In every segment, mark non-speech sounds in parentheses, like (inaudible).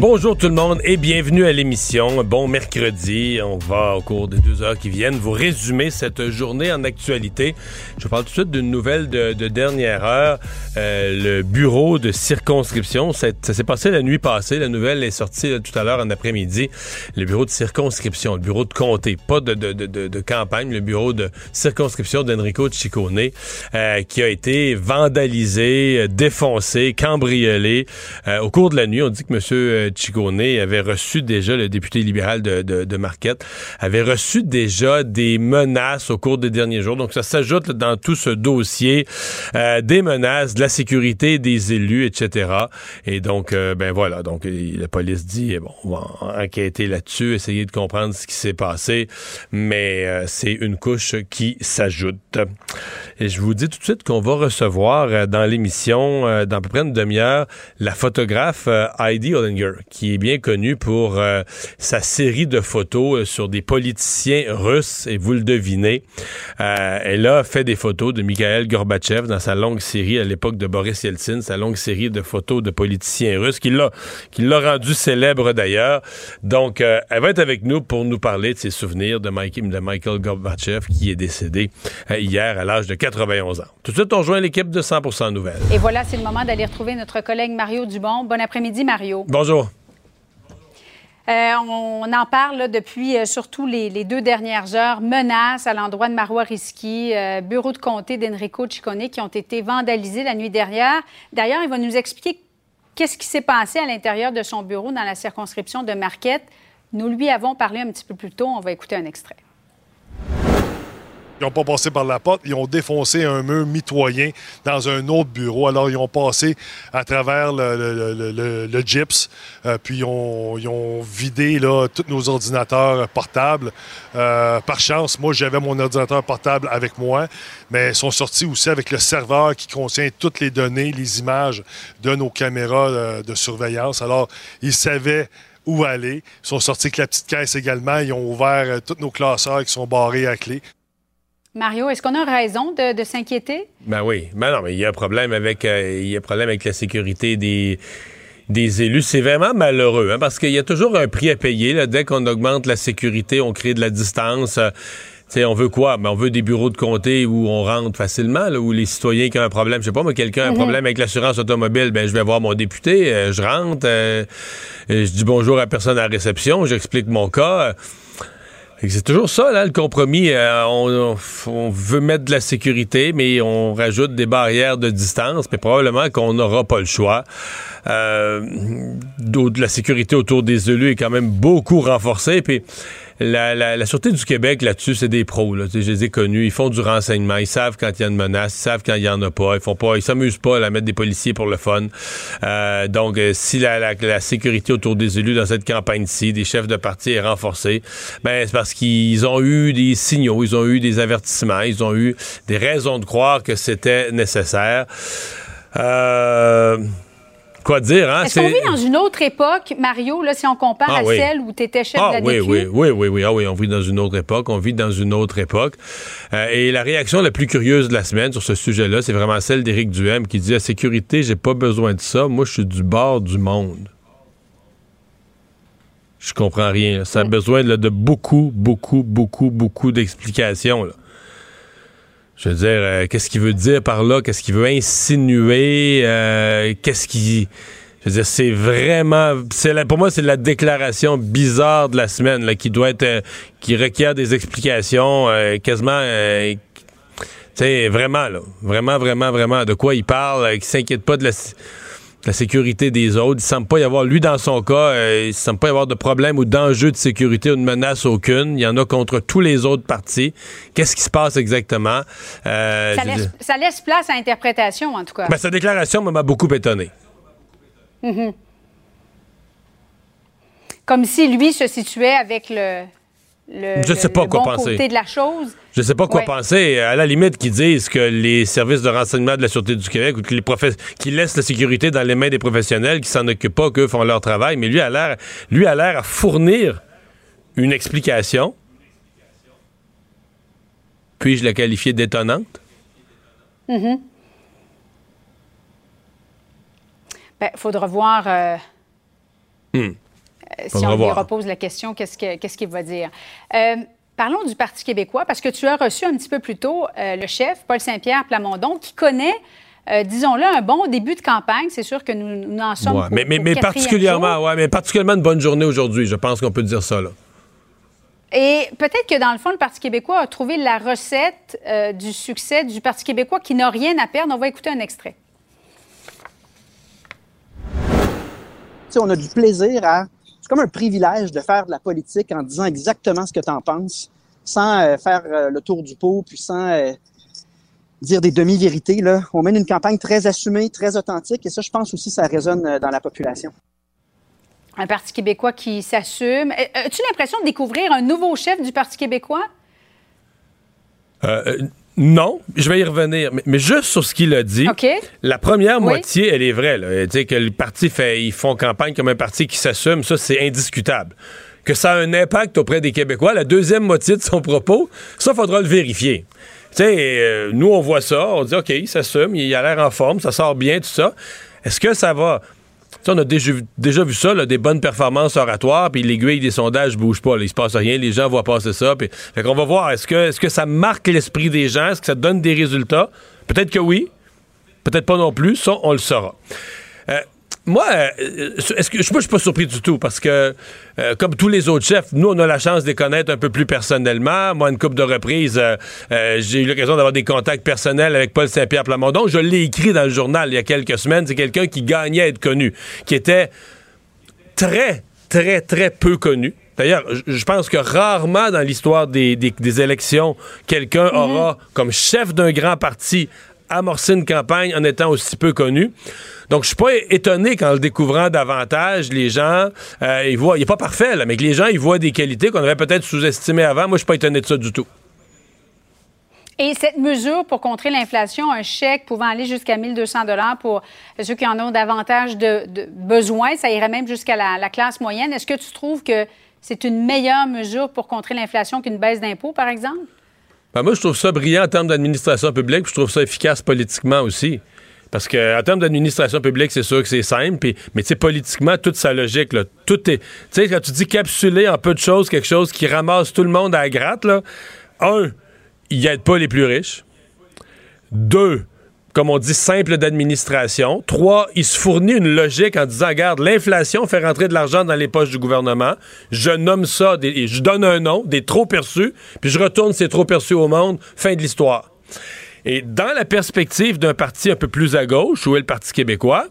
Bonjour tout le monde et bienvenue à l'émission. Bon mercredi. On va, au cours des deux heures qui viennent, vous résumer cette journée en actualité. Je parle tout de suite d'une nouvelle de, dernière heure. Euh, le bureau de circonscription, ça, s'est passé la nuit passée. La nouvelle est sortie tout à l'heure en après-midi. Le bureau de circonscription, le bureau de comté, pas de, de, campagne, le bureau de circonscription d'Enrico Ciccone, euh, qui a été vandalisé, défoncé, cambriolé. Euh, au cours de la nuit, on dit que monsieur Chicone avait reçu déjà, le député libéral de, de, Marquette, avait reçu déjà des menaces au cours des derniers jours. Donc, ça s'ajoute dans tout ce dossier euh, des menaces, de la sécurité des élus, etc. Et donc, euh, ben voilà. Donc, la police dit, bon, on va enquêter là-dessus, essayer de comprendre ce qui s'est passé, mais euh, c'est une couche qui s'ajoute. Et je vous dis tout de suite qu'on va recevoir dans l'émission, dans à peu près une demi-heure, la photographe Heidi Ollinger qui est bien connu pour euh, sa série de photos euh, sur des politiciens russes, et vous le devinez. Euh, elle a fait des photos de Mikhail Gorbatchev dans sa longue série à l'époque de Boris Yeltsin, sa longue série de photos de politiciens russes, qui l'a, qui l'a rendu célèbre d'ailleurs. Donc, elle va être avec nous pour nous parler de ses souvenirs de, de Michael Gorbatchev, qui est décédé hier à l'âge de 91 ans. Tout de suite, on rejoint l'équipe de 100% Nouvelles. Et voilà, c'est le moment d'aller retrouver notre collègue Mario Dubon. Bon après-midi, Mario. Bonjour. Euh, on en parle depuis euh, surtout les, deux dernières heures. Menaces à l'endroit de Marois Risky, euh, bureau de comté d'Enrico Ciccone qui ont été vandalisés la nuit dernière. D'ailleurs, il va nous expliquer qu'est-ce qui s'est passé à l'intérieur de son bureau dans la circonscription de Marquette. Nous lui avons parlé un petit peu plus tôt. On va écouter un extrait. Ils n'ont pas passé par la porte, ils ont défoncé un mur mitoyen dans un autre bureau. Alors, ils ont passé à travers le, gyps, euh, puis ils ont, vidé là, tous nos ordinateurs portables. Euh, par chance, moi, j'avais mon ordinateur portable avec moi, mais ils sont sortis aussi avec le serveur qui contient toutes les données, les images de nos caméras euh, de surveillance. Alors, ils savaient où aller. Ils sont sortis avec la petite caisse également. Ils ont ouvert tous nos classeurs qui sont barrés à clé. Mario, est-ce qu'on a raison de, s'inquiéter? Ben oui. Ben non, mais il y a un problème avec, euh, il y a problème avec la sécurité des des élus. C'est vraiment malheureux, hein, parce qu'il y a toujours un prix à payer. Là. Dès qu'on augmente la sécurité, on crée de la distance. Euh, on veut quoi? Ben, on veut des bureaux de comté où on rentre facilement, là, où les citoyens qui ont un problème, je sais pas, moi, quelqu'un a un mhm. problème avec l'assurance automobile, ben, je vais voir mon député, euh, je rentre, je dis bonjour à personne à la réception, j'explique mon cas. C'est toujours ça, là, le compromis. Euh, on, veut mettre de la sécurité, mais on rajoute des barrières de distance, mais probablement qu'on n'aura pas le choix. Euh, de la sécurité autour des élus est quand même beaucoup renforcée. Puis la, la, Sûreté du Québec, là-dessus, c'est des pros. Là. Je les ai connus. Ils font du renseignement. Ils savent quand il y a une menace. Ils savent quand il n'y en a pas. Ils font pas. Ils s'amusent pas à mettre des policiers pour le fun. Euh, donc, euh, si la, la, sécurité autour des élus dans cette campagne-ci, des chefs de parti est renforcée, ben, c'est parce qu'ils ont eu des signaux, ils ont eu des avertissements, ils ont eu des raisons de croire que c'était nécessaire. Euh quoi dire, hein? Est-ce qu'on vit dans une autre époque, Mario, là, si on compare Ah à oui. celle où tu étais chef Ah de la oui, DQ? oui, oui, oui, oui. Ah oui, on vit dans une autre époque. On vit dans une autre époque. Euh, et la réaction la plus curieuse de la semaine sur ce sujet-là, c'est vraiment celle d'Éric Duhem qui dit La sécurité, j'ai pas besoin de ça. Moi, je suis du bord du monde. Je comprends rien. là. Ça a besoin là, de beaucoup, beaucoup, beaucoup, beaucoup d'explications. Je veux dire, euh, qu'est-ce qu'il veut dire par là? Qu'est-ce qu'il veut insinuer? Euh, qu'est-ce qui. Je veux dire, c'est vraiment. La- pour moi, c'est la déclaration bizarre de la semaine là, qui doit être. euh, qui requiert des explications euh, quasiment. euh, tu sais, vraiment, là. Vraiment, vraiment, vraiment. De quoi il parle, qui s'inquiète pas de la, la sécurité des autres. Il semble pas y avoir, lui, dans son cas, euh, il semble pas y avoir de problème ou d'enjeu de sécurité ou de menace aucune. Il y en a contre tous les autres partis. Qu'est-ce qui se passe exactement? Euh, Ça laisse, dire- ça laisse place à interprétation, en tout cas. ben, sa déclaration m'a beaucoup étonné. Comme si lui se situait avec le, le, Je sais pas le quoi bon penser. côté de la chose. Je sais pas quoi Ouais. penser. À la limite, qu'ils disent que les services de renseignement de la Sûreté du Québec ou qu'ils laissent la sécurité dans les mains des professionnels, qui s'en occupent pas, qu'eux font leur travail. Mais lui a l'air, lui a l'air à fournir une explication. Puis-je la qualifier d'étonnante? Ben, faudra voir euh, Hmm. Euh, si on lui repose la question, qu'est-ce que- qu'est-ce qu'il va dire? Euh, parlons du Parti québécois, parce que tu as reçu un petit peu plus tôt euh, le chef, Paul Saint-Pierre Plamondon, qui connaît, euh, disons-le, un bon début de campagne. C'est sûr que nous, nous en sommes. Ouais, mais, particulièrement, jour. ouais, mais particulièrement une bonne journée aujourd'hui. Je pense qu'on peut dire ça, là. Et peut-être que dans le fond, le Parti québécois a trouvé la recette euh, du succès du Parti québécois qui n'a rien à perdre. On va écouter un extrait. Tu sais, on a du plaisir à. C'est comme un privilège de faire de la politique en disant exactement ce que tu en penses, sans euh, faire euh, le tour du pot, puis sans euh, dire des demi-vérités. Là. On mène une campagne très assumée, très authentique, et ça, je pense aussi, ça résonne euh, dans la population. Un Parti québécois qui s'assume. As-tu l'impression de découvrir un nouveau chef du Parti québécois? Non, je vais y revenir. Mais, mais juste sur ce qu'il a dit. La première Oui. moitié, elle est vraie. Là. Tu sais, que le parti fait, ils font campagne comme un parti qui s'assume, ça, c'est indiscutable. Que ça a un impact auprès des Québécois, la deuxième moitié de son propos, ça, faudra le vérifier. Tu sais, euh, nous, on voit ça, on dit, OK, il s'assume, il a l'air en forme, ça sort bien, tout ça. Est-ce que ça va... On a déjà, déjà vu ça, des bonnes performances oratoires, puis l'aiguille des sondages bouge pas. Là, il se passe rien, les gens voient passer ça. Puis, fait qu'on va voir, est-ce que, est-ce que ça marque l'esprit des gens? Est-ce que ça donne des résultats? Peut-être que oui. Peut-être pas non plus. Ça, on le saura. Euh, moi, euh, est-ce que moi, je suis pas surpris du tout parce que, euh, comme tous les autres chefs, nous, on a la chance de les connaître un peu plus personnellement. Moi, une couple de reprises, euh, euh, j'ai eu l'occasion d'avoir des contacts personnels avec Paul Saint-Pierre Plamondon. Je l'ai écrit dans le journal il y a quelques semaines. C'est quelqu'un qui gagnait à être connu, qui était très, très, très peu connu. D'ailleurs, je- je pense que rarement dans l'histoire des, des- des élections, quelqu'un aura, comme chef d'un grand parti, amorcé une campagne en étant aussi peu connu. Donc, je suis pas étonné qu'en le découvrant davantage, les gens, euh, ils voient, il est pas parfait, là, mais que les gens, ils voient des qualités qu'on avait peut-être sous-estimées avant. Moi, je suis pas étonné de ça du tout. Et cette mesure pour contrer l'inflation, un chèque pouvant aller jusqu'à 1200 pour ceux qui en ont davantage de, de besoin, ça irait même jusqu'à la, la classe moyenne. Est-ce que tu trouves que c'est une meilleure mesure pour contrer l'inflation qu'une baisse d'impôts, par exemple? Ben, moi, je trouve ça brillant en termes d'administration publique, puis je trouve ça efficace politiquement aussi. Parce que en termes d'administration publique, c'est sûr que c'est simple, mais politiquement, toute sa logique, tout est. Tu sais, quand tu dis capsuler en peu de choses, quelque chose qui ramasse tout le monde à la gratte, un, il aide pas les plus riches. Deux, comme on dit, simple d'administration. Trois, il se fournit une logique en disant, regarde, l'inflation fait rentrer de l'argent dans les poches du gouvernement. Je nomme ça, je donne un nom, des trop perçus, puis je retourne ces trop perçus au monde. Fin de l'histoire. Et dans la perspective d'un parti un peu plus à gauche, où est le Parti québécois,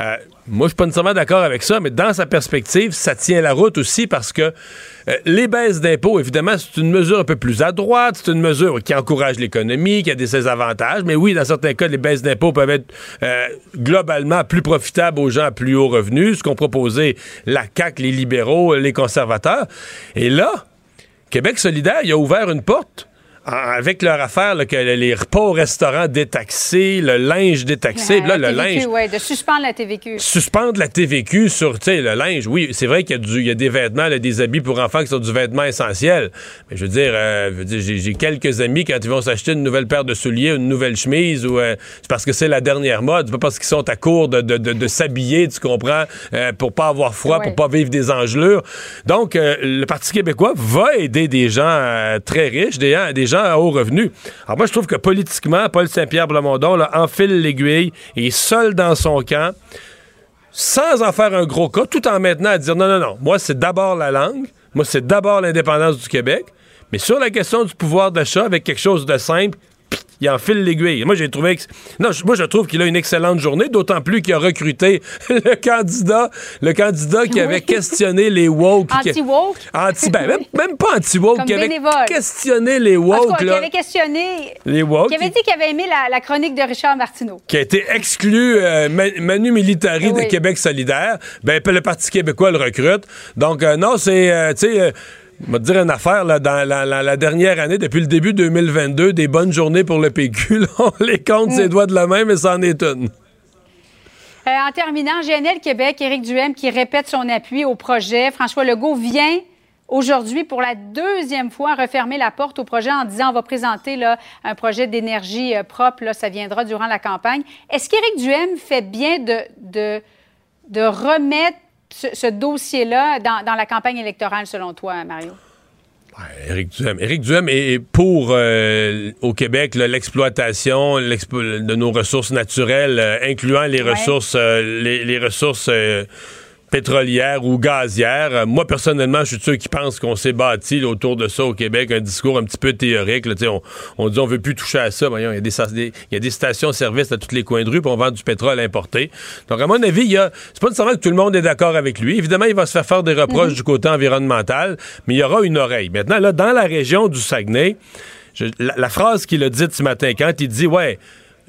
euh, moi, je suis pas nécessairement d'accord avec ça, mais dans sa perspective, ça tient la route aussi parce que euh, les baisses d'impôts, évidemment, c'est une mesure un peu plus à droite, c'est une mesure qui encourage l'économie, qui a des ses avantages, mais oui, dans certains cas, les baisses d'impôts peuvent être euh, globalement plus profitables aux gens à plus haut revenus, ce qu'ont proposé la CAQ, les libéraux, les conservateurs. Et là, Québec solidaire, il a ouvert une porte avec leur affaire, que les repas au restaurant détaxés, le linge détaxé, là, le linge. Ouais, de suspendre la TVQ. Suspendre la TVQ sur, tu sais, le linge. Oui, c'est vrai qu'il y, y, a des vêtements, des habits pour enfants qui sont du vêtement essentiel. Mais je veux dire, euh, j'ai quelques amis, quand ils vont s'acheter une nouvelle paire de souliers, une nouvelle chemise, ou euh, c'est parce que c'est la dernière mode, pas parce qu'ils sont à court de, de, de, s'habiller, tu comprends, euh, pour pas avoir froid, pour pas vivre des engelures. Donc, le Parti québécois va aider des gens très riches, des, des gens à haut revenu. Alors moi, je trouve que politiquement, Paul Saint-Pierre Blamondon là, enfile l'aiguille et seul dans son camp, sans en faire un gros cas, tout en maintenant à dire non, non, non, moi, c'est d'abord la langue, moi, c'est d'abord l'indépendance du Québec, mais sur la question du pouvoir d'achat, avec quelque chose de simple, il enfile l'aiguille. Moi, j'ai trouvé que... Non, moi, je trouve qu'il a une excellente journée, d'autant plus qu'il a recruté (laughs) le candidat, le candidat qui avait questionné les woke. Anti-woke? Anti, ben, même, pas anti-woke, qui avait questionné les woke. qui avait questionné... Les woke. Qui avait dit qu'il avait aimé la, chronique de Richard Martineau. Qui a été exclu euh, Manu Militari de Québec solidaire. Ben, le Parti québécois le recrute. Donc, euh, non, c'est... Euh, tu sais je vais te dire une affaire, là, dans la, dernière année, depuis le début 2022, des bonnes journées pour le PQ. (laughs) on les compte ses mm. doigts de la main, mais c'en est une. Euh, en terminant, GNL Québec, Éric Duhem qui répète son appui au projet. François Legault vient aujourd'hui pour la deuxième fois refermer la porte au projet en disant on va présenter là, un projet d'énergie euh, propre, là, ça viendra durant la campagne. Est-ce qu'Éric Duhem fait bien de, de, de remettre ce, dossier-là dans, la campagne électorale, selon toi, Mario? Éric Duhem. Éric Duhem est pour, euh, au Québec, l'exploitation de nos ressources naturelles, euh, incluant les ressources, euh, les, ressources pétrolière ou gazière. Euh, moi, personnellement, je suis sûr qui pense qu'on s'est bâti autour de ça au Québec, un discours un petit peu théorique. Là, on, on dit on veut plus toucher à ça. Voyons, il y a des, il y a des stations-service à tous les coins de rue, pour on vend du pétrole importé. Donc, à mon avis, il y a, c'est pas nécessairement que tout le monde est d'accord avec lui. Évidemment, il va se faire faire des reproches mhm. du côté environnemental, mais il y aura une oreille. Maintenant, là, dans la région du Saguenay, la, la, phrase qu'il a dite ce matin, quand il dit, ouais,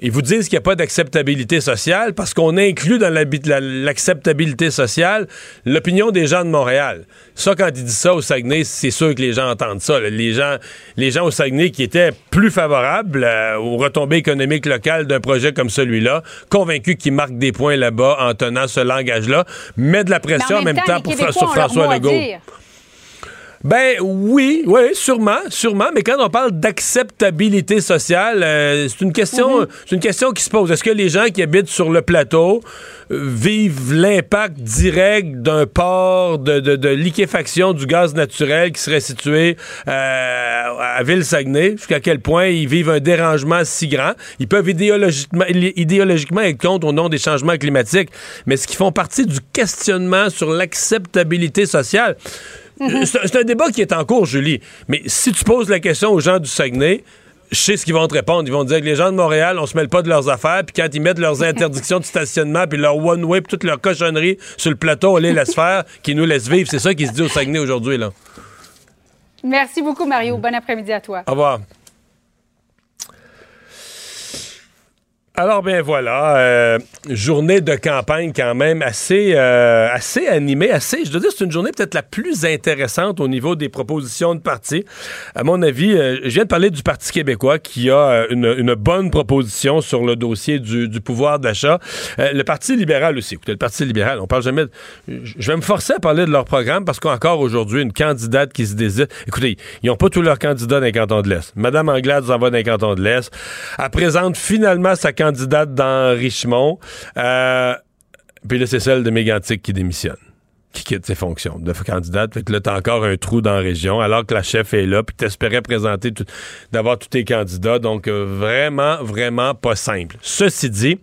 ils vous disent qu'il n'y a pas d'acceptabilité sociale parce qu'on inclut dans l'acceptabilité sociale l'opinion des gens de Montréal. Ça, quand il dit ça au Saguenay, c'est sûr que les gens entendent ça. Les gens, les gens au Saguenay qui étaient plus favorables euh, aux retombées économiques locales d'un projet comme celui-là, convaincus qu'ils marquent des points là-bas en tenant ce langage-là, met de la pression en même, temps, pour sur François Legault. Ben oui, oui, sûrement, sûrement. Mais quand on parle d'acceptabilité sociale, euh, c'est une question, mhm. c'est une question qui se pose. Est-ce que les gens qui habitent sur le plateau euh, vivent l'impact direct d'un port de, de, liquéfaction du gaz naturel qui serait situé euh, à Ville-Saguenay? Jusqu'à quel point ils vivent un dérangement si grand? Ils peuvent idéologiquement, idéologiquement être contre au nom des changements climatiques, mais ce qui font partie du questionnement sur l'acceptabilité sociale? Mhm. C'est un débat qui est en cours, Julie. Mais si tu poses la question aux gens du Saguenay, je sais ce qu'ils vont te répondre. Ils vont dire que les gens de Montréal, on se mêle pas de leurs affaires, puis quand ils mettent leurs (laughs) interdictions de stationnement, puis leur one-way, puis toute leur cochonnerie sur le plateau, on les laisse faire, (laughs) qu'ils nous laissent vivre. C'est ça qui se dit au Saguenay aujourd'hui, là. Merci beaucoup, Mario. Bon après-midi à toi. Au revoir. Alors ben voilà, euh, journée de campagne quand même assez euh, assez animée, assez. Je dois dire c'est une journée peut-être la plus intéressante au niveau des propositions de parti. À mon avis, euh, je viens de parler du Parti québécois qui a une, bonne proposition sur le dossier du, pouvoir d'achat. le Parti libéral aussi. Écoutez, le Parti libéral, on parle jamais. je vais me forcer à parler de leur programme parce qu'encore aujourd'hui une candidate qui se désire. Écoutez, ils n'ont pas tous leurs candidats dans les cantons de l'Est. Madame Anglade en va dans les cantons de l'Est. Elle présente finalement sa candidate dans Richemont. Euh, puis là, c'est celle de Mégantic qui démissionne qui quitte ses fonctions de candidate. Fait que là, t'as encore un trou dans la région, alors que la chef est là, puis t'espérais présenter, d'avoir tous tes candidats. Donc, euh, vraiment, vraiment pas simple. Ceci dit,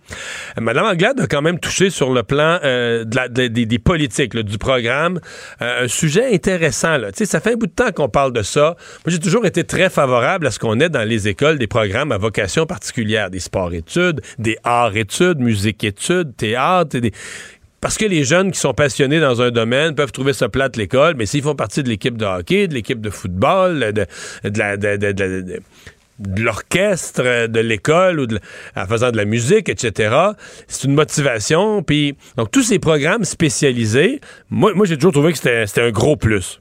Mme Anglade a quand même touché sur le plan euh, des, politiques, du programme, euh, un sujet intéressant. Là. Ça fait un bout de temps qu'on parle de ça. Moi, j'ai toujours été très favorable à ce qu'on ait dans les écoles des programmes à vocation particulière, des sports-études, des arts-études, musique-études, théâtre, des parce que les jeunes qui sont passionnés dans un domaine peuvent trouver ça plate l'école, mais s'ils font partie de l'équipe de hockey, de l'équipe de football, de, de, l'orchestre de l'école ou en faisant de la musique, etc. C'est une motivation. Puis, donc, tous ces programmes spécialisés, moi, moi j'ai toujours trouvé que c'était un gros plus.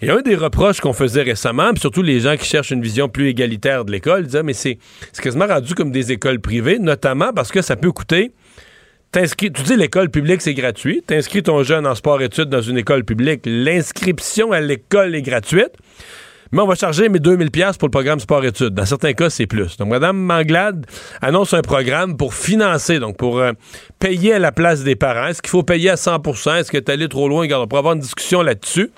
Et un des reproches qu'on faisait récemment, puis surtout les gens qui cherchent une vision plus égalitaire de l'école, disaient, mais c'est quasiment rendu comme des écoles privées, notamment parce que ça peut coûter tu dis l'école publique, c'est gratuit. T'inscris ton jeune en sport-études dans une école publique. L'inscription à l'école est gratuite mais on va charger mes 2000 pièces pour le programme sport-études. Dans certains cas, c'est plus. Donc, Mme Manglade annonce un programme pour financer, donc pour euh, payer à la place des parents. Est-ce qu'il faut payer à 100% Est-ce que tu allé trop loin? on pourra avoir une discussion là-dessus.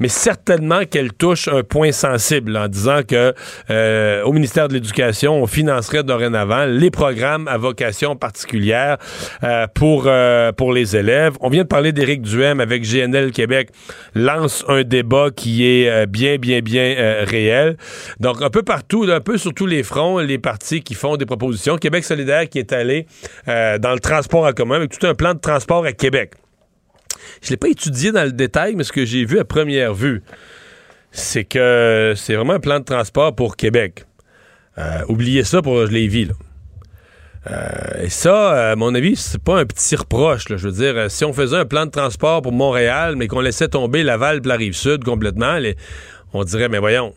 Mais certainement qu'elle touche un point sensible en disant que euh, au ministère de l'Éducation, on financerait dorénavant les programmes à vocation particulière euh, pour, pour les élèves. On vient de parler d'Éric Duhem avec GNL Québec, lance un débat qui est bien, bien, euh, réel. Donc, un peu partout, un peu sur tous les fronts, les partis qui font des propositions. Québec solidaire qui est allé euh, dans le transport en commun avec tout un plan de transport à Québec. Je ne l'ai pas étudié dans le détail, mais ce que j'ai vu à première vue, c'est que c'est vraiment un plan de transport pour Québec. Euh, oubliez ça pour Lévis, là. et ça, à mon avis, c'est pas un petit reproche. Je veux dire, si on faisait un plan de transport pour Montréal, mais qu'on laissait tomber Laval et la rive sud complètement, les, on dirait, mais voyons,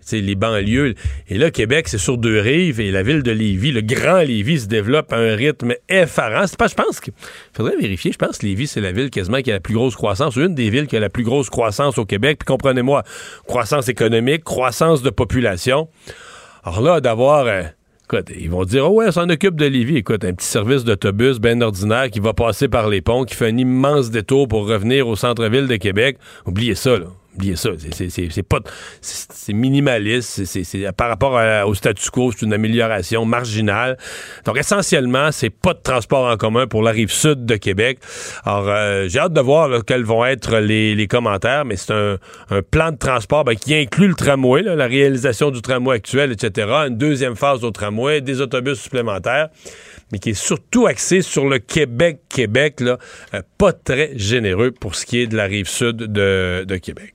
c'est les banlieues. Et là, Québec, c'est sur deux rives et la ville de Lévis, le grand Lévis, se développe à un rythme effarant. C'est pas, je pense qu'il faudrait vérifier. Je pense que Lévis, c'est la ville quasiment qui a la plus grosse croissance, une des villes qui a la plus grosse croissance au Québec. Puis comprenez-moi, croissance économique, croissance de population. Alors là, d'avoir. Euh, écoute, ils vont dire, oh ouais, on s'en occupe de Lévis. Écoute, un petit service d'autobus bien ordinaire qui va passer par les ponts, qui fait un immense détour pour revenir au centre-ville de Québec. Oubliez ça, là. Oubliez ça. C'est pas. C'est minimaliste. C'est par rapport au statu quo, c'est une amélioration marginale. Donc, essentiellement, c'est pas de transport en commun pour la rive sud de Québec. Alors, euh, j'ai hâte de voir quels vont être les, commentaires, mais c'est un, plan de transport ben, qui inclut le tramway, la réalisation du tramway actuel, etc. Une deuxième phase au tramway, des autobus supplémentaires mais qui est surtout axé sur le Québec-Québec, là, euh, pas très généreux pour ce qui est de la rive sud de, de Québec.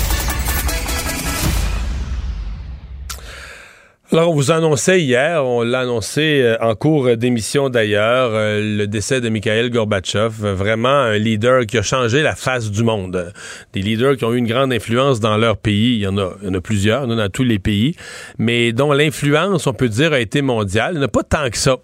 Alors, on vous annonçait hier, on l'a annoncé euh, en cours d'émission d'ailleurs, euh, le décès de Mikhail Gorbatchev, vraiment un leader qui a changé la face du monde. Des leaders qui ont eu une grande influence dans leur pays, il y en a, il y en a plusieurs, il y en a dans tous les pays, mais dont l'influence, on peut dire, a été mondiale. Il n'y en a pas tant que ça.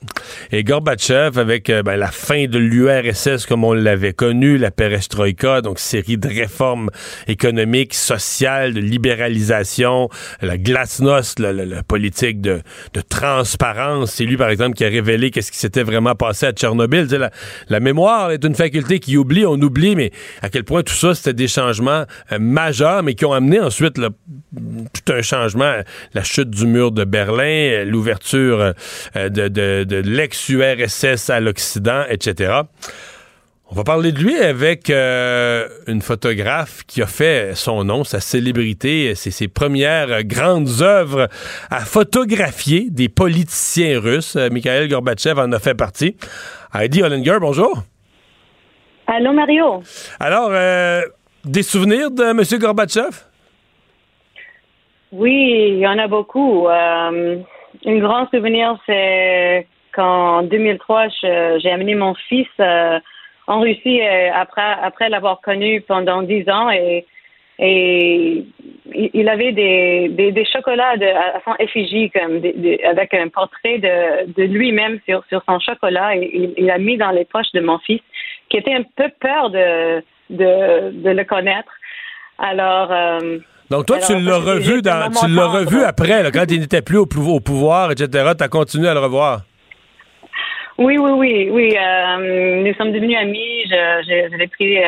Et Gorbatchev, avec euh, ben, la fin de l'URSS comme on l'avait connu, la perestroïka, donc série de réformes économiques, sociales, de libéralisation, la glasnost, la, la politique de, transparence. C'est lui, par exemple, qui a révélé qu'est-ce qui s'était vraiment passé à Tchernobyl. La, mémoire est une faculté qui oublie, on oublie, mais à quel point tout ça, c'était des changements euh, majeurs, mais qui ont amené ensuite tout un changement. La chute du mur de Berlin, l'ouverture euh, de l'ex-URSS à l'Occident, etc. On va parler de lui avec euh, une photographe qui a fait son nom, sa célébrité, c'est ses premières grandes œuvres à photographier des politiciens russes. Euh, Mikhail Gorbatchev en a fait partie. Heidi Hollinger, bonjour. Allô, Mario. Alors, euh, des souvenirs de M. Gorbatchev? Oui, il y en a beaucoup. un grand souvenir, c'est qu'en 2003, j'ai amené mon fils en Russie euh, après après l'avoir connu pendant dix ans et et il avait des, des, chocolats de, à son effigie comme avec un portrait de, de lui-même sur, sur son chocolat et il, a mis dans les poches de mon fils qui était un peu peur de de, de le connaître. Alors euh, donc toi, tu l'as revu dans, tu l'as revu après, là, quand il n'était plus au, au pouvoir, etc. Tu as continué à le revoir? Oui, oui, oui, oui. Euh, nous sommes devenus amis. Je, je, l'ai pris euh,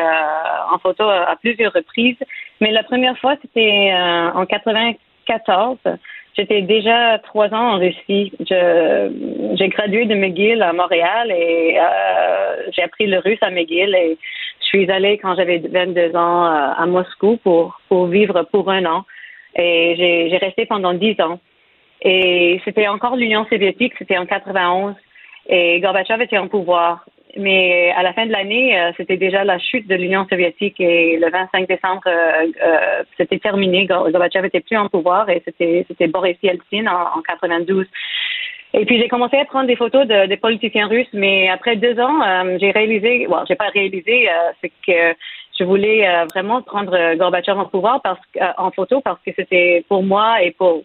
en photo à, plusieurs reprises. Mais la première fois, c'était euh, en 94. J'étais déjà trois ans en Russie. Je, j'ai gradué de McGill à Montréal et j'ai appris le russe à McGill. Et je suis allée quand j'avais 22 ans à Moscou pour, pour vivre pour un an. Et j'ai, j'ai resté pendant dix ans. Et c'était encore l'Union soviétique, c'était en 91. Et Gorbatchev était en pouvoir. Mais à la fin de l'année, euh, c'était déjà la chute de l'Union soviétique et le 25 décembre, euh, euh, c'était terminé. Gorbatchev était plus en pouvoir et c'était Boris Yeltsin en, en 92. Et puis j'ai commencé à prendre des photos de, des politiciens russes, mais après deux ans, euh, j'ai réalisé, bon, j'ai pas réalisé, euh, c'est que je voulais euh, vraiment prendre Gorbatchev en pouvoir parce en photo parce que c'était pour moi et pour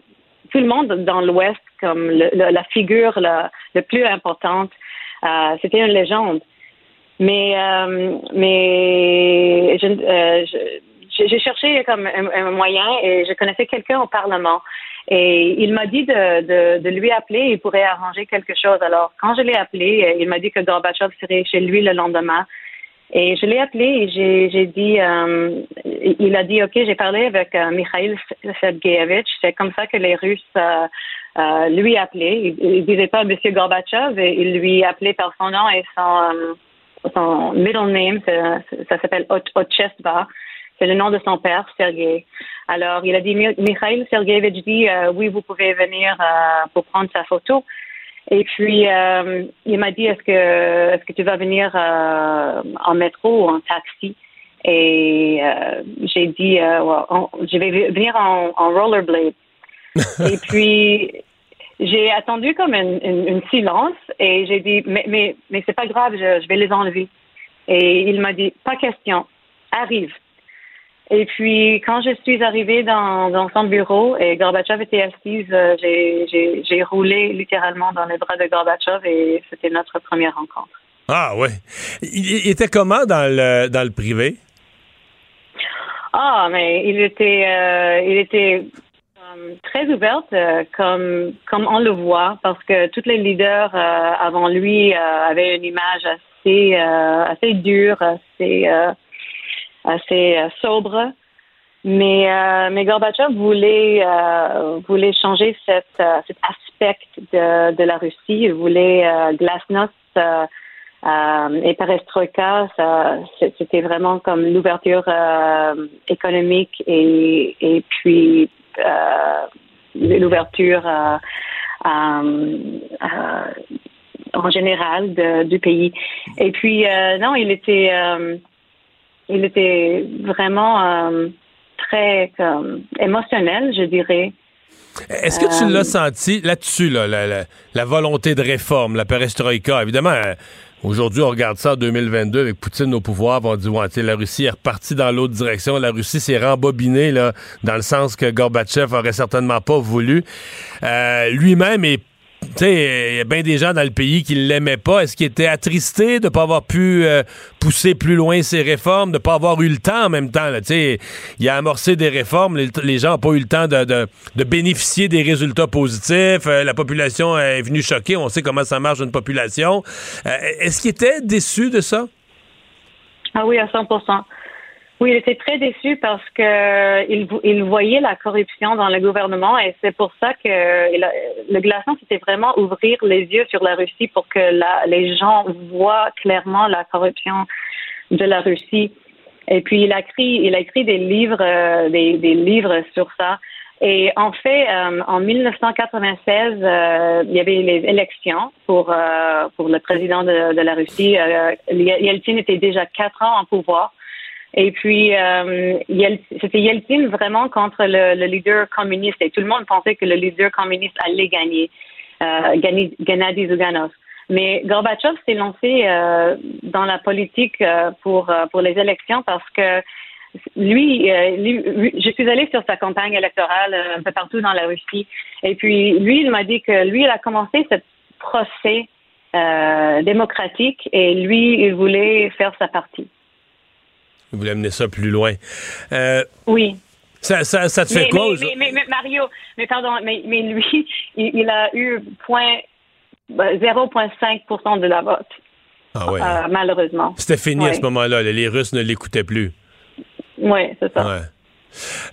tout le monde dans l'Ouest comme la figure la, plus importante. c'était une légende. Mais mais j'ai cherché comme un, moyen et je connaissais quelqu'un au Parlement et il m'a dit de, de, lui appeler, il pourrait arranger quelque chose. Alors, quand je l'ai appelé, euh, il m'a dit que Gorbatchev serait chez lui le lendemain. Et je l'ai appelé et j'ai, dit, euh, il a dit, OK, j'ai parlé avec euh, Mikhail Sergeyevich. C'est comme ça que les Russes euh, euh lui appelaient. Il, ne disait pas Monsieur Gorbatchev, et il lui appelait par son nom et son, son middle name, ça, ça s'appelle Ochesva. C'est le nom de son père, Sergei. Alors, il a dit, Mikhail Sergeyevich dit, euh, oui, vous pouvez venir euh, pour prendre sa photo. Et puis, euh, il m'a dit, est-ce que, est-ce que tu vas venir en métro ou en taxi? Et j'ai dit, je vais venir en, rollerblade. (laughs) et puis, j'ai attendu comme un, silence et j'ai dit, mais, mais, mais c'est pas grave, je, je vais les enlever. Et il m'a dit, pas question, arrive. Et puis, quand je suis arrivée dans, dans son bureau et Gorbatchev était assise, euh, j'ai roulé littéralement dans les bras de Gorbatchev et c'était notre première rencontre. Ah ouais. Il, était comment dans le, dans le privé? Ah, mais il était, euh, il était très ouverte, comme, comme on le voit, parce que tous les leaders avant lui avaient une image assez, assez dure, assez assez euh, sobre. Mais, euh, mais Gorbatchev voulait, euh, voulait changer cette, euh, cet aspect de, de la Russie. Il voulait glasnost et perestroïka. C'était vraiment comme l'ouverture économique et, et puis l'ouverture en général de, du pays. Et puis, non, il était il était vraiment euh, très émotionnel, je dirais. Est-ce que tu l'as euh, senti là-dessus, là, la, volonté de réforme, la perestroïka? Évidemment, euh, aujourd'hui, on regarde ça en 2022 avec Poutine au pouvoir, on dit, ouais, la Russie est repartie dans l'autre direction. La Russie s'est rembobinée là, dans le sens que Gorbatchev aurait certainement pas voulu. Lui-même est il y a bien des gens dans le pays qui ne l'aimaient pas. Est-ce qu'il était attristé de ne pas avoir pu euh, pousser plus loin ses réformes, de ne pas avoir eu le temps en même temps? Tu sais, il a amorcé des réformes, les, gens n'ont pas eu le temps de, bénéficier des résultats positifs. Euh, la population est venue choquer. On sait comment ça marche une population. Euh, est-ce qu'il était déçu de ça? Ah oui, à 100 oui, il était très déçu parce que il, il voyait la corruption dans le gouvernement et c'est pour ça que le glaçon, c'était vraiment ouvrir les yeux sur la Russie pour que la, les gens voient clairement la corruption de la Russie. Et puis il a écrit, il a écrit des livres, euh, des, des, livres sur ça. Et en fait, euh, en 1996, euh, il y avait les élections pour pour le président de, de la Russie. Yeltsin était déjà quatre ans en pouvoir. Et puis, euh, c'était Yeltsin vraiment contre le, leader communiste. Et tout le monde pensait que le leader communiste allait gagner, euh, Gennady Zuganov. Mais Gorbatchev s'est lancé euh, dans la politique euh, pour, euh, pour les élections parce que lui, lui, je suis allée sur sa campagne électorale un peu partout dans la Russie. Et puis, lui, il m'a dit que lui, il a commencé ce procès démocratique et lui, il voulait faire sa partie. Vous voulez amener ça plus loin. Euh, oui. Ça, ça, ça, te fait quoi? Mais, mais, Mario, mais pardon, mais, lui, (laughs) il, a eu 0,5% de la vote. Ah ouais. Euh, malheureusement. C'était fini à ce moment-là. Les Russes ne l'écoutaient plus. Oui, c'est ça. Ouais.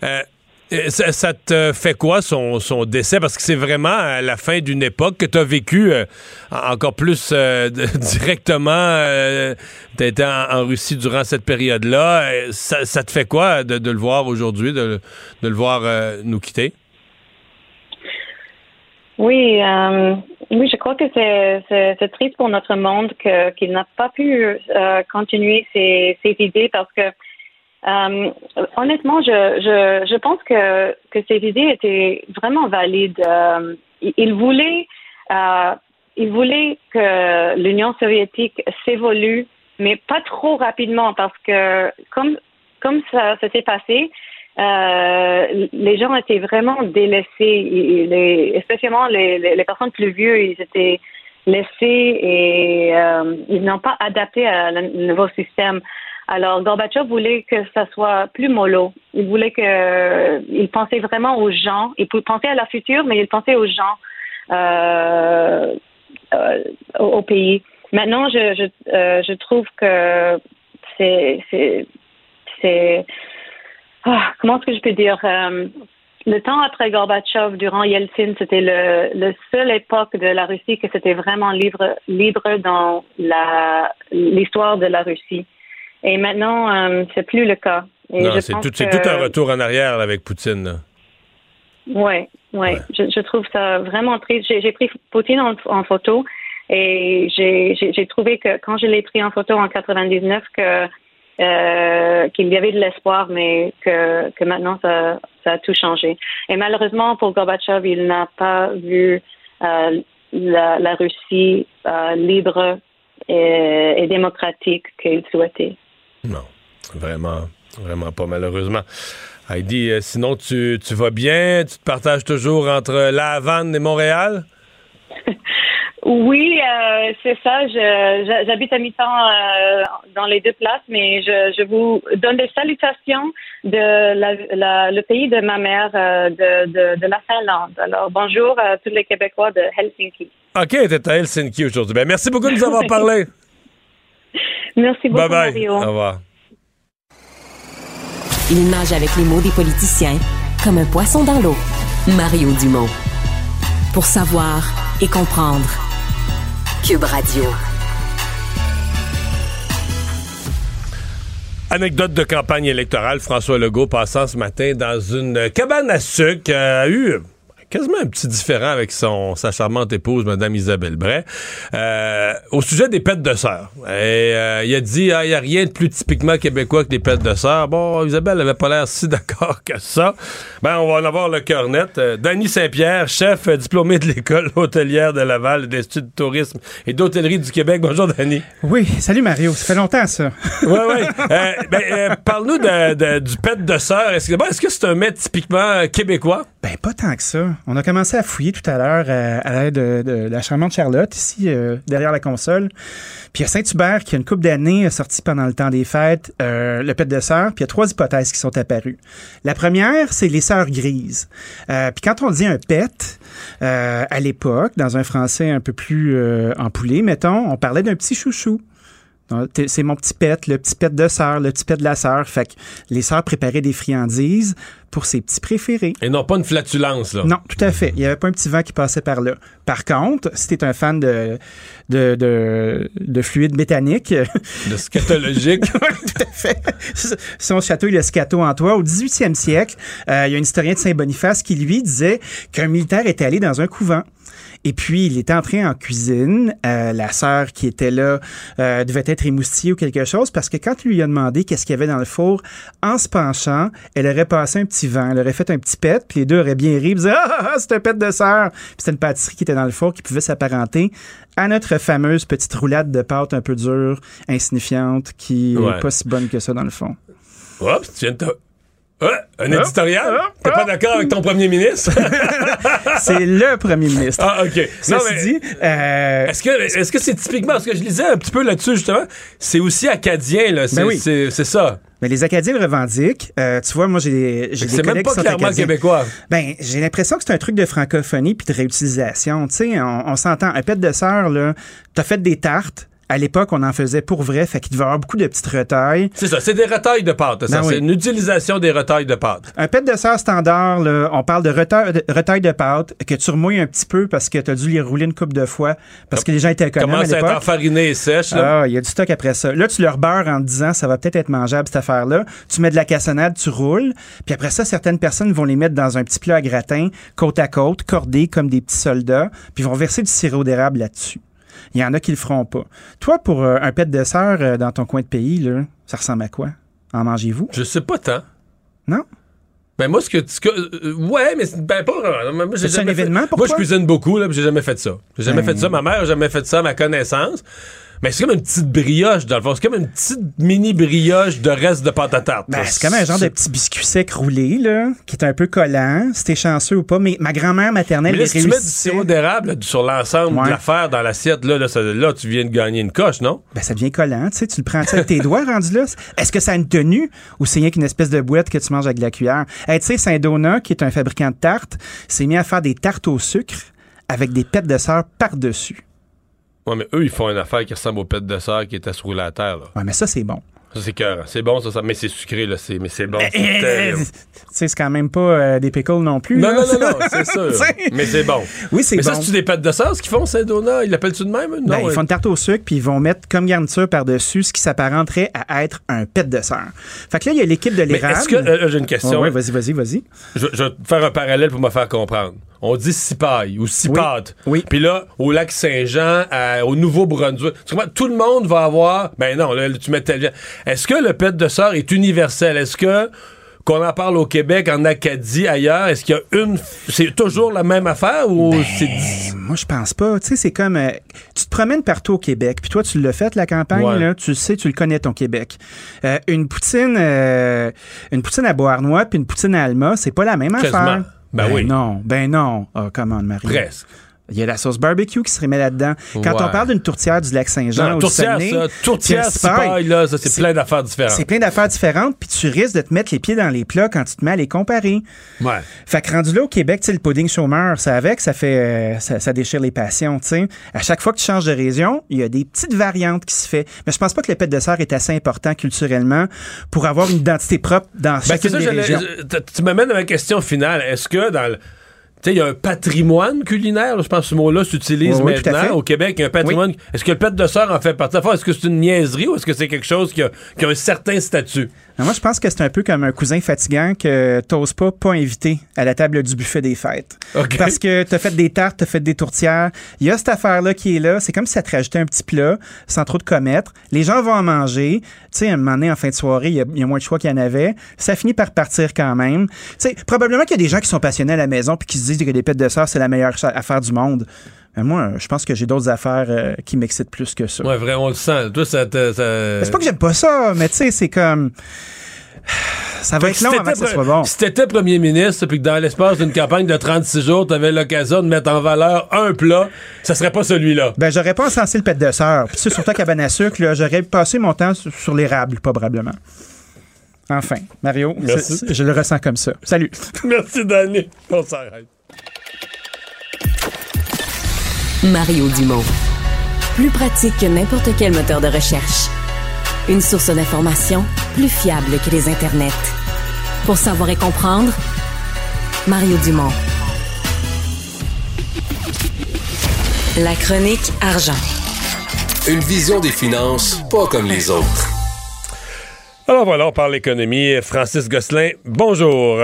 Euh, euh, ça, te fait quoi son, décès? Parce que c'est vraiment la fin d'une époque que tu as vécu euh, encore plus euh, (laughs) directement. tu as été en, Russie durant cette période-là. Ça, te fait quoi de, le voir aujourd'hui, de, le voir nous quitter? Oui, oui, je crois que c'est triste pour notre monde qu'il n'a pas pu continuer ses, ses idées parce que euh, honnêtement, je, je, je pense que, que ces idées étaient vraiment valides. Euh, il voulait Euh, il voulait que l'Union soviétique s'évolue, mais pas trop rapidement parce que comme comme ça, ça s'est passé, euh, les gens étaient vraiment délaissés, les, spécialement les, les, personnes plus vieux, ils étaient laissés et euh, ils n'ont pas adapté à le nouveau système. Alors Gorbatchev voulait que ça soit plus mollo. Il voulait que, il pensait vraiment aux gens. Il pensait à la future, mais il pensait aux gens euh, euh, au, pays. Maintenant, je je, euh, je trouve que c'est c'est ah, comment est-ce que je peux dire euh, le temps après Gorbatchev, durant Yeltsin, c'était le, le seule époque de la Russie que c'était vraiment libre, libre dans la l'histoire de la Russie. Et maintenant, euh, c'est plus le cas. non, c'est tout, tout, un retour en arrière avec Poutine. Oui, ouais. Je, je, trouve ça vraiment triste. J'ai pris Poutine en, photo et j'ai trouvé que quand je l'ai pris en photo en 99 que euh, qu'il y avait de l'espoir, mais que, que maintenant ça, ça, a tout changé. Et malheureusement pour Gorbatchev, il n'a pas vu euh, la, la, Russie euh, libre et, et démocratique qu'il souhaitait. Non, vraiment, vraiment pas malheureusement. Heidi, euh, sinon tu, tu vas bien? Tu te partages toujours entre La Havane et Montréal? (laughs) Oui, euh, c'est ça. J'habite à mi-temps euh, dans les deux places, mais je, je, vous donne des salutations de la, le pays de ma mère, de, de, de, la Finlande. Alors, bonjour à tous les Québécois de Helsinki. OK, tu es à Helsinki aujourd'hui. Ben, merci beaucoup de nous avoir (laughs) parlé. Merci beaucoup, bye bye. Mario. Au revoir. Il nage avec les mots des politiciens comme un poisson dans l'eau. Mario Dumont. Pour savoir et comprendre. Cube Radio. Anecdote de campagne électorale, François Legault passant ce matin dans une cabane à sucre a eu quasiment un petit différent avec son sa charmante épouse, Mme Isabelle Bray, euh, au sujet des pètes de sœur. Et euh, il a dit, ah, il n'y a rien de plus typiquement québécois que les pètes de sœur. Bon, Isabelle avait pas l'air si (laughs) d'accord que ça. Ben, on va en avoir le cœur net. Euh, Danny Saint-Pierre, chef diplômé de l'école (laughs) hôtelière de Laval, de l'Institut de tourisme et d'hôtellerie du Québec. Bonjour, Danny. Oui, salut Mario. Ça fait longtemps, ça. (laughs) oui, oui. ben, parle-nous du pète de sœur. Est-ce que est-ce que c'est un mets typiquement québécois? Ben, pas tant que ça. On a commencé à fouiller tout à l'heure euh, à, l'aide de, la charmante Charlotte, ici, euh, derrière la console. Puis il y a Saint-Hubert qui, a une couple d'années, a sorti pendant le temps des fêtes euh, le pet de sœur. Puis il y a trois hypothèses qui sont apparues. La première, c'est les sœurs grises. puis quand on dit un pet, à l'époque, dans un français un peu plus empoulé, mettons, on parlait d'un petit chouchou. C'est mon petit pet, le petit pet de sœur, le petit pet de la sœur. Fait que les sœurs préparaient des friandises pour ses petits préférés. Et non pas une flatulence, là. Non, tout à fait. Il n'y avait pas un petit vent qui passait par là. Par contre, si tu es un fan de, de, de, de fluide mécanique... (laughs) De scatologique. (laughs) tout à fait. Son château, il a scato en toi. Au 18e siècle, euh, il y a un historien de Saint-Boniface qui, lui, disait qu'un militaire était allé dans un couvent. Et puis, il était entré en cuisine. Euh, la sœur qui était là euh, devait être émoustillée ou quelque chose parce que quand il lui a demandé qu'est-ce qu'il y avait dans le four, en se penchant, elle aurait passé un petit vent. Elle aurait fait un petit pet, puis les deux auraient bien ri. Ils disaient, (laughs) ah, ah, ah, c'est un pet de sœur. Puis c'était une pâtisserie qui était dans le four qui pouvait s'apparenter à notre fameuse petite roulade de pâte un peu dure, insignifiante, qui n'est pas si bonne que ça dans le fond. Oups, tu viens de un éditorial? T'es pas d'accord avec ton premier ministre? (laughs) c'est le premier ministre. Ah, OK. non, mais, dit, euh, est-ce que est-ce que c'est typiquement, parce que je lisais un petit peu là-dessus, justement, c'est aussi acadien, là. C'est, ben c'est, ça. Mais les Acadiens le revendiquent. Euh, tu vois, moi, j'ai, j'ai des collègues qui sont clairement québécois. Ben, j'ai l'impression que c'est un truc de francophonie puis de réutilisation. Tu sais, on, on s'entend. Un pet de sœur, là, t'as fait des tartes, à l'époque, on en faisait pour vrai, fait qu'il devait y avoir beaucoup de petites retailles. C'est ça, c'est des retailles de pâte. Ben c'est une utilisation des retailles de pâte. Un pet de sœur standard, là, on parle de retailles de, de pâte que tu remouilles un petit peu parce que tu as dû les rouler une coupe de fois parce que les gens étaient économes Comment à être enfariné et sèche. Ah, il y a du stock après ça. Là, tu leur beurres en te disant ça va peut-être être mangeable cette affaire-là. Tu mets de la cassonade, tu roules. Puis après ça, certaines personnes vont les mettre dans un petit plat à gratin, côte à côte, cordés comme des petits soldats, puis vont verser du sirop d'érable là-dessus. Il y en a qui le feront pas. Toi, pour euh, un pet de sœur euh, dans ton coin de pays, là, ça ressemble à quoi? En mangez-vous? Je sais pas tant. Non? Ben moi, ce que, ce que euh, ouais, mais c'est- ben pas C'est un événement pour Moi, je cuisine beaucoup là, j'ai jamais fait ça. J'ai jamais Ben- fait ça. Ma mère a jamais fait ça, à ma connaissance. Mais c'est comme une petite brioche dans le fond. C'est comme une petite mini brioche de reste de pâte à tarte. Ben, c'est comme un genre de petit biscuit sec roulé, là, qui est un peu collant, si t'es chanceux ou pas. Mais ma grand-mère maternelle, Mais là, si tu mets du sirop d'érable sur l'ensemble Ouais. de l'affaire dans l'assiette, là, là, ça- là, tu viens de gagner une coche, non? Ben, ça devient collant, tu sais, tu le prends avec tes doigts (laughs) rendu là. Est-ce que ça a une tenue ou c'est rien qu'une espèce de boîte que tu manges avec de la cuillère? Hey, tu sais, Saint-Donat, qui est un fabricant de tartes, s'est mis à faire des tartes au sucre avec des pêtes de sœur par-dessus. Ouais, mais eux, ils font une affaire qui ressemble aux pêtes de sœur qui étaient sur la terre, là. Ouais, mais ça, c'est bon. Ça, c'est cœur. C'est bon, ça, ça, mais c'est sucré, là. C'est, mais c'est bon. c'est Eh, eh. Tu sais, c'est quand même pas euh, des pickles non plus. Non, là. non, non, non, c'est (laughs) sûr. Mais c'est bon. Oui, c'est Mais bon. ça, c'est-tu des pâtes de sauce qu'ils font, Saint-Donat? Ils l'appellent-tu de même? Non. Ben, ils euh, font une tarte au sucre, puis ils vont mettre comme garniture par-dessus ce qui s'apparenterait à être un pet de sœur. Fait que là, il y a l'équipe de Mais l'érable. est-ce que. euh, là, j'ai une question. Ouais, vas-y, vas-y, vas-y. Je, je vais te faire un parallèle pour me faire comprendre. On dit cipaille ou cipade. Oui. Puis là, au lac Saint-Jean, au Nouveau-Brunswick, tout le monde va avoir. Ben non, là, tu mets tel. Est-ce que le pet de sœur est universel? Est-ce que. Qu'on en parle au Québec, en Acadie, ailleurs, est-ce qu'il y a une. C'est toujours la même affaire ou c'est. Eh, Moi, je pense pas. Tu sais, c'est comme. euh, tu te promènes partout au Québec, puis toi, tu l'as fait, la campagne, Ouais. là. Tu le sais, tu le connais, ton Québec. Euh, une poutine. euh, une poutine à Beauharnois, puis une poutine à Alma, c'est pas la même Quasiment. affaire. Ben oui. Non, ben non. Oh, comment, Marie? Presque. Il y a la sauce barbecue qui se remet là-dedans. Quand Ouais. on parle d'une tourtière du lac Saint-Jean du tourtière, Saguenay, ça. Tourtière, cipaille, cipaille, là, ça, c'est c'est- plein d'affaires différentes. C'est plein d'affaires différentes, puis tu risques de te mettre les pieds dans les plats quand tu te mets à les comparer. Ouais. Fait que rendu là au Québec, tu le pudding chômeur, ça avec, ça fait, euh, ça, ça déchire les passions, tu sais. À chaque fois que tu changes de région, il y a des petites variantes qui se fait. Mais je pense pas que le pet de sœur est assez important culturellement pour avoir une identité propre dans Ben, c'est chacune des régions. tu m'amènes à ma question finale. Est-ce que dans le. Tu sais, il y a un patrimoine culinaire, je pense que ce mot-là s'utilise Oui, maintenant. Au Québec, un patrimoine. Est-ce que le pet de sœur en fait partie? Est-ce que c'est une niaiserie ou est-ce que c'est quelque chose qui a, qui a un certain statut? Moi, je pense que c'est un peu comme un cousin fatigant que t'oses pas pas inviter à la table du buffet des fêtes. Parce que t'as fait des tartes, t'as fait des tourtières. Il y a cette affaire-là qui est là. C'est comme si ça te rajoutait un petit plat sans trop de commettre. Les gens vont en manger. Tu sais, un moment donné, en fin de soirée, il y a, il y a moins de choix qu'il y en avait. Ça finit par partir quand même. Tu sais, probablement qu'il y a des gens qui sont passionnés à la maison puis qui se disent que les pêtes de sœur, c'est la meilleure affaire du monde. Mais moi, je pense que j'ai d'autres affaires euh, qui m'excitent plus que ça. Ouais, vraiment, on le sent. Toi, ça te. ça- C'est pas que j'aime pas ça, mais tu sais, c'est comme... (sighs) Ça va Fait être long si avant que ça soit bon. Si t'étais premier ministre, puis que dans l'espace d'une campagne de 36 jours, t'avais l'occasion de mettre en valeur un plat, ça serait pas celui-là. Ben, j'aurais pas encensé le pet de sœur. Puis, tu sais, surtout à cabane à sucre, j'aurais passé mon temps sur, sur l'érable, probablement. Enfin, Mario, Merci. je le ressens comme ça. Salut. (laughs) Merci, Danny. On s'arrête. Mario Dumont. Plus pratique que n'importe quel moteur de recherche. Une source d'information plus fiable que les internets. Pour savoir et comprendre, Mario Dumont. La chronique argent. Une vision des finances pas comme les autres. Alors voilà, on parle économie. Francis Gosselin, bonjour.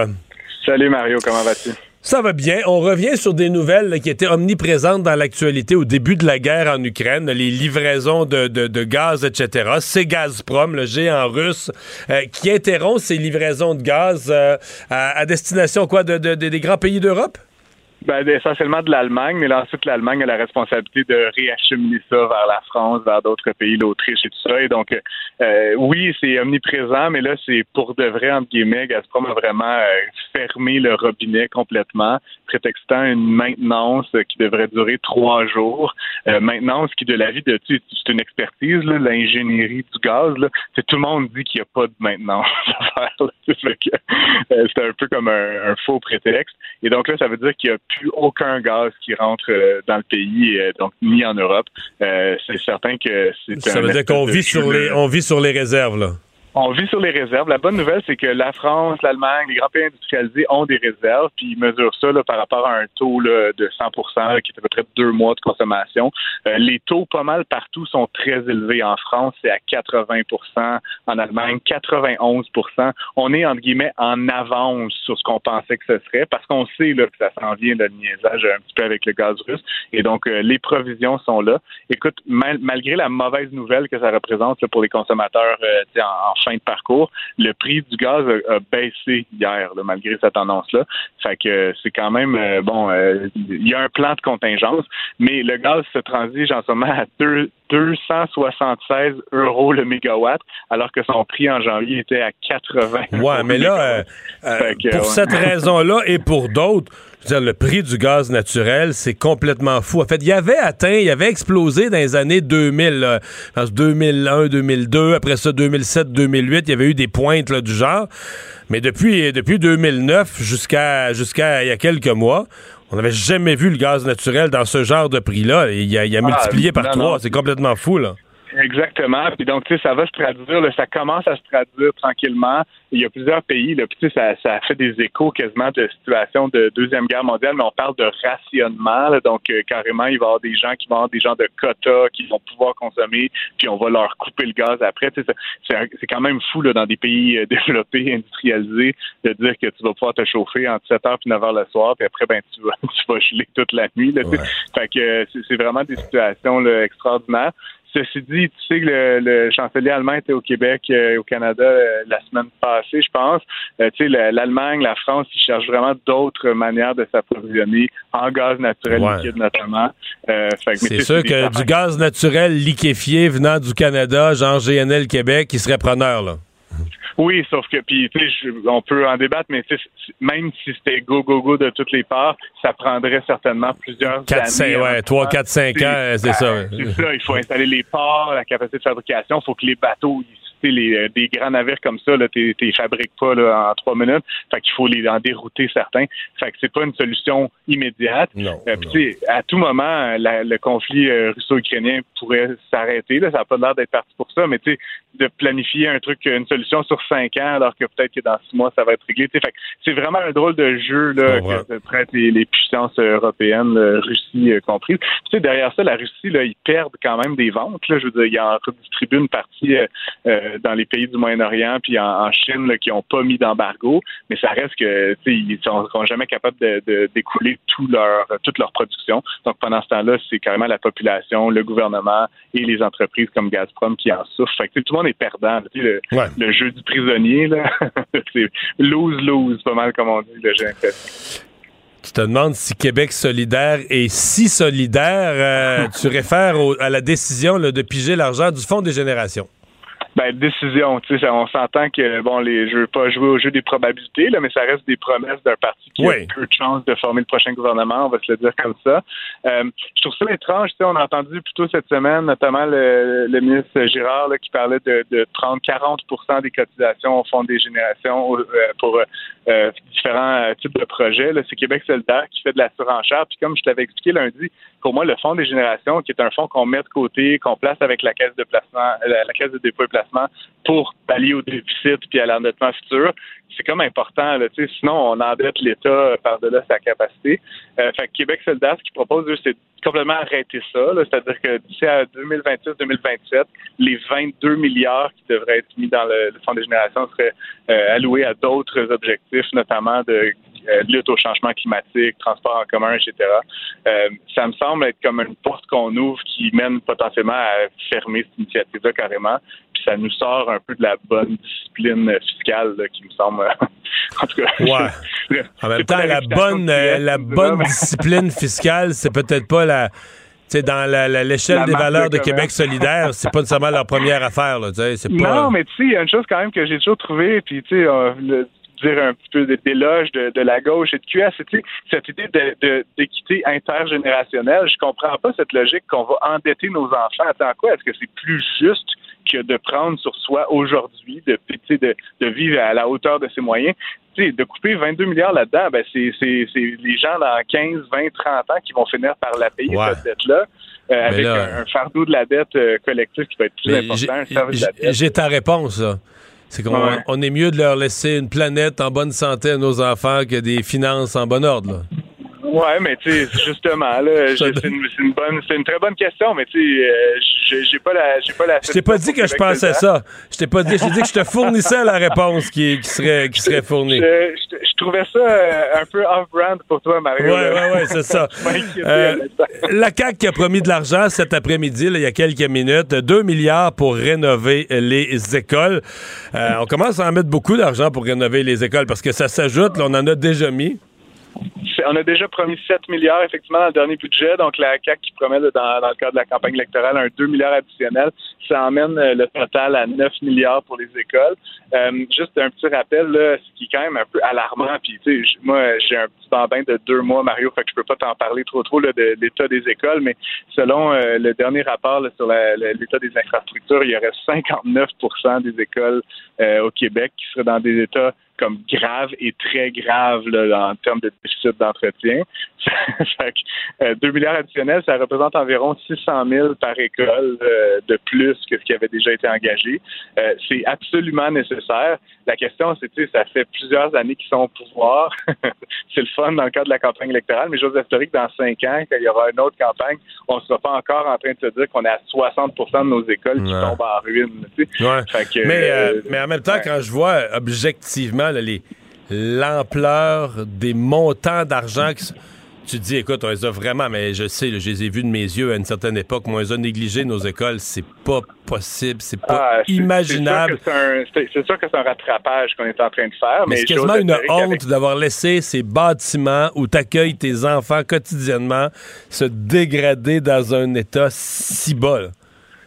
Salut Mario, comment vas-tu? Ça va bien. On revient sur des nouvelles qui étaient omniprésentes dans l'actualité au début de la guerre en Ukraine, les livraisons de, gaz, etc. C'est Gazprom, le géant russe, euh, qui interrompt ces livraisons de gaz euh, à, à destination quoi de- des grands pays d'Europe? Ben, essentiellement de l'Allemagne, mais là, ensuite, l'Allemagne a la responsabilité de réacheminer ça vers la France, vers d'autres pays, l'Autriche et tout ça. Et donc, euh, oui, c'est omniprésent, mais là, c'est pour de vrai, entre guillemets, Gazprom a vraiment euh, fermé le robinet complètement, prétextant une maintenance qui devrait durer trois jours. Euh, maintenance qui, de la vie de, tu c'est une expertise, l'ingénierie du gaz, là. Tout le monde dit qu'il n'y a pas de maintenance (laughs) à faire. c'est un peu comme un, faux prétexte. Et donc là, ça veut dire qu'il n'y a plus aucun gaz qui rentre euh, dans le pays, euh, donc ni en Europe. Euh, c'est certain que c'est Ça un veut dire qu'on vit sur les on vit sur les réserves là. On vit sur les réserves. La bonne nouvelle, c'est que la France, l'Allemagne, les grands pays industrialisés ont des réserves, puis ils mesurent ça là, par rapport à un taux là, de 100 là, qui est à peu près deux mois de consommation. Euh, les taux, pas mal partout, sont très élevés. En France, c'est à 80% en Allemagne, 91% On est, entre guillemets, en avance sur ce qu'on pensait que ce serait, parce qu'on sait là, que ça s'en vient, le niaisage un petit peu avec le gaz russe. Et donc, euh, les provisions sont là. Écoute, mal- malgré la mauvaise nouvelle que ça représente là, pour les consommateurs euh, en, en fin de parcours. Le prix du gaz a, baissé hier, malgré cette annonce-là. Fait que c'est quand même bon. Il y a un plan de contingence, mais le gaz se transige en ce moment à deux, 276 euros le mégawatt, alors que son prix en janvier était à 80. Ouais, mais là, pour cette raison-là et pour d'autres, je veux dire, le prix du gaz naturel, c'est complètement fou. En fait, il y avait atteint, il y avait explosé dans les années 2000, là, 2001, 2002, après ça 2007, 2008, il y avait eu des pointes là, du genre. Mais depuis, depuis 2009 jusqu'à jusqu'à il y a quelques mois, on n'avait jamais vu le gaz naturel dans ce genre de prix-là. Il a, il a ah, multiplié par trois. C'est complètement fou, là. Exactement. Puis donc, tu sais, ça va se traduire, ça commence à se traduire tranquillement. Il y a plusieurs pays, là, puis tu sais, ça, ça fait des échos quasiment de situation de Deuxième Guerre mondiale, mais on parle de rationnement. donc, euh, carrément, il va y avoir des gens qui vont avoir des gens de quotas qui vont pouvoir consommer, puis on va leur couper le gaz après. Tu sais, c'est quand même fou, là, dans des pays euh, (laughs) développés, industrialisés, de dire que tu vas pouvoir te chauffer entre 7h puis 9h le soir, puis après, ben, tu vas, (laughs) tu vas geler toute la nuit. Là, Fait que euh, c'est vraiment des situations là, extraordinaires. Ceci dit, tu sais que le, chancelier allemand était au Québec euh, au Canada euh, la semaine passée, je pense. Euh, tu sais, l'Allemagne, la France, ils cherchent vraiment d'autres manières de s'approvisionner en gaz naturel liquide notamment. c'est sûr que du gaz naturel liquéfié venant du Canada, genre GNL Québec, il serait preneur, là. Oui, sauf que, puis, tu sais, on peut en débattre, mais même si c'était go, go, go de toutes les parts, ça prendrait certainement plusieurs 4, années. 5, ouais, 3, 4, 5 ans, c'est ça. C'est ça, il faut installer les ports, la capacité de fabrication, il faut que les bateaux les, euh, des grands navires comme ça, tu les fabriques pas là, en trois minutes. Fait qu'il faut les en dérouter certains. Fait que c'est pas une solution immédiate. Non, euh, à tout moment, le conflit euh, russo-ukrainien pourrait s'arrêter. Ça n'a pas l'air d'être parti pour ça, mais de planifier un truc, une solution sur cinq ans, alors que peut-être que dans six mois, ça va être réglé. Fait c'est vraiment un drôle de jeu là, que prêtent les, puissances européennes, Russie comprise. Tu derrière ça, la Russie, là, ils perdent quand même des ventes. Là. Je veux dire, ils en redistribuent une partie dans les pays du Moyen-Orient puis en, Chine qui n'ont pas mis d'embargo, mais ça reste que ils sont, seront jamais capables de, d'écouler tout leur, toute leur production. Donc pendant ce temps-là, c'est carrément la population, le gouvernement et les entreprises comme Gazprom qui en souffrent. Fait que, tout le monde est perdant. Le, le, jeu du prisonnier, là, (laughs) c'est lose-lose, pas mal comme on dit, le jeu tu te demandes si Québec solidaire est si solidaire. Euh, tu (laughs) réfères à la décision de piger l'argent du Fonds des générations. Ben, décision, tu sais, on s'entend que, bon, les, je veux pas jouer au jeu des probabilités, là, mais ça reste des promesses d'un parti qui a peu de chances de former le prochain gouvernement, on va se le dire comme ça. Euh, je trouve ça étrange, tu sais, on a entendu plus tôt cette semaine, notamment le, ministre Girard, qui parlait de, de 30-40 des cotisations au Fonds des générations euh, pour euh, différents types de projets. C'est Québec solidaire qui fait de la surenchère. Puis comme je t'avais expliqué lundi, pour moi, le Fonds des générations, qui est un fonds qu'on met de côté, qu'on place avec la caisse de placement, la, la caisse de dépôt et placement, pour pallier au déficit puis à l'endettement futur. C'est comme important, là, sinon on endette l'État par-delà sa capacité. Euh, fait que Québec solidaire, ce qu'il propose, c'est complètement arrêter ça. C'est-à-dire que d'ici à 2026-2027, les 22 milliards qui devraient être mis dans le, fonds des générations seraient euh, alloués à d'autres objectifs, notamment de euh, lutte au changement climatique, transport en commun, etc. Euh, ça me semble être comme une porte qu'on ouvre qui mène potentiellement à fermer cette initiative-là carrément. Puis ça nous sort un peu de la bonne discipline fiscale qui me semble. (laughs) en tout cas. Ouais. (laughs) en même temps, la bonne, la bonne discipline fiscale, c'est peut-être pas la sais, dans l'échelle des valeurs de, Québec solidaire, c'est pas nécessairement leur première affaire. Là, pas... Non, mais tu sais, il y a une chose quand même que j'ai toujours trouvé, puis tu sais, euh, dire un petit peu d'éloge de, de, la gauche et de QS, c'est cette idée d'équité de, intergénérationnelle. Je comprends pas cette logique qu'on va endetter nos enfants. Attends quoi? Est-ce que c'est plus juste que de prendre sur soi aujourd'hui, de, de, de vivre à la hauteur de ses moyens? de couper 22 milliards là-dedans, ben c'est les gens dans 15, 20, 30 ans qui vont finir par la payer, cette dette-là. Euh, avec un, fardeau de la dette euh, collective qui va être plus important. J'ai ta réponse, là. C'est qu'on est mieux de leur laisser une planète en bonne santé à nos enfants que des finances en bon ordre. Ouais, mais tu sais, justement, là, (laughs) c'est une, une, bonne, c'est une très bonne question, mais tu sais, euh, j'ai pas la, j'ai pas la. Je t'ai pas dit que je pensais ça. Je t'ai pas dit, je t'ai dit que je te fournissais la réponse qui, qui serait, qui serait fournie. Je, je, trouvais ça euh, un peu off-brand pour toi, Mario. Ouais, ouais, ouais, c'est ça. (laughs) euh, la CAC qui a promis de l'argent cet après-midi, il y a quelques minutes, 2 milliards pour rénover les écoles. Euh, on commence à en mettre beaucoup d'argent pour rénover les écoles parce que ça s'ajoute, on en a déjà mis on a déjà promis 7 milliards, effectivement, dans le dernier budget. Donc, la CAQ qui promet, dans, le cadre de la campagne électorale, un 2 milliards additionnel. Ça emmène euh, le total à 9 milliards pour les écoles. Euh, juste un petit rappel, ce qui est quand même un peu alarmant. Puis, tu sais, moi, j'ai un petit bambin de deux mois, Mario, fait que je peux pas t'en parler trop, trop de l'état des écoles. Mais selon euh, le dernier rapport sur l'état des infrastructures, il y aurait 59% des écoles au Québec qui seraient dans des états comme grave et très grave là, en termes de déficit d'entretien. (laughs) fait que, 2 euh, milliards additionnels, ça représente environ 600 000 par école euh, de plus que ce qui avait déjà été engagé. Euh, c'est absolument nécessaire. La question, c'est, tu sais, ça fait plusieurs années qu'ils sont au pouvoir. (laughs) c'est le fun dans le cadre de la campagne électorale, mais j'ose espérer que dans cinq ans, quand il y aura une autre campagne, on ne sera pas encore en train de se dire qu'on est à 60% de nos écoles qui tombent en ruine. Tu sais. mais, mais en même temps, quand je vois objectivement l'ampleur des montants d'argent qui tu dis, écoute, on les a vraiment, mais je sais, je les ai vus de mes yeux à une certaine époque, mais on les a négligés, nos écoles. C'est pas possible, c'est pas ah, imaginable. C'est sûr que c'est un, rattrapage qu'on est en train de faire. Mais, c'est quasiment une honte d'avoir laissé ces bâtiments où tu accueilles tes enfants quotidiennement se dégrader dans un état si bas.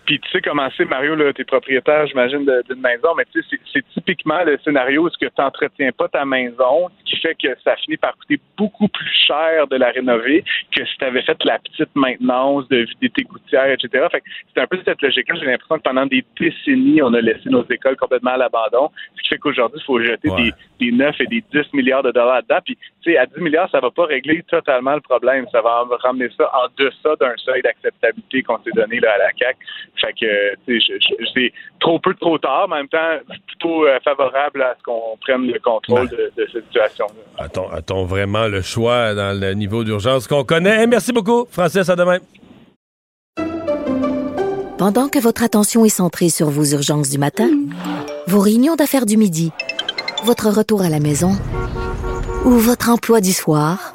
Puis tu sais comment c'est, Mario, là, t'es propriétaire, j'imagine, d'une maison, mais tu sais, c'est typiquement le scénario où ce que tu n'entretiens pas ta maison, ce qui fait que ça finit par coûter beaucoup plus cher de la rénover que si tu avais fait la petite maintenance de vider tes gouttières, etc. Fait que c'est un peu cette logique-là. J'ai l'impression que pendant des décennies, on a laissé nos écoles complètement à l'abandon, ce qui fait qu'aujourd'hui, il faut jeter des, des 9 et des 10 milliards de dollars dedans. Puis, tu sais, à 10 milliards, ça va pas régler totalement le problème. Ça va ramener ça en deçà d'un seuil d'acceptabilité qu'on s'est donné là, à la CAQ. Fait que, c'est trop peu, trop tard, mais en même temps, plutôt euh, favorable à ce qu'on prenne le contrôle de, cette situation-là. A-t-on vraiment le choix dans le niveau d'urgence qu'on connaît? merci beaucoup, Francis, à demain. Pendant que votre attention est centrée sur vos urgences du matin, vos réunions d'affaires du midi, votre retour à la maison ou votre emploi du soir,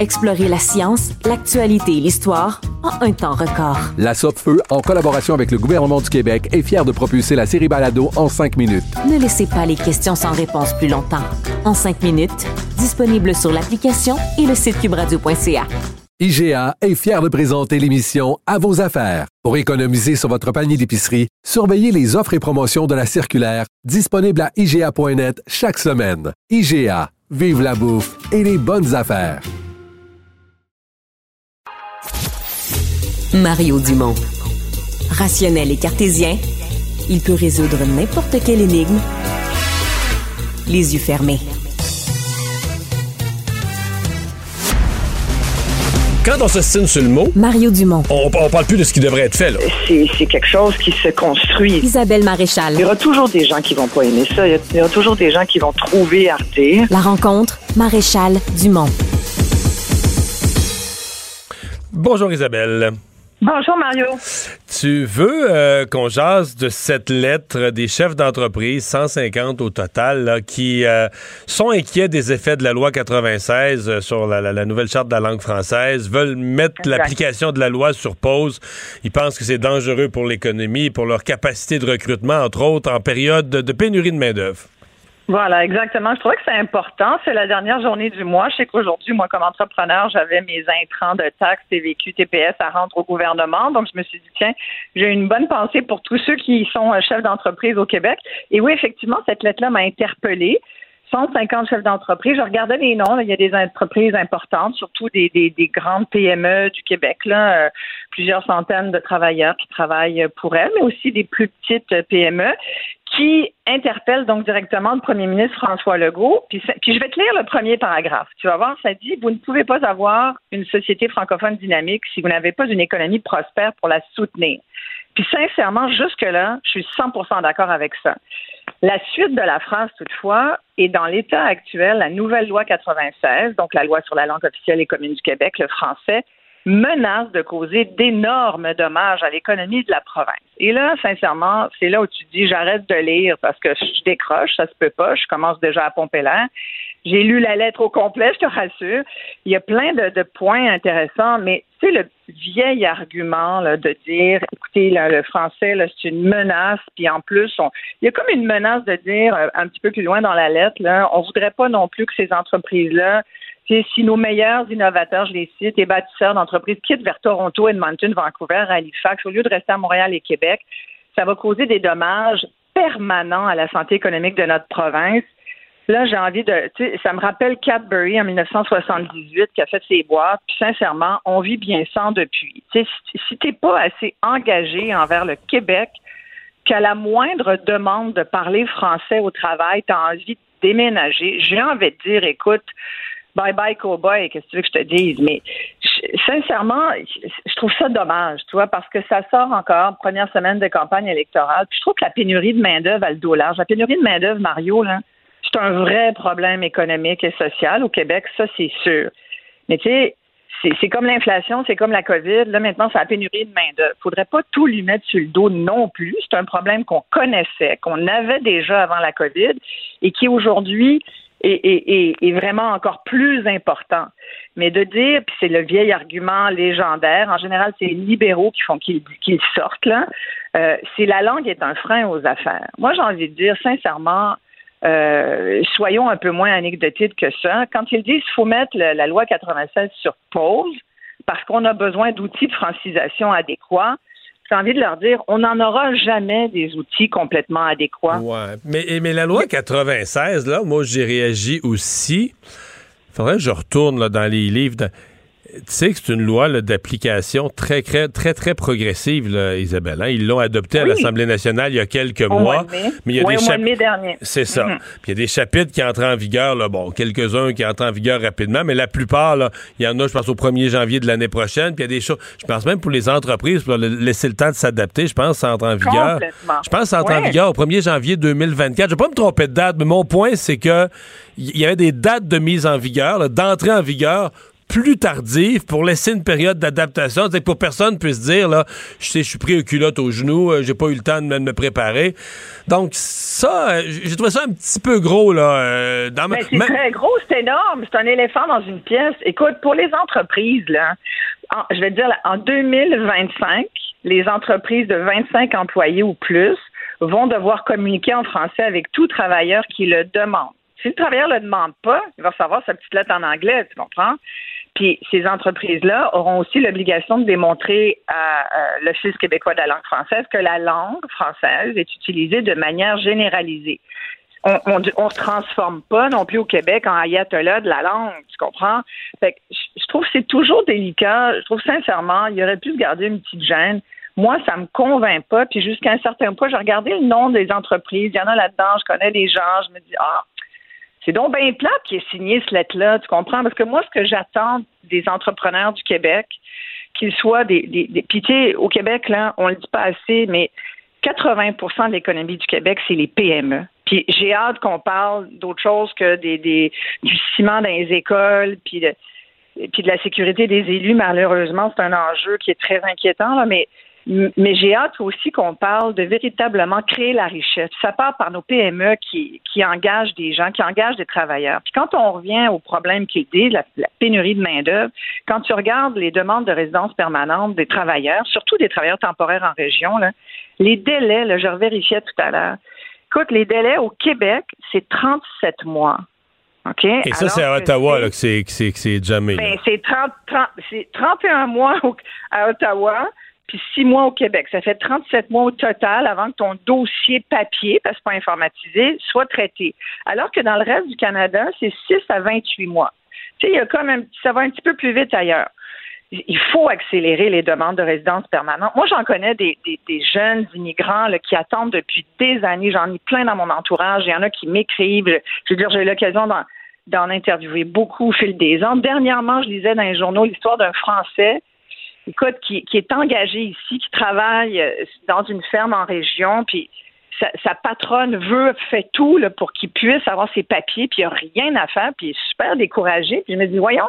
Explorez la science, l'actualité et l'histoire en un temps record. La Feu, en collaboration avec le gouvernement du Québec, est fière de propulser la série Balado en cinq minutes. Ne laissez pas les questions sans réponse plus longtemps. En cinq minutes, disponible sur l'application et le site cubradio.ca. IGA est fier de présenter l'émission À vos affaires. Pour économiser sur votre panier d'épicerie, surveillez les offres et promotions de la circulaire disponible à IGA.net chaque semaine. IGA, vive la bouffe et les bonnes affaires. Mario Dumont. Rationnel et cartésien, il peut résoudre n'importe quelle énigme les yeux fermés. Quand on s'estime sur le mot, Mario Dumont. On, on parle plus de ce qui devrait être fait. C'est quelque chose qui se construit. Isabelle Maréchal. Il y aura toujours des gens qui vont pas aimer ça. Il y aura toujours des gens qui vont trouver Arte. La rencontre, Maréchal Dumont. Bonjour Isabelle. Bonjour Mario. Tu veux euh, qu'on jase de cette lettre des chefs d'entreprise, 150 au total, qui euh, sont inquiets des effets de la loi 96 euh, sur la, nouvelle charte de la langue française, veulent mettre l'application de la loi sur pause. Ils pensent que c'est dangereux pour l'économie, pour leur capacité de recrutement, entre autres, en période de pénurie de main-d'œuvre. Voilà, exactement. Je trouvais que c'est important. C'est la dernière journée du mois. Je sais qu'aujourd'hui, moi, comme entrepreneur, j'avais mes intrants de taxes, TVQ, TPS à rendre au gouvernement. Donc, je me suis dit, tiens, j'ai une bonne pensée pour tous ceux qui sont chefs d'entreprise au Québec. Et oui, effectivement, cette lettre-là m'a interpellée. 150 chefs d'entreprise. Je regardais les noms. il y a des entreprises importantes, surtout des, des, des grandes PME du Québec. Euh, plusieurs centaines de travailleurs qui travaillent pour elles, mais aussi des plus petites PME qui interpellent donc directement le premier ministre François Legault. Puis, puis je vais te lire le premier paragraphe. Tu vas voir, ça dit Vous ne pouvez pas avoir une société francophone dynamique si vous n'avez pas une économie prospère pour la soutenir. Puis sincèrement, jusque-là, je suis 100 d'accord avec ça. La suite de la phrase, toutefois, est dans l'état actuel, la nouvelle loi 96, donc la loi sur la langue officielle et commune du Québec, le français, menace de causer d'énormes dommages à l'économie de la province. Et là, sincèrement, c'est là où tu dis j'arrête de lire parce que je décroche, ça se peut pas, je commence déjà à pomper l'air. J'ai lu la lettre au complet, je te rassure. Il y a plein de, points intéressants, mais c'est le vieil argument de dire, écoutez, le français, c'est une menace, puis en plus, il y a comme une menace de dire, euh, un petit peu plus loin dans la lettre, là, on voudrait pas non plus que ces entreprises-là si nos meilleurs innovateurs, je les cite, et bâtisseurs d'entreprises quittent vers Toronto, Edmonton, Vancouver, Halifax, au lieu de rester à Montréal et Québec, ça va causer des dommages permanents à la santé économique de notre province. Là, j'ai envie de. Ça me rappelle Cadbury en 1978 qui a fait ses boîtes. Puis sincèrement, on vit bien sans depuis. Tu sais, si t'es pas assez engagé envers le Québec, qu'à la moindre demande de parler français au travail, tu as envie de déménager, j'ai envie de dire, écoute, bye bye cowboy, qu'est-ce que tu veux que je te dise? Mais sincèrement, je trouve ça dommage, tu vois, parce que ça sort encore, première semaine de campagne électorale. Puis je trouve que la pénurie de main-d'œuvre a le dos large. La pénurie de main-d'œuvre, Mario, là, c'est un vrai problème économique et social au Québec, ça c'est sûr. Mais tu sais, c'est comme l'inflation, c'est comme la COVID. Là, maintenant, c'est la pénurie de main-d'œuvre. Il faudrait pas tout lui mettre sur le dos non plus. C'est un problème qu'on connaissait, qu'on avait déjà avant la COVID et qui aujourd'hui est, vraiment encore plus important. Mais de dire, puis c'est le vieil argument légendaire, en général, c'est les libéraux qui font qu'ils sortent, là, euh, si la langue est un frein aux affaires. Moi, j'ai envie de dire, sincèrement, euh, soyons un peu moins anecdotiques que ça. Quand ils disent qu'il faut mettre la loi 96 sur pause parce qu'on a besoin d'outils de francisation adéquats, j'ai envie de leur dire, on n'en aura jamais des outils complètement adéquats. Ouais, mais, mais la loi 96, là, moi, j'ai réagi aussi. Faudrait que je retourne là, dans les livres tu sais que c'est une loi d'application très, très, très, très progressive, là, Isabelle. Hein? Ils l'ont adoptée à l'Assemblée nationale il y a quelques mois. Mais il y a des chapitres. C'est ça. Mm-hmm. Puis il y a des chapitres qui entrent en vigueur, là, bon, quelques-uns qui entrent en vigueur rapidement, mais la plupart, là, il y en a, je pense, au 1er janvier de l'année prochaine. Puis il y a des choses. Je pense même pour les entreprises, pour laisser le temps de s'adapter, je pense que ça entre en vigueur. Je pense que ça entre en vigueur au 1er janvier 2024. Je ne vais pas me tromper de date, mais mon point, c'est que il y avait des dates de mise en vigueur, d'entrée en vigueur plus tardive pour laisser une période d'adaptation. C'est pour personne puisse dire, là, je sais, je suis pris au culotte au genou, euh, j'ai pas eu le temps de me, préparer. Donc, ça, euh, j'ai trouvé ça un petit peu gros, là. Euh, dans c'est très gros, c'est énorme. C'est un éléphant dans une pièce. Écoute, pour les entreprises, là, je vais dire, en 2025, les entreprises de 25 employés ou plus vont devoir communiquer en français avec tout travailleur qui le demande. Si le travailleur ne le demande pas, il va recevoir sa petite lettre en anglais, tu comprends? Puis ces entreprises-là auront aussi l'obligation de démontrer à, l'Office québécois de la langue française que la langue française est utilisée de manière généralisée. On ne se transforme pas non plus au Québec en ayatollah de la langue, tu comprends? Fait que je trouve que c'est toujours délicat. Je trouve sincèrement, il aurait pu se garder une petite gêne. Moi, ça me convainc pas. Puis jusqu'à un certain point, j'ai regardé le nom des entreprises. Il y en a là-dedans, je connais des gens. Je me dis, ah, c'est donc bien plat qui est signé ce lettre-là, tu comprends? Parce que moi, ce que j'attends des entrepreneurs du Québec, qu'ils soient des, des, des au Québec, là, on le dit pas assez, mais 80% de l'économie du Québec, c'est les PME. Puis j'ai hâte qu'on parle d'autre chose que des, des, du ciment dans les écoles, puis de, puis de la sécurité des élus. Malheureusement, c'est un enjeu qui est très inquiétant, là, mais mais j'ai hâte aussi qu'on parle de véritablement créer la richesse. Ça part par nos PME qui, qui engagent des gens, qui engagent des travailleurs. Puis quand on revient au problème qui est dit, la, pénurie de main-d'œuvre, quand tu regardes les demandes de résidence permanente des travailleurs, surtout des travailleurs temporaires en région, là, les délais, là, je revérifiais tout à l'heure. Écoute, les délais au Québec, c'est 37 mois. OK? Et ça, c'est à Ottawa que c'est jamais. Ben, c'est 31 mois à Ottawa puis six mois au Québec. Ça fait 37 mois au total avant que ton dossier papier, parce que pas informatisé, soit traité. Alors que dans le reste du Canada, c'est 6 à 28 mois. Tu sais, il y a quand même, ça va un petit peu plus vite ailleurs. Il faut accélérer les demandes de résidence permanente. Moi, j'en connais des, jeunes immigrants qui attendent depuis des années. J'en ai plein dans mon entourage. Il y en a qui m'écrivent. Je veux dire, j'ai eu l'occasion d'en interviewer beaucoup au fil des ans. Dernièrement, je lisais dans les journaux l'histoire d'un Français écoute, qui, est engagé ici, qui travaille euh, dans une ferme en région, puis sa, patronne veut, fait tout pour qu'il puisse avoir ses papiers, puis il n'y a rien à faire, puis il est super découragé. Puis je me dis, voyons,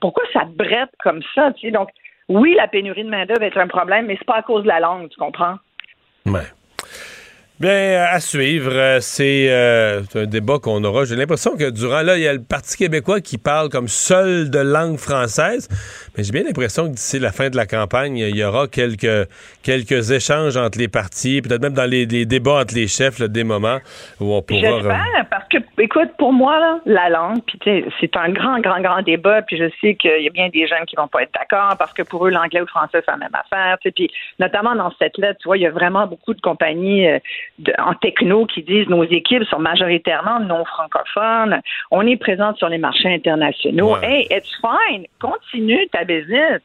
pourquoi ça brette comme ça? Tu Donc, oui, la pénurie de main-d'œuvre est un problème, mais c'est pas à cause de la langue, tu comprends? Bien, euh, à suivre, euh, euh, c'est un débat qu'on aura. J'ai l'impression que durant là, il y a le Parti québécois qui parle comme seul de langue française, mais j'ai bien l'impression que d'ici la fin de la campagne, il y aura quelques, quelques échanges entre les partis, peut-être même dans les, débats entre les chefs, des moments où on pourra... Écoute, pour moi, la langue, puis c'est un grand, grand, grand débat, puis je sais qu'il y a bien des jeunes qui vont pas être d'accord, parce que pour eux, l'anglais ou le français, c'est la même affaire, puis notamment dans cette lettre, tu vois, il y a vraiment beaucoup de compagnies en techno qui disent nos équipes sont majoritairement non francophones. On est présente sur les marchés internationaux. Hey, it's fine. Continue ta business.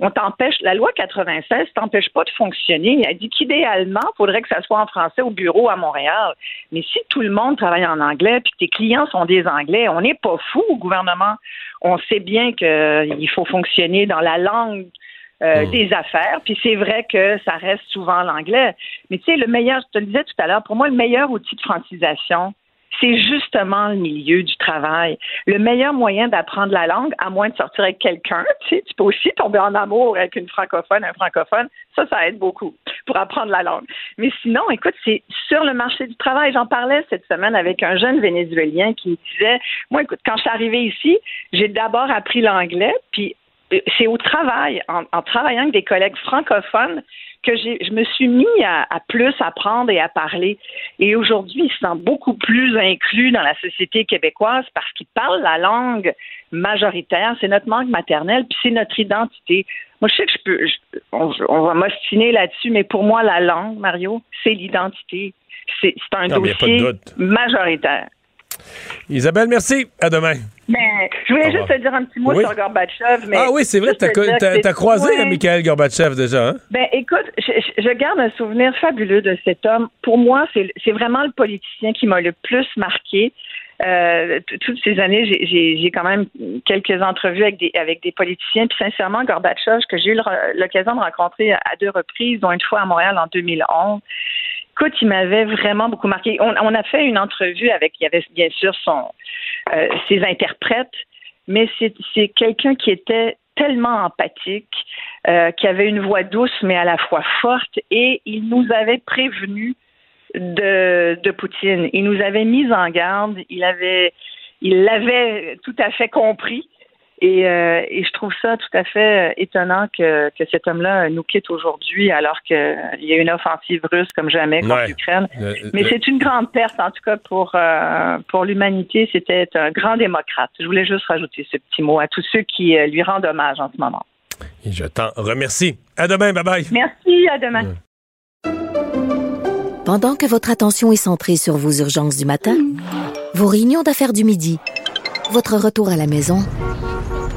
On t'empêche. La loi 96 t'empêche pas de fonctionner. Elle dit qu'idéalement, il faudrait que ça soit en français au bureau à Montréal. Mais si tout le monde travaille en anglais puis que tes clients sont des anglais, on n'est pas fou au gouvernement. On sait bien qu'il faut fonctionner dans la langue euh, hmm. des affaires. Puis c'est vrai que ça reste souvent l'anglais. Mais tu sais, le meilleur, je te le disais tout à l'heure, pour moi, le meilleur outil de francisation, c'est justement le milieu du travail. Le meilleur moyen d'apprendre la langue, à moins de sortir avec quelqu'un, (laughs) tu sais, tu peux aussi tomber en amour avec une francophone, un francophone. Ça, ça aide beaucoup pour apprendre la langue. Mais sinon, écoute, c'est sur le marché du travail. J'en parlais cette semaine avec un jeune Vénézuélien qui disait, moi, écoute, quand je suis arrivée ici, j'ai d'abord appris l'anglais, puis c'est au travail, en, travaillant avec des collègues francophones, que je me suis mis à, plus apprendre et à parler. Et aujourd'hui, ils se sentent beaucoup plus inclus dans la société québécoise parce qu'ils parlent la langue majoritaire. C'est notre langue maternelle, puis c'est notre identité. Moi, je sais que je peux, on, va m'ostiner là-dessus, mais pour moi, la langue, Mario, c'est l'identité. C'est un dossier majoritaire. Isabelle, merci. À demain. Mais, je voulais juste te dire un petit mot sur Gorbatchev. ah oui, c'est vrai, tu as, croisé Mikhail Gorbatchev déjà. Hein? Ben, écoute, je, garde un souvenir fabuleux de cet homme. Pour moi, c'est vraiment le politicien qui m'a le plus marqué. Euh, toutes ces années, j'ai quand même quelques entrevues avec des, avec des politiciens. Puis sincèrement, Gorbatchev, que j'ai eu l'occasion de rencontrer à deux reprises, dont une fois à Montréal en 2011, écoute, il m'avait vraiment beaucoup marqué. On, a fait une entrevue avec, il y avait bien sûr euh, ses interprètes, mais c'est quelqu'un qui était tellement empathique, euh, qui avait une voix douce mais à la fois forte, et il nous avait prévenu de, Poutine. Il nous avait mis en garde. Il l'avait tout à fait compris. Euh, et, je trouve ça tout à fait euh, étonnant que, cet homme-là nous quitte aujourd'hui alors qu'il y a une offensive russe comme jamais contre l'Ukraine. Mais c'est une grande perte, en tout cas, pour, euh, pour l'humanité. C'était un grand démocrate. Je voulais juste rajouter ce petit mot à tous ceux qui lui rendent hommage en ce moment. Et je t'en remercie. À demain. Bye-bye. Merci. À demain. Pendant que votre attention est centrée sur vos urgences du matin, vos réunions d'affaires du midi, votre retour à la maison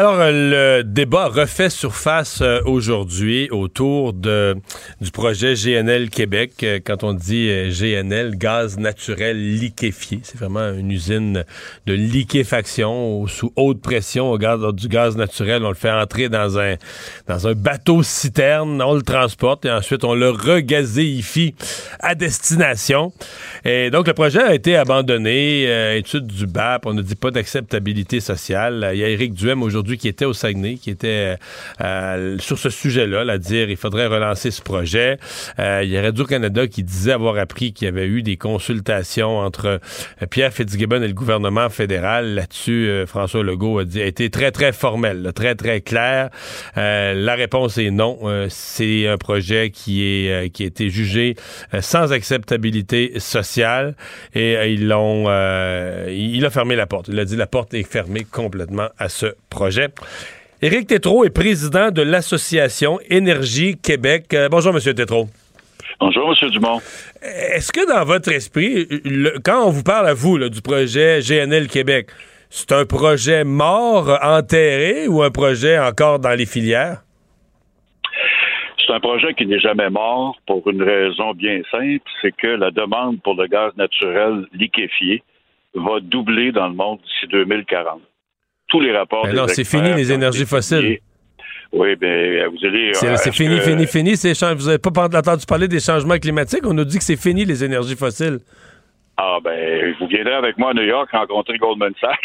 Alors, euh, le débat refait surface euh, aujourd'hui autour de, du projet GNL Québec. Euh, quand on dit GNL, gaz naturel liquéfié, c'est vraiment une usine de liquéfaction sous haute pression au gaz, du gaz naturel. On le fait entrer dans un, dans un bateau citerne, on le transporte et ensuite on le regazéifie à destination. Et donc, le projet a été abandonné. étude du BAP, on ne dit pas d'acceptabilité sociale. Il y a Éric Duhem aujourd'hui qui était au Saguenay, qui était euh, sur ce sujet-là, à dire il faudrait relancer ce projet. Euh, il y a Radio-Canada qui disait avoir appris qu'il y avait eu des consultations entre euh, Pierre Fitzgibbon et le gouvernement fédéral. Là-dessus, François Legault a, dit, a été très, très formel, très, très clair. la réponse est non. C'est un projet qui, est, qui a été jugé sans acceptabilité sociale et ils l'ont... il a fermé la porte. Il a dit la porte est fermée complètement à ce projet. Éric Tétrault est président de l'Association Énergie Québec. Euh, bonjour, M. Tétrault. Bonjour, M. Dumont. Est-ce que dans votre esprit, quand on vous parle à vous du projet GNL Québec, c'est un projet mort, enterré ou un projet encore dans les filières? C'est un projet qui n'est jamais mort pour une raison bien simple, c'est que la demande pour le gaz naturel liquéfié va doubler dans le monde d'ici 2040 tous les rapports. non, c'est fini les énergies fossiles. Oui, bien, vous allez. C'est fini, fini, fini, Vous n'avez pas entendu parler des changements climatiques? On nous dit que c'est fini les énergies fossiles. Ah ben, vous viendrez avec moi à New York rencontrer Goldman Sachs.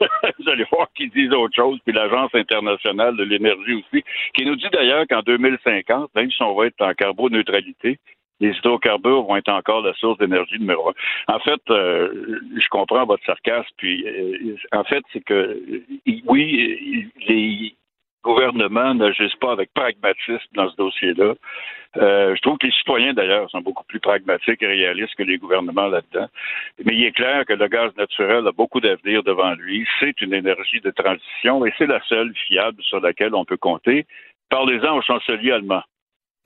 (laughs) vous allez voir qu'ils disent autre chose, puis l'Agence internationale de l'énergie aussi, qui nous dit d'ailleurs qu'en 2050, même si on va être en carboneutralité, les hydrocarbures vont être encore la source d'énergie numéro un. En fait, euh, je comprends votre sarcasme, puis euh, en fait, c'est que oui, les gouvernements n'agissent pas avec pragmatisme dans ce dossier-là. Euh, je trouve que les citoyens, d'ailleurs, sont beaucoup plus pragmatiques et réalistes que les gouvernements là-dedans. Mais il est clair que le gaz naturel a beaucoup d'avenir devant lui. C'est une énergie de transition et c'est la seule fiable sur laquelle on peut compter. Parlez-en au chancelier allemand.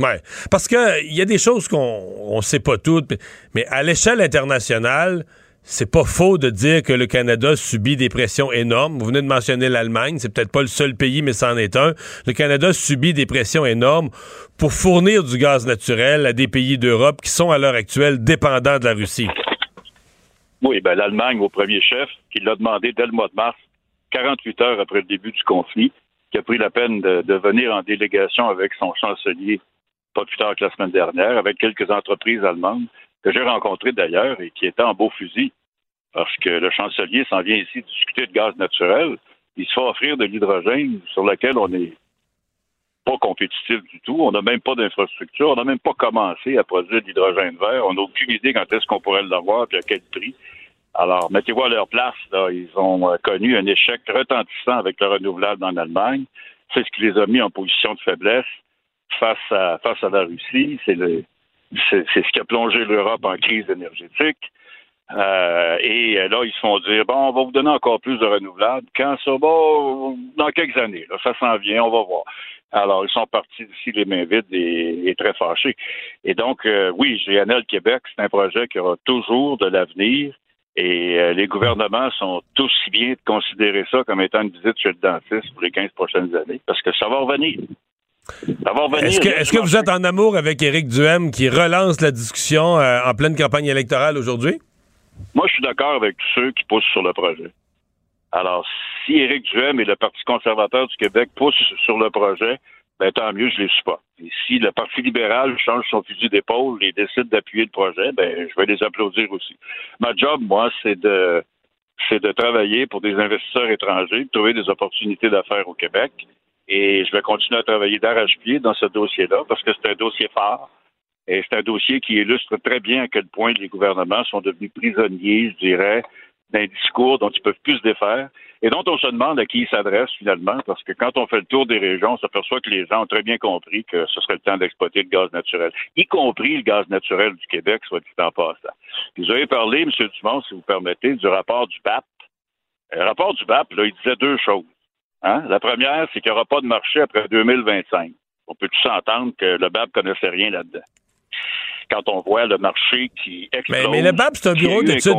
Ouais, parce que il y a des choses qu'on ne sait pas toutes, mais à l'échelle internationale, c'est pas faux de dire que le Canada subit des pressions énormes. Vous venez de mentionner l'Allemagne, c'est peut-être pas le seul pays, mais c'en est un. Le Canada subit des pressions énormes pour fournir du gaz naturel à des pays d'Europe qui sont à l'heure actuelle dépendants de la Russie. Oui, ben l'Allemagne au premier chef, qui l'a demandé dès le mois de mars, 48 heures après le début du conflit, qui a pris la peine de venir en délégation avec son chancelier pas plus tard que la semaine dernière, avec quelques entreprises allemandes que j'ai rencontrées d'ailleurs et qui étaient en beau fusil. Parce que le chancelier s'en vient ici discuter de gaz naturel. Il se fait offrir de l'hydrogène sur lequel on n'est pas compétitif du tout. On n'a même pas d'infrastructure. On n'a même pas commencé à produire de l'hydrogène vert. On n'a aucune idée quand est-ce qu'on pourrait l'avoir et à quel prix. Alors, mettez-vous à leur place. Ils ont euh, connu un échec retentissant avec le renouvelable en Allemagne. C'est ce qui les a mis en position de faiblesse face à, face à la Russie. C'est c'est, ce qui a plongé l'Europe en crise énergétique. Euh, et là, ils se font dire bon, on va vous donner encore plus de renouvelables. Quand ça va, dans quelques années, là, ça s'en vient, on va voir. Alors, ils sont partis d'ici les mains vides et, très fâchés. Et donc, euh, oui, GNL Québec, c'est un projet qui aura toujours de l'avenir. Et euh, les gouvernements sont tous bien de considérer ça comme étant une visite chez le dentiste pour les 15 prochaines années, parce que ça va revenir. Est-ce que, est que, vous êtes en amour avec Éric Duhem qui relance la discussion euh, en pleine campagne électorale aujourd'hui? Moi, je suis d'accord avec tous ceux qui poussent sur le projet. Alors, si Éric Duhem et le Parti conservateur du Québec poussent sur le projet, ben, tant mieux, je les suis pas. Et si le Parti libéral change son fusil d'épaule et décide d'appuyer le projet, ben, je vais les applaudir aussi. Ma job, moi, c'est de, c'est de travailler pour des investisseurs étrangers, de trouver des opportunités d'affaires au Québec. Et je vais continuer à travailler d'arrache-pied dans ce dossier-là parce que c'est un dossier fort. Et c'est un dossier qui illustre très bien à quel point les gouvernements sont devenus prisonniers, je dirais, d'un discours dont ils peuvent plus se défaire et dont on se demande à qui ils s'adressent finalement, parce que quand on fait le tour des régions, on s'aperçoit que les gens ont très bien compris que ce serait le temps d'exploiter le gaz naturel, y compris le gaz naturel du Québec, soit dit en passant. Vous avez parlé, M. Dumont, si vous permettez, du rapport du BAP. Le rapport du BAP, là, il disait deux choses. Hein? La première, c'est qu'il n'y aura pas de marché après 2025. On peut tous s'entendre que le BAP ne connaissait rien là-dedans? quand on voit le marché qui explose. Mais, le BAP, c'est un bureau d'études.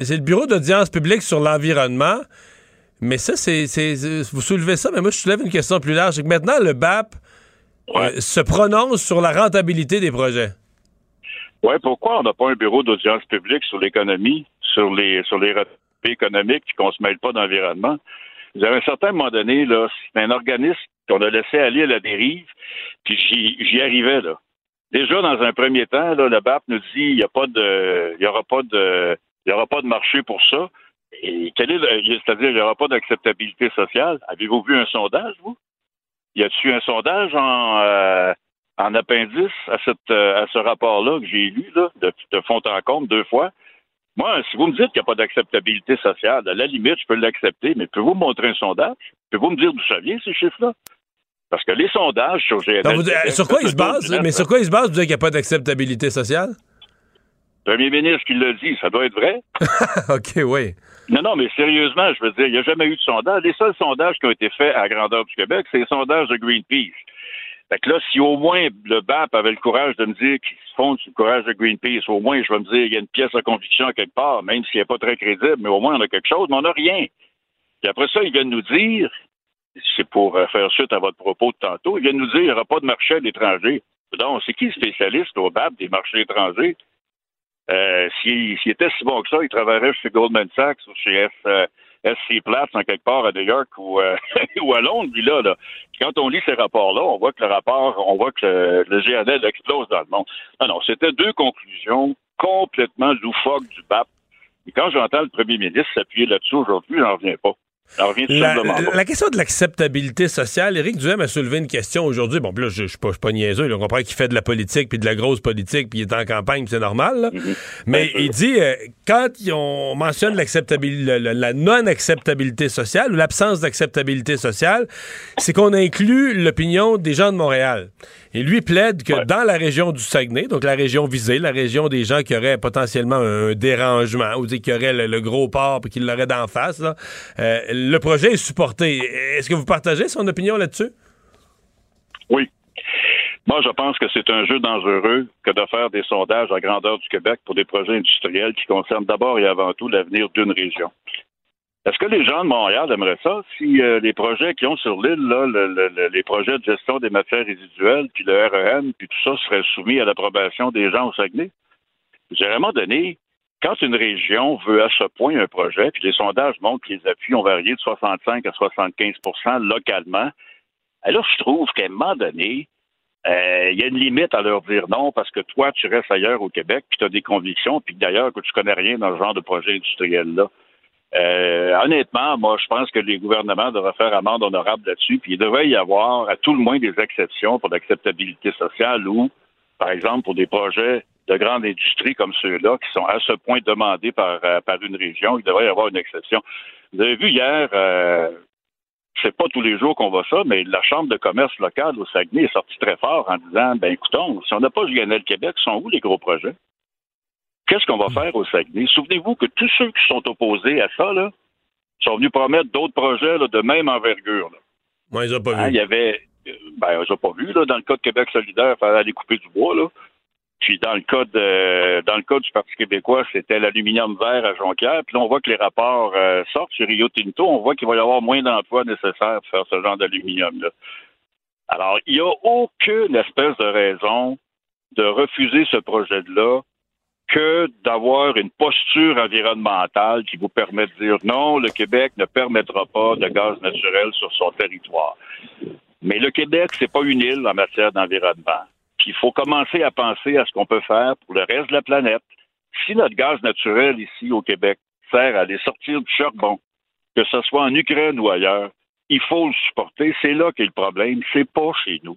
c'est le bureau d'audience publique sur l'environnement. Mais ça, c'est, Vous soulevez ça, mais moi, je soulève une question plus large. C'est que maintenant, le BAP euh, se prononce sur la rentabilité des projets. Oui, pourquoi on n'a pas un bureau d'audience publique sur l'économie, sur les sur les économiques, puis qu'on se mêle pas d'environnement? Vous avez un certain moment donné, là, c'est un organisme qu'on a laissé aller à la dérive, puis j'y arrivais, là. Déjà, dans un premier temps, là, le BAP nous dit il n'y a pas de. Il y aura pas de. Il y aura pas de marché pour ça. Et quel est c'est-à-dire il n'y aura pas d'acceptabilité sociale? Avez-vous vu un sondage, vous? Y a-t-il un sondage en, euh, en appendice à cette euh, à ce rapport-là que j'ai lu là, de, de fond en comble deux fois? Moi, si vous me dites qu'il n'y a pas d'acceptabilité sociale, à la limite, je peux l'accepter, mais pouvez-vous montrer un sondage? Pouvez-vous me dire d'où ça vient, ces chiffres-là? Parce que les sondages sur GNL... sur quoi ils se basent? Mais sur quoi ils se basent pour dire qu'il n'y a pas d'acceptabilité sociale? Premier ministre qui l'a dit, ça doit être vrai. (laughs) OK, oui. Non, non, mais sérieusement, je veux dire, il n'y a jamais eu de sondage. Les seuls sondages qui ont été faits à grandeur du Québec, c'est les sondages de Greenpeace. Fait que là, si au moins le BAP avait le courage de me dire qu'il se fonde sur le courage de Greenpeace, au moins je vais me dire qu'il y a une pièce de conviction quelque part, même s'il n'est pas très crédible, mais au moins on a quelque chose, mais on n'a rien. Puis après ça, ils viennent nous dire, c'est pour euh, faire suite à votre propos de tantôt, ils viennent nous dire qu'il n'y aura pas de marché à l'étranger. Donc, c'est qui le spécialiste au BAP des marchés étrangers? Euh, S'il était si bon que ça, il travaillerait chez Goldman Sachs ou chez F, euh, SC Platts en quelque part à New York ou, euh, (laughs) ou à Londres? Puis là, là, quand on lit ces rapports-là, on voit que le rapport, on voit que le, le GNL explose dans le monde. Non, non, c'était deux conclusions complètement loufoques du BAP. Et quand j'entends le premier ministre s'appuyer là-dessus aujourd'hui, j'en reviens pas. La, question de l'acceptabilité sociale, Éric Duhem a soulevé une question aujourd'hui. Bon, là, je ne suis pas, pas, niaiseux. on comprend qu'il fait de la politique, puis de la grosse politique, puis il est en campagne, c'est normal. Mm-hmm. Mais il dit, euh, quand on mentionne l'acceptabilité, la, non-acceptabilité sociale ou l'absence d'acceptabilité sociale, c'est qu'on inclut l'opinion des gens de Montréal. Et lui plaide que dans la région du Saguenay, donc la région visée, la région des gens qui auraient potentiellement un dérangement ou qui auraient le, gros port et qui l'auraient d'en face, euh, le projet est supporté. Est-ce que vous partagez son opinion là-dessus? Oui. Moi, je pense que c'est un jeu dangereux que de faire des sondages à grandeur du Québec pour des projets industriels qui concernent d'abord et avant tout l'avenir d'une région. Est-ce que les gens de Montréal aimeraient ça si euh, les projets qui ont sur l'île, les projets de gestion des matières résiduelles, puis le REM, puis tout ça serait soumis à l'approbation des gens au Saguenay? J'ai vraiment donné, quand une région veut à ce point un projet, puis les sondages montrent que les appuis ont varié de 65 à 75% localement, alors je trouve qu'à un moment donné, euh, il y a une limite à leur dire non parce que toi, tu restes ailleurs au Québec, puis tu as des convictions, puis d'ailleurs que tu connais rien dans ce genre de projet industriel-là. Euh, honnêtement, moi, je pense que les gouvernements devraient faire amende honorable là-dessus, puis il devrait y avoir à tout le moins des exceptions pour l'acceptabilité sociale ou, par exemple, pour des projets de grande industrie comme ceux-là, qui sont à ce point demandés par, euh, une région, il devrait y avoir une exception. Vous avez vu hier, euh, c'est pas tous les jours qu'on voit ça, mais la Chambre de commerce locale au Saguenay est sortie très fort en disant, ben écoutons, si on n'a pas le Québec, sont où les gros projets? Qu'est-ce qu'on va faire au Saguenay? Souvenez-vous que tous ceux qui sont opposés à ça, là, sont venus promettre d'autres projets de même envergure. Moi, ils n'ont pas hein, vu. Il y avait. Euh, ben, ils n'ont pas vu, là, dans le cas de Québec solidaire, il fallait aller couper du bois, là. Puis dans le cas de, dans le cas du Parti québécois, c'était l'aluminium vert à Jonquière. Puis là, on voit que les rapports euh, sortent sur Rio Tinto. On voit qu'il va y avoir moins d'emplois nécessaires pour faire ce genre d'aluminium-là. Alors, il n'y a aucune espèce de raison de refuser ce projet-là que d'avoir une posture environnementale qui vous permet de dire non, le Québec ne permettra pas de gaz naturel sur son territoire. Mais le Québec, c'est pas une île en matière d'environnement. Il faut commencer à penser à ce qu'on peut faire pour le reste de la planète. Si notre gaz naturel ici au Québec sert à aller sortir du charbon, que ce soit en Ukraine ou ailleurs, il faut le supporter. C'est là qu'est le problème. C'est pas chez nous.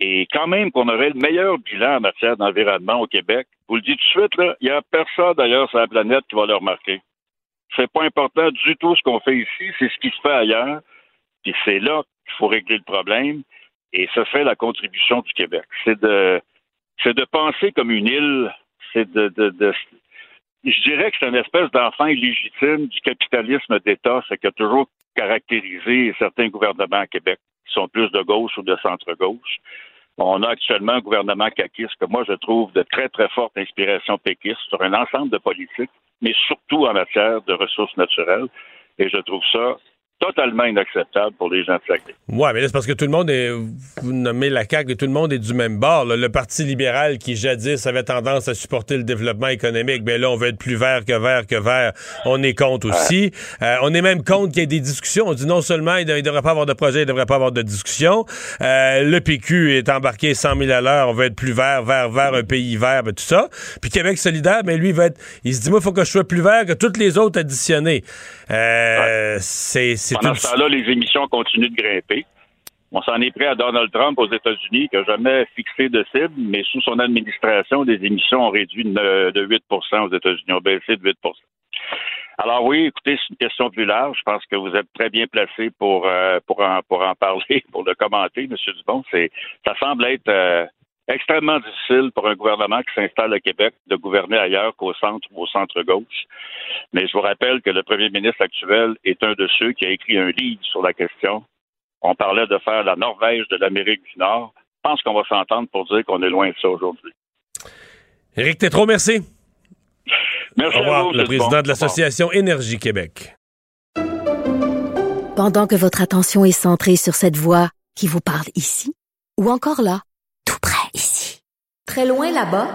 Et quand même qu'on aurait le meilleur bilan en matière d'environnement au Québec, vous le dites tout de suite, là, il n'y a personne d'ailleurs sur la planète qui va le remarquer. C'est pas important du tout ce qu'on fait ici, c'est ce qui se fait ailleurs. Puis c'est là qu'il faut régler le problème. Et ce serait la contribution du Québec. C'est de c'est de penser comme une île, c'est de, de, de je dirais que c'est une espèce d'enfant illégitime du capitalisme d'État, ce qui a toujours caractérisé certains gouvernements à Québec, sont plus de gauche ou de centre-gauche. On a actuellement un gouvernement caquiste que moi je trouve de très très forte inspiration péquiste sur un ensemble de politiques, mais surtout en matière de ressources naturelles. Et je trouve ça totalement inacceptable pour les gens de Saguenay. Oui, mais c'est parce que tout le monde est, vous nommez la CAQ, et tout le monde est du même bord. Le Parti libéral qui jadis avait tendance à supporter le développement économique, mais là, on veut être plus vert que vert que vert. On est contre aussi. Euh, on est même contre qu'il y ait des discussions. On dit non seulement il ne devrait pas avoir de projet, il ne devrait pas avoir de discussion. Euh, le PQ est embarqué 100 000 à l'heure. On veut être plus vert, vert, vert, un pays vert, ben, tout ça. Puis Québec solidaire, mais lui, il va être, il se dit, moi, il faut que je sois plus vert que toutes les autres additionnés. Euh, c'est pendant ce temps-là, les émissions continuent de grimper. On s'en est pris à Donald Trump aux États-Unis, qui n'a jamais fixé de cible, mais sous son administration, les émissions ont réduit de 8% aux États-Unis, ont baissé de 8 alors oui, écoutez, c'est une question plus large. Je pense que vous êtes très bien placé pour euh, pour en pour en (laughs) parler, pour le commenter, M. Dubon. C'est ça semble être euh, extrêmement difficile pour un gouvernement qui s'installe au Québec de gouverner ailleurs qu'au centre ou au centre-gauche. Mais je vous rappelle que le premier ministre actuel est un de ceux qui a écrit un livre sur la question. On parlait de faire la Norvège de l'Amérique du Nord. Je pense qu'on va s'entendre pour dire qu'on est loin de ça aujourd'hui. Éric Tétrault, merci. Merci Au revoir, à vous, le président Dubon. de l'Association Énergie Québec. Pendant que votre attention est centrée sur cette voix qui vous parle ici, ou encore là, tout près très loin là-bas,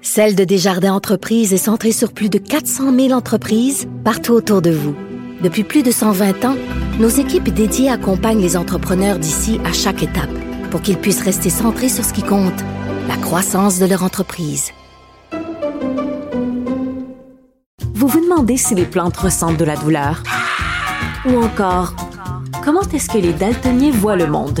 Celle de Desjardins Entreprises est centrée sur plus de 400 000 entreprises partout autour de vous. Depuis plus de 120 ans, nos équipes dédiées accompagnent les entrepreneurs d'ici à chaque étape pour qu'ils puissent rester centrés sur ce qui compte, la croissance de leur entreprise. Vous vous demandez si les plantes ressentent de la douleur? Ou encore, comment est-ce que les daltoniens voient le monde?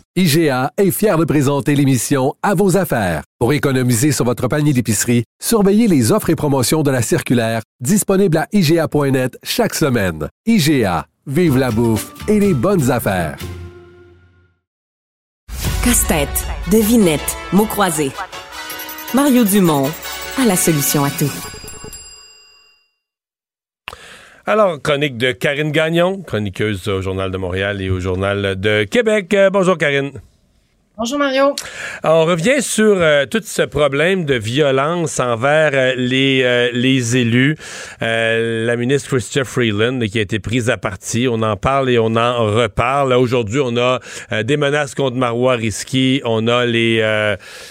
IGA est fier de présenter l'émission À vos affaires. Pour économiser sur votre panier d'épicerie, surveillez les offres et promotions de la circulaire disponible à IGA.net chaque semaine. IGA, vive la bouffe et les bonnes affaires. Casse-tête, devinette, mots croisés. Mario Dumont a la solution à tout. Alors, chronique de Karine Gagnon, chroniqueuse au Journal de Montréal et au Journal de Québec. Euh, bonjour Karine. Bonjour Mario. On revient sur euh, tout ce problème de violence envers euh, les, euh, les élus. La ministre Chrystia Freeland qui a été prise à partie. On en parle et on en reparle. Aujourd'hui, on a des menaces contre Marois Risky. On a les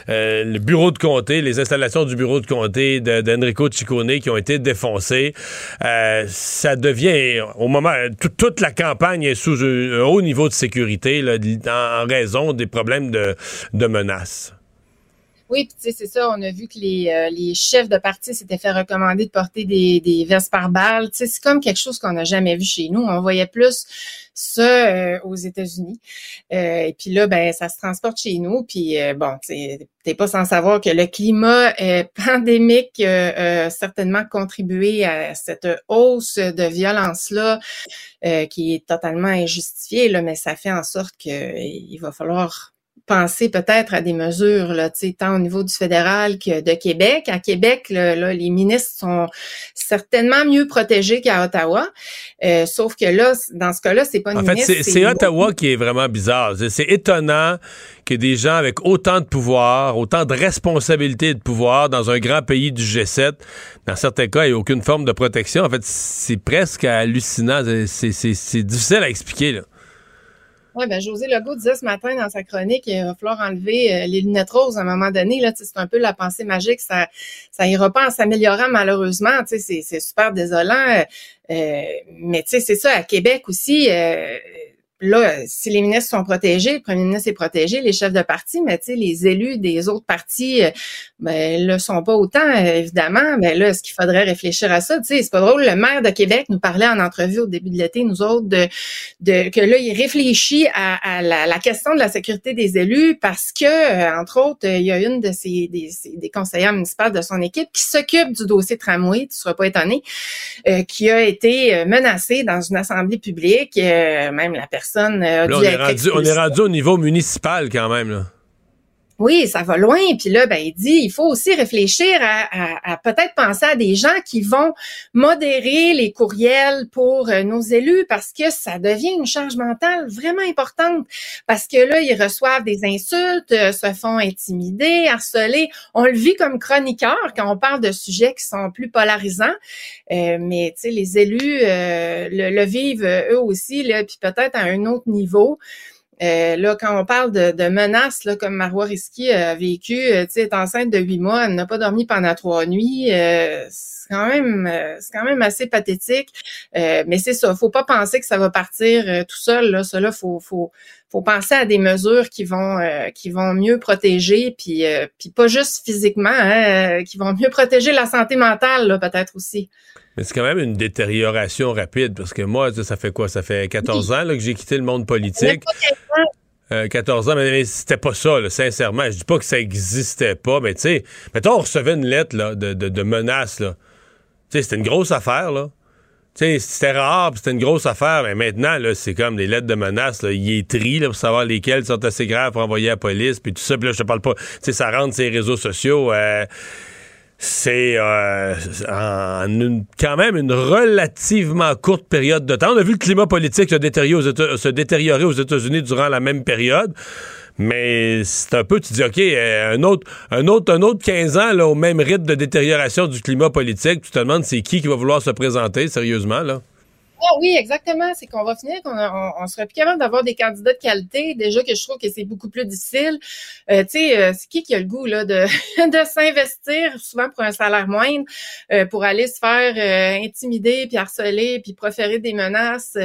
le bureau de comté, les installations du bureau de comté de- d'Enrico Ciccone qui ont été défoncées. Ça devient, au moment, tout- toute la campagne est sous un haut niveau de sécurité en raison des problèmes de, de menaces. Oui, puis c'est ça, on a vu que les, euh, les chefs de parti s'étaient fait recommander de porter des, des vestes par balles. C'est comme quelque chose qu'on n'a jamais vu chez nous. On voyait plus ça euh, aux États-Unis. Euh, et puis là, ben, ça se transporte chez nous. Puis bon, t'es pas sans savoir que le climat (laughs) pandémique a certainement contribué à cette hausse de violence-là qui est totalement injustifiée, mais ça fait en sorte qu'il va falloir penser peut-être à des mesures, là, tant au niveau du fédéral que de Québec. À Québec, là, là, les ministres sont certainement mieux protégés qu'à Ottawa. Euh, sauf que là, dans ce cas-là, c'est pas une En fait, c'est Ottawa qui est vraiment bizarre. C'est- étonnant que des gens avec autant de pouvoir, autant de responsabilités et de pouvoir dans un grand pays du G7, dans certains cas, il n'y a aucune forme de protection. En fait, c'est presque hallucinant. C'est- difficile à expliquer. Là. Ben José Legault disait ce matin dans sa chronique qu'il va falloir enlever euh, les lunettes roses à un moment donné. Là, c'est un peu la pensée magique. Ça ça ira pas en s'améliorant malheureusement. C'est c'est super désolant. Euh, mais tu sais, c'est ça, à Québec aussi, euh, là, si les ministres sont protégés, le premier ministre est protégé, les chefs de parti, mais tu sais, les élus des autres partis, euh, ben, le sont pas autant, euh, évidemment. Mais là, est-ce qu'il faudrait réfléchir à ça? Tu sais, c'est pas drôle. Le maire de Québec nous parlait en entrevue au début de l'été, nous autres, de, de que là, il réfléchit à, la, question de la sécurité des élus parce que, euh, entre autres, il y a une de ses des, des conseillères municipales de son équipe qui s'occupe du dossier tramway, tu seras pas étonné, qui a été menacée dans une assemblée publique, même la personne euh, on, est rendu, on est rendu au niveau municipal quand même. Là. Oui, ça va loin. Puis là, ben, il dit, il faut aussi réfléchir à, peut-être penser à des gens qui vont modérer les courriels pour euh, nos élus parce que ça devient une charge mentale vraiment importante. Parce que là, ils reçoivent des insultes, euh, se font intimider, harceler. On le vit comme chroniqueur quand on parle de sujets qui sont plus polarisants. Euh, mais tu sais, les élus le, vivent eux aussi, là, puis peut-être à un autre niveau. Euh, là, quand on parle de, menaces, là, comme Marois Risky a vécu, euh, tu sais, est enceinte de huit mois, elle n'a pas dormi pendant trois nuits. Euh, quand même, c'est quand même assez pathétique. mais c'est ça, faut pas penser que ça va partir tout seul. Là, ça, faut, faut, faut penser à des mesures qui vont, qui vont mieux protéger, puis, puis pas juste physiquement, hein, qui vont mieux protéger la santé mentale, là, peut-être aussi. Mais c'est quand même une détérioration rapide parce que moi, ça fait quoi? Ça fait 14 ans que j'ai quitté le monde politique. 14 euh, ans, mais, c'était pas ça, sincèrement. Je dis pas que ça existait pas, mais tu sais, mettons, on recevait une lettre de, de, menace. Sais, c'était une grosse affaire, là. C'était rare, c'était une grosse affaire, mais maintenant, c'est comme des lettres de menace, là. Il est tri, pour savoir lesquelles sont assez graves pour envoyer à la police, puis tout ça, puis là, je te parle pas, ça rentre ces réseaux sociaux, euh, c'est euh, en quand même une relativement courte période de temps. On a vu le climat politique se détériorer aux, États-Unis durant la même période. Mais c'est un peu, tu dis, OK, euh, un autre, un autre, un autre 15 ans là, au même rythme de détérioration du climat politique, tu te demandes c'est qui qui va vouloir se présenter sérieusement, là? Ah oui, exactement. C'est qu'on va finir qu'on on, serait plus capable d'avoir des candidats de qualité. Déjà que je trouve que c'est beaucoup plus difficile. Euh, tu sais, euh, c'est qui qui a le goût là de, (laughs) de s'investir souvent pour un salaire moindre pour aller se faire intimider puis harceler puis proférer des menaces.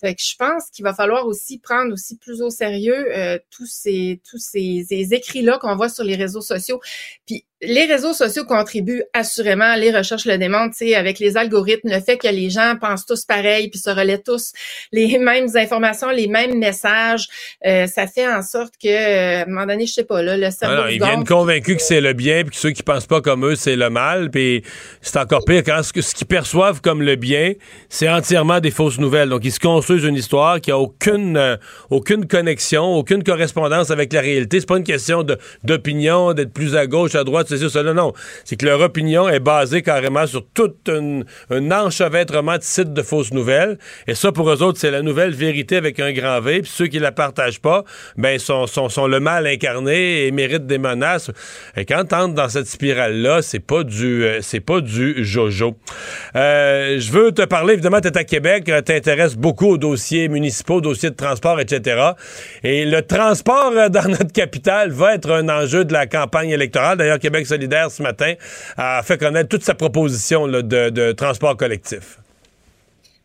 Fait que je pense qu'il va falloir aussi prendre aussi plus au sérieux tous ces tous ces, ces écrits là qu'on voit sur les réseaux sociaux. Puis les réseaux sociaux contribuent assurément, les recherches le démontrent, avec les algorithmes, le fait que les gens pensent tous pareil, puis se relaient tous (laughs) les mêmes informations, les mêmes messages, euh, ça fait en sorte que, euh, à un moment donné, je sais pas, là, le cerveau... ils viennent convaincus que c'est le bien, puis que ceux qui pensent pas comme eux, c'est le mal, puis c'est encore pire quand ce, ce qu'ils perçoivent comme le bien, c'est entièrement des fausses nouvelles. Donc, ils se construisent une histoire qui a aucune, euh, aucune connexion, aucune correspondance avec la réalité. C'est pas une question d'opinion, d'être plus à gauche, à droite, c'est ça, non. C'est que leur opinion est basée carrément sur tout un, enchevêtrement de sites de fausses nouvelles. Et ça, pour eux autres, c'est la nouvelle vérité avec un grand V. Puis ceux qui la partagent pas, ben, sont, sont, le mal incarné et méritent des menaces. Et quand t'entres dans cette spirale-là, c'est pas du, euh, c'est pas du jojo. Euh, je veux te parler, évidemment, t'es à Québec, euh, t'intéresses beaucoup aux dossiers municipaux, aux dossiers de transport, etc. Et le transport dans notre capitale va être un enjeu de la campagne électorale. D'ailleurs, Québec solidaire ce matin a fait connaître toute sa proposition de, transport collectif.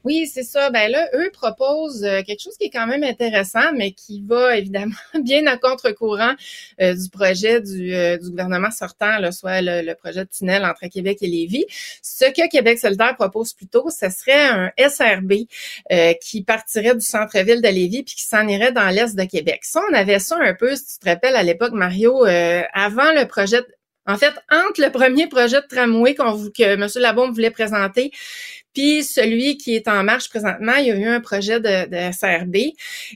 Oui, c'est ça. Ben là, eux proposent euh, quelque chose qui est quand même intéressant, mais qui va (laughs) évidemment bien à contre-courant euh, du projet euh, du, gouvernement sortant, soit le, projet de tunnel entre Québec et Lévis. Ce que Québec solidaire propose plutôt, ce serait un SRB qui partirait du centre-ville de Lévis puis qui s'en irait dans l'est de Québec. Ça, on avait ça un peu, si tu te rappelles, à l'époque, Mario, avant le projet en fait, entre le premier projet de tramway que M. Labombe voulait présenter puis celui qui est en marche présentement, il y a eu un projet de, de SRB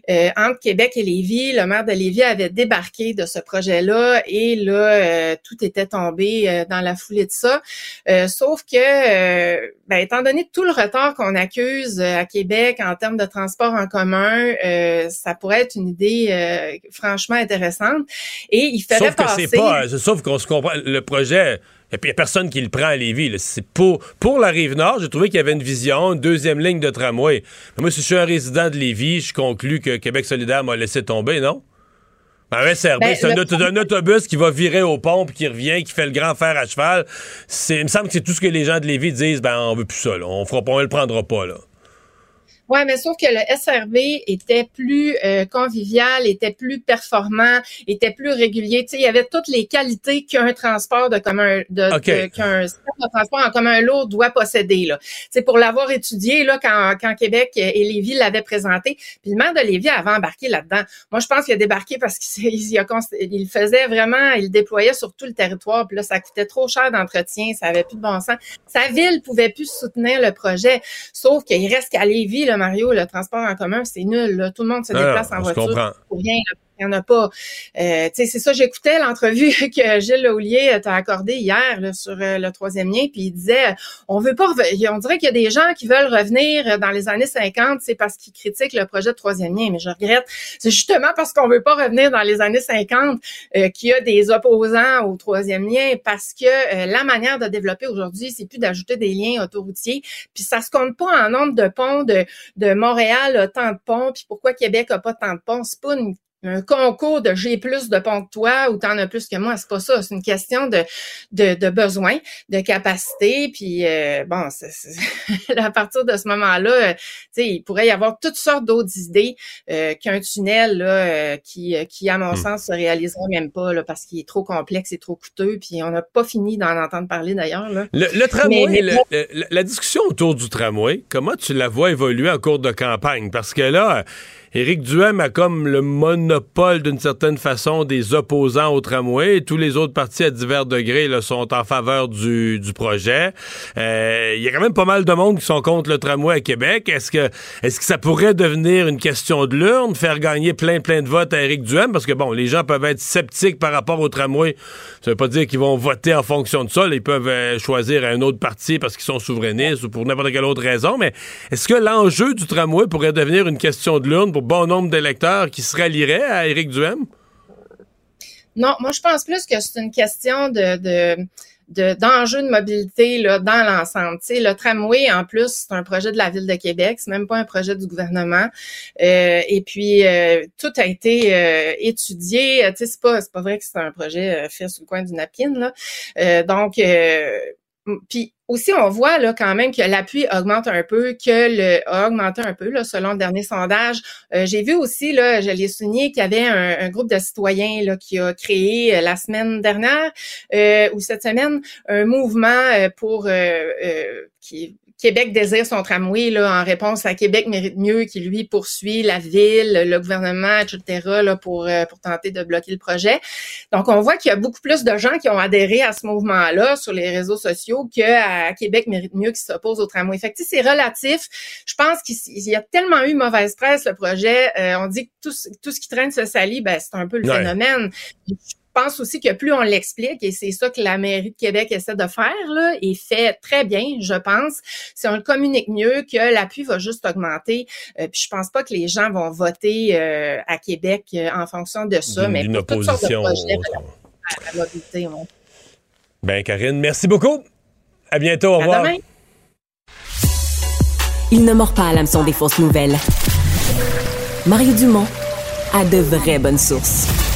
euh, entre Québec et Lévis. Le maire de Lévis avait débarqué de ce projet-là et là, euh, tout était tombé euh, dans la foulée de ça. sauf que, ben, étant donné tout le retard qu'on accuse à Québec en termes de transport en commun, ça pourrait être une idée franchement intéressante. Et il fallait sauf passer... Que pas, sauf qu'on se comprend, le projet il n'y a personne qui le prend à Lévis. C'est pour, pour la Rive-Nord, j'ai trouvé qu'il y avait une vision, une deuxième ligne de tramway. Mais moi, si je suis un résident de Lévis, je conclus que Québec solidaire m'a laissé tomber, non? Ben, SRB, ben, c'est un, autobus qui va virer aux pompes, qui revient, qui fait le grand fer à cheval. Il me semble que c'est tout ce que les gens de Lévis disent, ben, on veut plus ça, là. On fera pas, on le prendra pas, là. Ouais, mais sauf que le SRV était plus euh, convivial, était plus performant, était plus régulier. Tu sais, il y avait toutes les qualités qu'un transport de commun, de, qu'un transport en commun lourd doit posséder. Là, c'est pour l'avoir étudié là quand, quand Québec et Lévis l'avaient présenté. Puis le maire de Lévis avait embarqué là-dedans. Moi, je pense qu'il a débarqué parce qu'il il, il faisait vraiment, il déployait sur tout le territoire. Puis là, ça coûtait trop cher d'entretien, ça avait plus de bon sens. Sa ville pouvait plus soutenir le projet, sauf qu'il reste qu'à Lévis, le Mario, le transport en commun, c'est nul. Tout le monde se déplace en voiture pour rien. Il n'y en a pas. Euh, c'est ça, j'écoutais l'entrevue (laughs) que Gilles Laulier t'a accordé hier sur euh, le troisième lien, puis il disait on veut pas on dirait qu'il y a des gens qui veulent revenir dans les années 50, c'est parce qu'ils critiquent le projet de troisième lien, mais je regrette. C'est justement parce qu'on veut pas revenir dans les années 50 euh, qu'il y a des opposants au troisième lien, parce que euh, la manière de développer aujourd'hui, c'est plus d'ajouter des liens autoroutiers, puis ça se compte pas en nombre de ponts de, de Montréal, a tant de ponts, puis pourquoi Québec a pas tant de ponts, c'est pas une un concours de j'ai plus de ponts que toi ou t'en as plus que moi, c'est pas ça. C'est une question de, de, de besoin, de capacité. Puis euh, bon, (laughs) à partir de ce moment-là, euh, tu sais, il pourrait y avoir toutes sortes d'autres idées euh, qu'un tunnel là, qui, qui, à mon hmm. sens, se réalisera même pas là, parce qu'il est trop complexe et trop coûteux. Puis on n'a pas fini d'en entendre parler d'ailleurs. Le, le, tramway, la discussion autour du tramway, comment tu la vois évoluer en cours de campagne? Parce que là, Éric Duhem a comme le monopole d'une certaine façon des opposants au tramway. Tous les autres partis à divers degrés là, sont en faveur du, du projet. Euh, il y a quand même pas mal de monde qui sont contre le tramway à Québec. Est-ce que est-ce que ça pourrait devenir une question de l'urne, faire gagner plein plein de votes à Éric Duhem? Parce que bon, les gens peuvent être sceptiques par rapport au tramway. Ça veut pas dire qu'ils vont voter en fonction de ça. Ils peuvent euh, choisir un autre parti parce qu'ils sont souverainistes ou pour n'importe quelle autre raison. Mais est-ce que l'enjeu du tramway pourrait devenir une question de l'urne bon nombre d'électeurs qui se rallieraient à Éric Duhem? Non, moi je pense plus que c'est une question de, de d'enjeux de, mobilité là, dans l'ensemble. Le tramway, en plus, c'est un projet de la Ville de Québec, c'est même pas un projet du gouvernement. Euh, et puis, euh, tout a été euh, étudié. C'est pas, pas vrai que c'est un projet fait sur le coin du napkin. Là. donc, puis aussi, on voit là quand même que l'appui augmente un peu, que le a augmenté un peu là, selon le dernier sondage. Euh, j'ai vu aussi, là, je l'ai souligné, qu'il y avait un, groupe de citoyens là, qui a créé euh, la semaine dernière euh, ou cette semaine un mouvement pour qui Québec désire son tramway là, en réponse à Québec mérite mieux qui lui poursuit la ville, le gouvernement, etc. Là, pour, euh, pour tenter de bloquer le projet. Donc, on voit qu'il y a beaucoup plus de gens qui ont adhéré à ce mouvement-là sur les réseaux sociaux qu'à Québec mérite mieux qui s'oppose au tramway. Fait que, c'est relatif. Je pense qu'il y a tellement eu mauvaise presse, le projet. Euh, on dit que tout, tout ce qui traîne se salit, ben, c'est un peu le phénomène pense aussi que plus on l'explique, et c'est ça que la mairie de Québec essaie de faire, là, et fait très bien, je pense, si on le communique mieux, que l'appui va juste augmenter. Euh, puis je pense pas que les gens vont voter euh, à Québec euh, en fonction de ça, mais pour toutes sortes de projets à la mobilité. Ben, Karine, merci beaucoup. À bientôt. Au revoir. demain. Il ne mord pas à l'hameçon des fausses nouvelles. Mario Dumont a de vraies bonnes sources.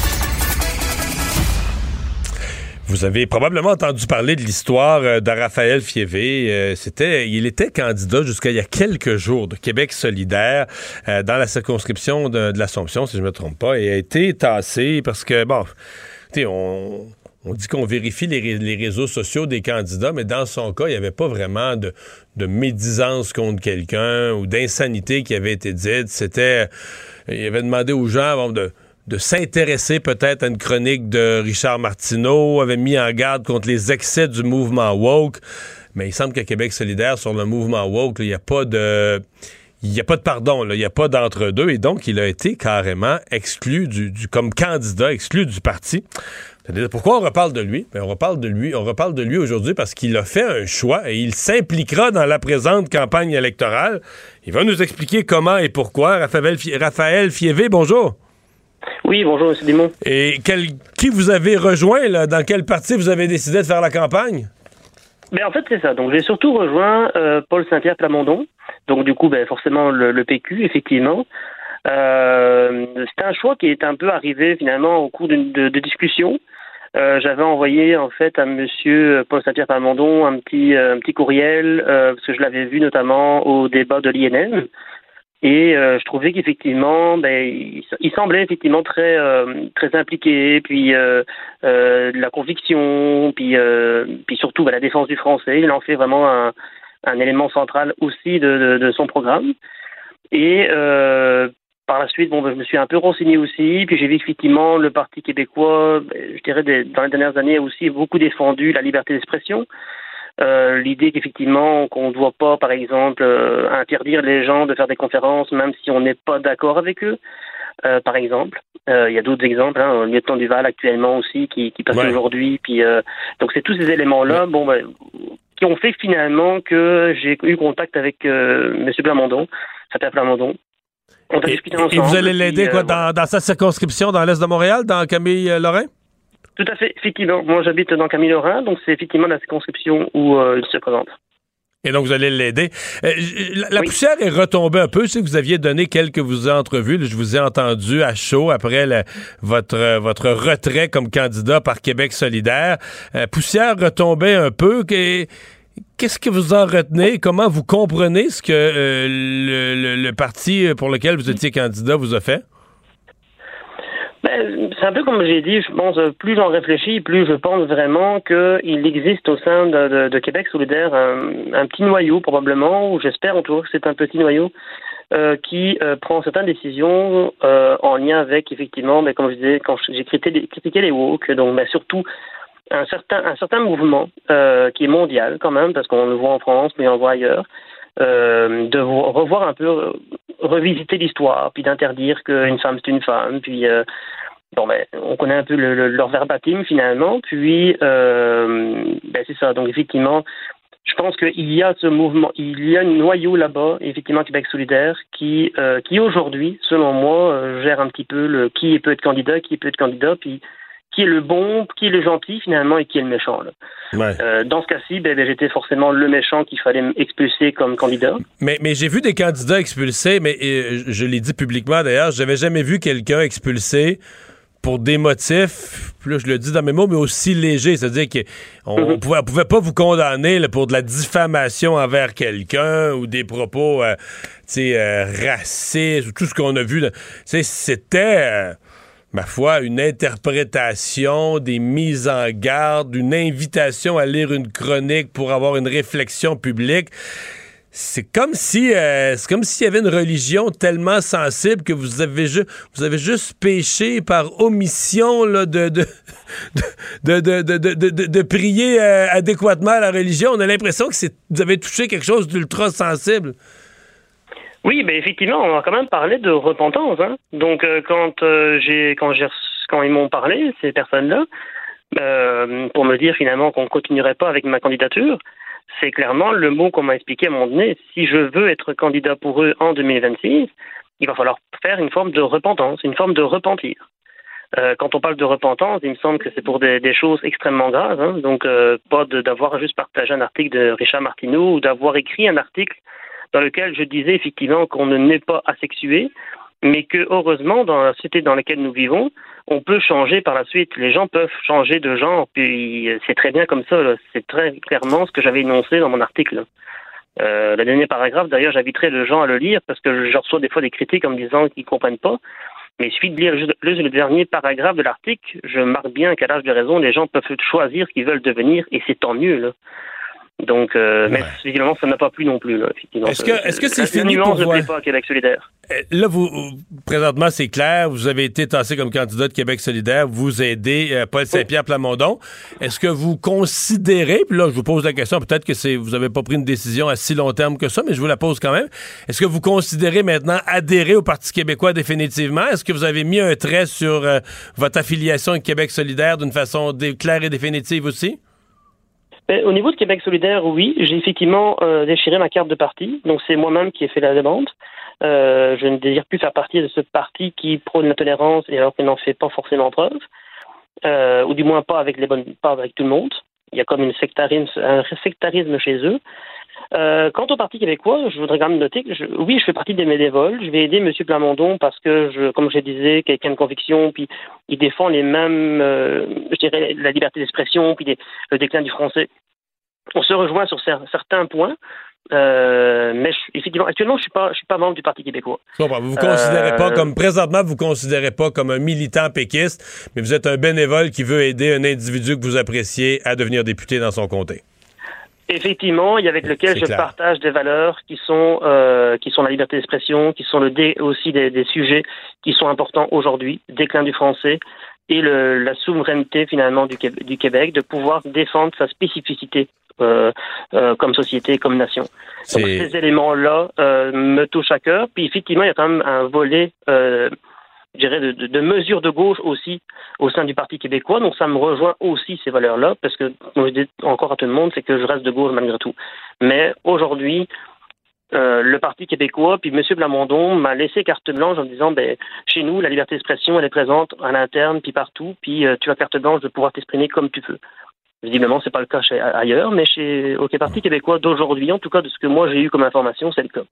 Vous avez probablement entendu parler de l'histoire euh, de Raphaël Fievé. Euh, c'était, il était candidat jusqu'à il y a quelques jours de Québec solidaire euh, dans la circonscription de, l'Assomption, si je ne me trompe pas, et a été tassé parce que, bon, on, on dit qu'on vérifie les, réseaux sociaux des candidats, mais dans son cas, il n'y avait pas vraiment de, de médisance contre quelqu'un ou d'insanité qui avait été dite. C'était, il avait demandé aux gens de de s'intéresser peut-être à une chronique de Richard Martineau, avait mis en garde contre les excès du mouvement woke. Mais il semble qu'à Québec solidaire, sur le mouvement woke, il n'y a pas de... Il n'y a pas de pardon, il n'y a pas d'entre-deux, et donc il a été carrément exclu du, comme candidat, exclu du parti. Pourquoi on reparle de lui? Ben, on reparle de lui, on reparle de lui aujourd'hui parce qu'il a fait un choix et il s'impliquera dans la présente campagne électorale. Il va nous expliquer comment et pourquoi. Raphaël, Raphaël Fievé, bonjour. Oui, bonjour, M. Dumont. Et qui vous avez rejoint, là? Dans quel parti vous avez décidé de faire la campagne? Ben, en fait, c'est ça. Donc, j'ai surtout rejoint euh, Paul Saint-Pierre Plamondon. Donc, du coup, ben, forcément, le, PQ, effectivement. Euh, c'était un choix qui est un peu arrivé, finalement, au cours de, de discussion. Euh, j'avais envoyé en fait à Monsieur Paul Saint-Pierre Plamondon un petit un petit courriel parce que je l'avais vu notamment au débat de l'INN Et euh, je trouvais qu'effectivement, ben, il, semblait effectivement très euh, très impliqué, puis euh, de la conviction, puis puis surtout ben, la défense du français. Il en fait vraiment un, un élément central aussi de, de, son programme. Et par la suite, bon, ben, je me suis un peu renseigné aussi, puis j'ai vu effectivement le Parti québécois, ben, je dirais dans les dernières années, a aussi beaucoup défendu la liberté d'expression. Euh, l'idée qu'effectivement qu'on ne doit pas, par exemple, euh, interdire les gens de faire des conférences, même si on n'est pas d'accord avec eux. Euh, par exemple, il y a d'autres exemples, hein, le lieutenant Duval actuellement aussi qui, qui passe aujourd'hui. Puis donc c'est tous ces éléments-là, bon, ben, qui ont fait finalement que j'ai eu contact avec M. Plamondon, Fatia Plamondon, on a discuté ensemble. Et vous allez l'aider quoi, dans, dans, sa circonscription dans l'est de Montréal, dans Camille Lorrain? Tout à fait, effectivement. Moi, j'habite dans Camille-Lorrain, donc c'est effectivement la circonscription où euh, il se présente. Et donc, vous allez l'aider. Euh, la, poussière est retombée un peu. Que vous aviez donné quelques vous entrevues. je vous ai entendu à chaud après votre, votre retrait comme candidat par Québec solidaire. Euh, poussière retombée un peu. Qu'est-ce que vous en retenez? Comment vous comprenez ce que le, le, parti pour lequel vous étiez candidat vous a fait? Ben, c'est un peu comme j'ai dit, je pense, plus j'en réfléchis, plus je pense vraiment qu'il existe au sein de, Québec solidaire un, petit noyau probablement, ou j'espère en tout cas que c'est un petit noyau, euh, qui euh, prend certaines décisions euh, en lien avec, effectivement, mais ben, comme je disais, quand j'ai critiqué, les woke, donc ben, surtout un certain, un certain mouvement qui est mondial quand même, parce qu'on le voit en France, mais on le voit ailleurs, de revoir un peu revisiter l'histoire, puis d'interdire qu'une femme c'est une femme, puis euh, bon ben on connaît un peu le, leur verbatim finalement, puis euh, ben c'est ça. Donc effectivement, je pense qu'il y a ce mouvement, il y a un noyau là-bas, effectivement Québec solidaire, qui euh, qui aujourd'hui, selon moi, gère un petit peu le qui peut être candidat, qui peut être candidat, puis qui est le bon, qui est le gentil finalement et qui est le méchant. Euh, dans ce cas-ci, ben, ben, j'étais forcément le méchant qu'il fallait expulser comme candidat. Mais, mais j'ai vu des candidats expulsés, mais je l'ai dit publiquement d'ailleurs, j'avais jamais vu quelqu'un expulsé pour des motifs, là je le dis dans mes mots, mais aussi légers. C'est-à-dire qu'on ne mhm. pouvait, pouvait, pas vous condamner pour de la diffamation envers quelqu'un ou des propos euh, euh, racistes ou tout ce qu'on a vu. C'était ma foi, une interprétation, des mises en garde, une invitation à lire une chronique pour avoir une réflexion publique. C'est comme si euh, c'est comme s'il y avait une religion tellement sensible que vous avez juste vous avez juste péché par omission là, de, de, (laughs) de, de, prier euh, adéquatement la religion. On a l'impression que vous avez touché quelque chose d'ultra sensible. Oui, mais effectivement, on a quand même parlé de repentance. Hein. Donc, euh, quand euh, j'ai, quand j'ai, quand ils m'ont parlé, ces personnes-là, pour me dire finalement qu'on continuerait pas avec ma candidature, c'est clairement le mot qu'on m'a expliqué à moment donné. Si je veux être candidat pour eux en 2026, il va falloir faire une forme de repentance, une forme de repentir. Euh, quand on parle de repentance, il me semble que c'est pour des, choses extrêmement graves. Hein. Donc, euh, pas d'avoir juste partagé un article de Richard Martineau ou d'avoir écrit un article dans lequel je disais effectivement qu'on ne n'est pas asexué, mais que heureusement, dans la société dans laquelle nous vivons, on peut changer par la suite. Les gens peuvent changer de genre, puis c'est très bien comme ça. C'est très clairement ce que j'avais énoncé dans mon article. Euh, le dernier paragraphe, d'ailleurs, j'inviterai les gens à le lire parce que je reçois des fois des critiques en me disant qu'ils ne comprennent pas. Mais il suffit de lire le, le dernier paragraphe de l'article. Je marque bien qu'à l'âge de raison, les gens peuvent choisir ce qu'ils veulent devenir et c'est tant mieux. Donc, euh, mais évidemment, ça n'a pas plu non plus. Est-ce que est-ce que c'est fini pour vous? pas Québec solidaire. Euh, là, vous présentement, c'est clair. Vous avez été tassé comme candidat de Québec solidaire. Vous aidez euh, Paul Saint-Pierre Plamondon. Est-ce que vous considérez, puis là, je vous pose la question, peut-être que c'est vous n'avez pas pris une décision à si long terme que ça, mais je vous la pose quand même. Est-ce que vous considérez maintenant adhérer au Parti québécois définitivement? Est-ce que vous avez mis un trait sur votre affiliation avec Québec solidaire d'une façon claire et définitive aussi? Ben, au niveau de Québec solidaire, oui, j'ai effectivement euh, déchiré ma carte de parti. Donc c'est moi-même qui ai fait la demande. Euh, je ne désire plus faire partie de ce parti qui prône la tolérance et alors qu'il n'en fait pas forcément preuve, euh, ou du moins pas avec les bonnes, pas avec tout le monde. Il y a comme une sectarisme, un sectarisme chez eux. Euh, quant au Parti québécois, je voudrais quand même noter que je, oui, je fais partie des médévoles. Je vais aider M. Plamondon parce que, je, comme je disais, quelqu'un de conviction, puis il défend les mêmes, euh, je dirais, la liberté d'expression, puis le déclin du français. On se rejoint sur certains points. Euh, mais je- effectivement, actuellement, je suis pas, je suis pas membre du Parti québécois. Je comprends. Vous vous considérez pas comme, présentement, vous vous considérez pas comme un militant péquiste, mais vous êtes un bénévole qui veut aider un individu que vous appréciez à devenir député dans son comté. Effectivement, et avec lequel je clair. partage des valeurs qui sont euh, qui sont la liberté d'expression, qui sont le dé, aussi des, des sujets qui sont importants aujourd'hui, déclin du français et le, la souveraineté finalement du, Québec- du Québec, de pouvoir défendre sa spécificité euh, euh, comme société, comme nation. Donc, ces éléments-là euh, me touchent à cœur. Puis effectivement, il y a quand même un volet, euh, je dirais, de, de, mesures de gauche aussi au sein du Parti québécois. Donc ça me rejoint aussi ces valeurs-là, parce que moi je dis encore à tout le monde, c'est que je reste de gauche malgré tout. Mais aujourd'hui, euh, le Parti québécois, puis M. Blamondon m'a laissé carte blanche en disant, ben, chez nous, la liberté d'expression, elle est présente à l'interne, puis partout, puis euh, tu as carte blanche de pouvoir t'exprimer comme tu veux. Visiblement, c'est pas le cas chez, ailleurs, mais chez au Parti québécois d'aujourd'hui, en tout cas de ce que moi j'ai eu comme information, c'est le cas.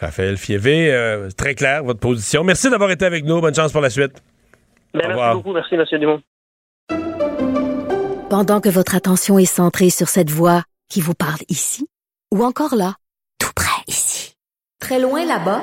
Raphaël Fievé, euh, très clair, votre position. Merci d'avoir été avec nous. Bonne chance pour la suite. Ben, Au merci revoir. beaucoup, merci M. Dumont. Pendant que votre attention est centrée sur cette voix qui vous parle ici, ou encore là, tout près ici, très loin là-bas,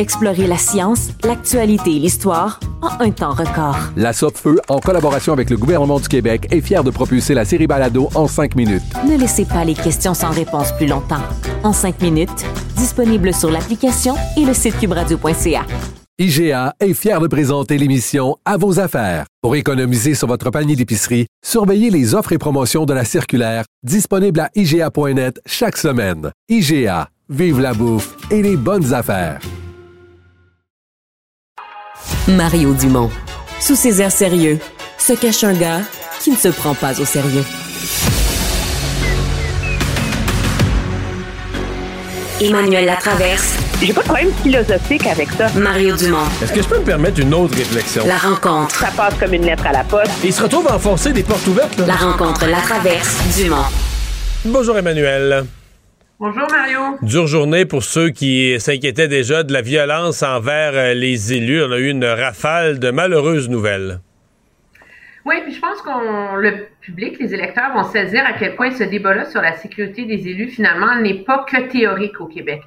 Explorez la science, l'actualité et l'histoire en un temps record. La Feu, en collaboration avec le gouvernement du Québec, est fière de propulser la série Balado en cinq minutes. Ne laissez pas les questions sans réponse plus longtemps. En cinq minutes, disponible sur l'application et le site cubradio.ca. IGA est fier de présenter l'émission À vos affaires. Pour économiser sur votre panier d'épicerie, surveillez les offres et promotions de la circulaire disponible à IGA.net chaque semaine. IGA, vive la bouffe et les bonnes affaires. Mario Dumont. Sous ses airs sérieux, se cache un gars qui ne se prend pas au sérieux. Emmanuel Latraverse. J'ai pas de problème philosophique avec ça. Mario Dumont. Est-ce que je peux me permettre une autre réflexion? La rencontre. Ça passe comme une lettre à la poste. Et il se retrouve à enfoncer des portes ouvertes, là. La rencontre Latraverse. Dumont. Bonjour, Emmanuel. Bonjour Mario. Dure journée pour ceux qui s'inquiétaient déjà de la violence envers euh, les élus. On a eu une rafale de malheureuses nouvelles. Oui, puis je pense qu'on le public, les électeurs vont saisir à quel point ce débat-là sur la sécurité des élus, finalement, n'est pas que théorique au Québec.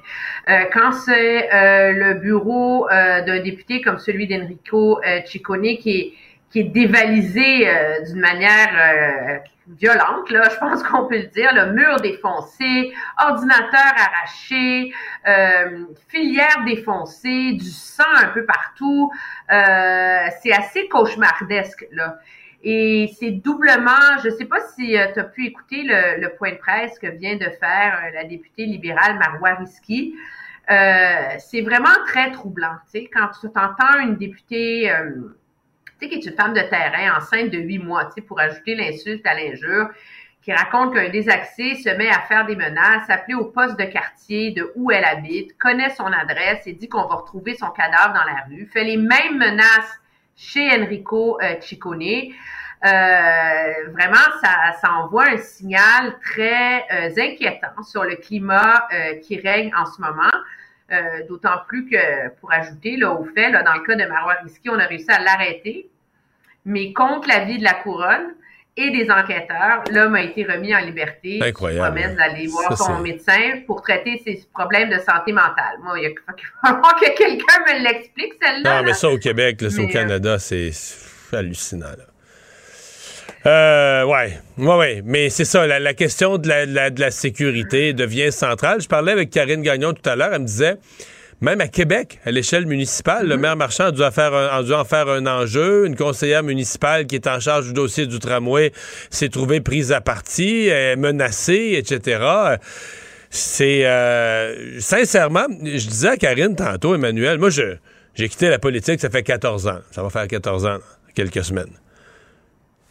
Euh, quand c'est euh, le bureau euh, d'un député comme celui d'Enrico Ciccone qui est, qui est dévalisé euh, d'une manière euh, violente, là, je pense qu'on peut le dire, le mur défoncé, ordinateur arraché, euh, filière défoncée, du sang un peu partout, euh, c'est assez cauchemardesque, là. Et c'est doublement, je ne sais pas si tu as pu écouter le, le, point de presse que vient de faire euh, la députée libérale Marois Risky. Euh, c'est vraiment très troublant. Tu sais, quand tu entends une députée, euh, tu sais, qui est une femme de terrain enceinte de huit mois, pour ajouter l'insulte à l'injure, qui raconte qu'un accès se met à faire des menaces, appeler au poste de quartier de où elle habite, connaît son adresse et dit qu'on va retrouver son cadavre dans la rue, fait les mêmes menaces chez Enrico euh. Euh, vraiment, ça, ça, envoie un signal très euh, inquiétant sur le climat euh, qui règne en ce moment. Euh, d'autant plus que, pour ajouter là, au fait, là, dans le cas de Marois Risky, on a réussi à l'arrêter, mais contre l'avis de la couronne et des enquêteurs, l'homme a été remis en liberté. Incroyable. promesse d'aller voir ça, son médecin pour traiter ses problèmes de santé mentale. Moi, il va (laughs) falloir que quelqu'un me l'explique, celle-là. Non, mais ça au Québec, là, mais au Canada, c'est hallucinant. Là. Euh, ouais, ouais, ouais. Mais c'est ça, la, la question de la, de, la, de la, sécurité devient centrale. Je parlais avec Karine Gagnon tout à l'heure, elle me disait, même à Québec, à l'échelle municipale, le maire Marchand a dû, en faire un, a dû en faire un enjeu. Une conseillère municipale qui est en charge du dossier du tramway s'est trouvée prise à partie, menacée, etc. C'est, euh, sincèrement, je disais à Karine tantôt, Emmanuel, moi, je, j'ai quitté la politique, ça fait 14 ans. Ça va faire 14 ans, quelques semaines.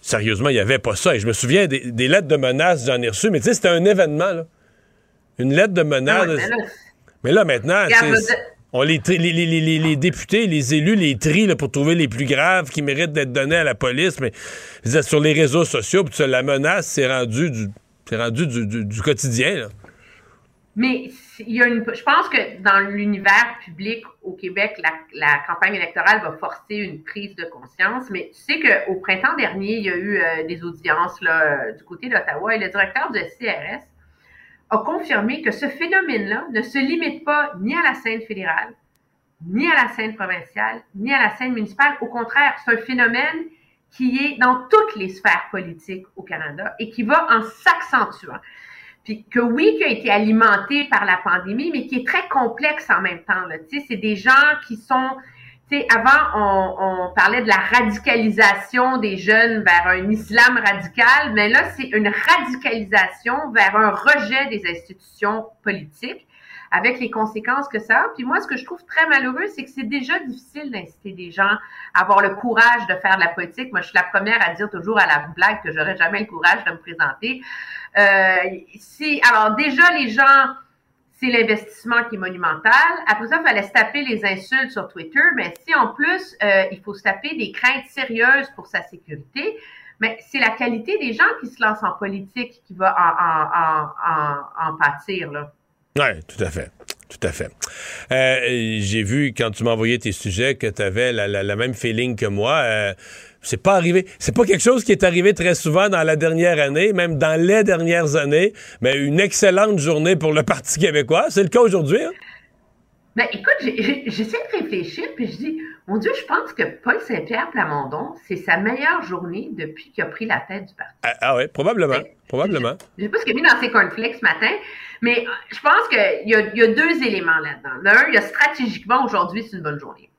Sérieusement, il n'y avait pas ça. Et je me souviens des, des lettres de menaces, j'en ai reçu, mais tu sais, c'était un événement, là. Une lettre de menace. Ah ouais, mais là, mais là, maintenant, on les, tri- les, les- les- les députés, les élus, les trient là, pour trouver les plus graves qui méritent d'être donnés à la police. Mais dire, sur les réseaux sociaux, puis la menace, c'est rendu du, rendu du, du- du quotidien. là. Mais il y a une, je pense que dans l'univers public au Québec, la, campagne électorale va forcer une prise de conscience. Mais tu sais qu'au printemps dernier, il y a eu euh, des audiences là, euh, du côté d'Ottawa et le directeur de CRS a confirmé que ce phénomène-là ne se limite pas ni à la scène fédérale, ni à la scène provinciale, ni à la scène municipale. Au contraire, c'est un phénomène qui est dans toutes les sphères politiques au Canada et qui va en s'accentuant. Puis que oui, qui a été alimenté par la pandémie, mais qui est très complexe en même temps. Tu sais, c'est des gens qui sont... Tu sais, avant, on, on parlait de la radicalisation des jeunes vers un islam radical, mais là, c'est une radicalisation vers un rejet des institutions politiques avec les conséquences que ça a. Puis moi, ce que je trouve très malheureux, c'est que c'est déjà difficile d'inciter des gens à avoir le courage de faire de la politique. Moi, je suis la première à dire toujours à la blague que j'aurais jamais le courage de me présenter. Euh, si, alors déjà, les gens, c'est l'investissement qui est monumental. Après ça, il fallait se taper les insultes sur Twitter, mais si en plus, euh, il faut se taper des craintes sérieuses pour sa sécurité, mais c'est la qualité des gens qui se lancent en politique qui va en, en, en, en, pâtir. Oui, tout à fait. Tout à fait. Euh, J'ai vu quand tu envoyé tes sujets que tu avais la, la- même feeling que moi. C'est pas arrivé. C'est pas quelque chose qui est arrivé très souvent dans la dernière année, même dans les dernières années. Mais une excellente journée pour le (laughs) Parti québécois. C'est le cas aujourd'hui. hein? Ben, écoute, j'essaie de réfléchir, puis je dis, mon Dieu, je pense que Paul Saint-Pierre Plamondon, c'est sa meilleure journée depuis qu'il a pris la tête du parti. Ah, ah oui, probablement. Probablement. Je sais pas ce qu'il a mis dans ses cornflakes ce matin, mais je pense qu'il y, y a deux éléments là-dedans. L'un, il y a stratégiquement, aujourd'hui, c'est une bonne journée.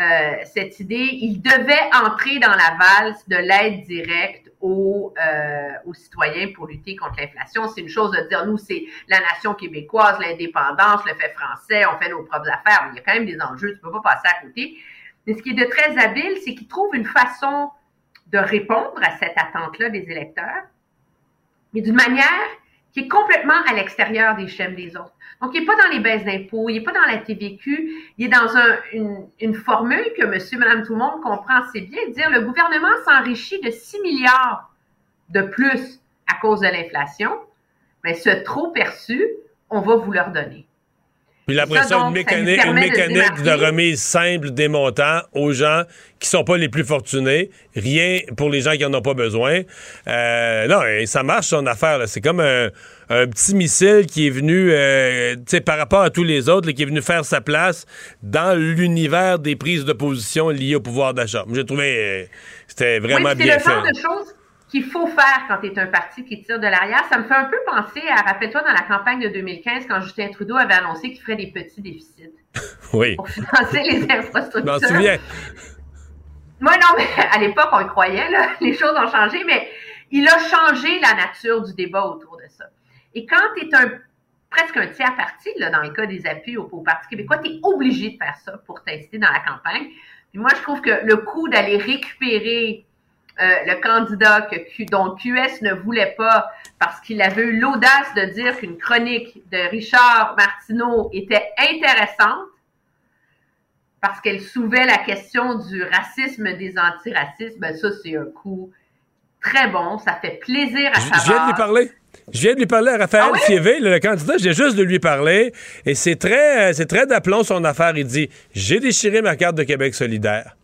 Euh, cette idée, il devait entrer dans la valse de l'aide directe aux, euh, aux citoyens pour lutter contre l'inflation. C'est une chose de dire, nous, c'est la nation québécoise, l'indépendance, le fait français, on fait nos propres affaires, mais il y a quand même des enjeux, tu peux pas passer à côté. Mais ce qui est de très habile, c'est qu'il trouve une façon de répondre à cette attente-là des électeurs, mais d'une manière qui est complètement à l'extérieur des schèmes des autres. Donc, il n'est pas dans les baisses d'impôts, il n'est pas dans la TVQ, il est dans un- une, une formule que monsieur, madame, tout le monde comprend assez bien, dire le gouvernement s'enrichit de 6 milliards de plus à cause de l'inflation, mais ce trop perçu, on va vous le redonner. Puis après Ça, ça, une donc, mécanique, une de mécanique de, remise simple des montants aux gens qui sont pas les plus fortunés. Rien pour les gens qui en ont pas besoin. Euh, non, et ça marche son affaire. là. C'est comme un, un petit missile qui est venu, euh, tu sais, par rapport à tous les autres, là, qui est venu faire sa place dans l'univers des prises de position liées au pouvoir d'achat. J'ai trouvé euh, c'était vraiment oui, bien fait. le genre de choses qu'il faut faire quand tu es un parti qui tire de l'arrière. Ça me fait un peu penser à, rappelle-toi, dans la campagne de 2015, quand Justin Trudeau avait annoncé qu'il ferait des petits déficits (laughs) Oui. pour financer les Je m'en infrastructures. souviens. Moi, non, mais à l'époque, on y croyait, là. Les choses ont changé, mais il a changé la nature du débat autour de ça. Et quand tu es un, presque un tiers parti, là, dans le cas des appuis au, au Parti québécois, tu es obligé de faire ça pour t'inciter dans la campagne. Puis moi, je trouve que le coup d'aller récupérer euh, le candidat que, Q- dont QS ne voulait pas parce qu'il avait eu l'audace de dire qu'une chronique de Richard Martineau était intéressante parce qu'elle soulevait la question du racisme des antiracistes, ben ça, c'est un coup très bon. Ça fait plaisir à Je je viens de lui parler. Je viens de lui parler à Raphaël Ah Fievé, le, le candidat. J'ai juste de lui parler. Et c'est très, euh, c'est très d'aplomb son affaire. Il dit J'ai déchiré ma carte de Québec solidaire.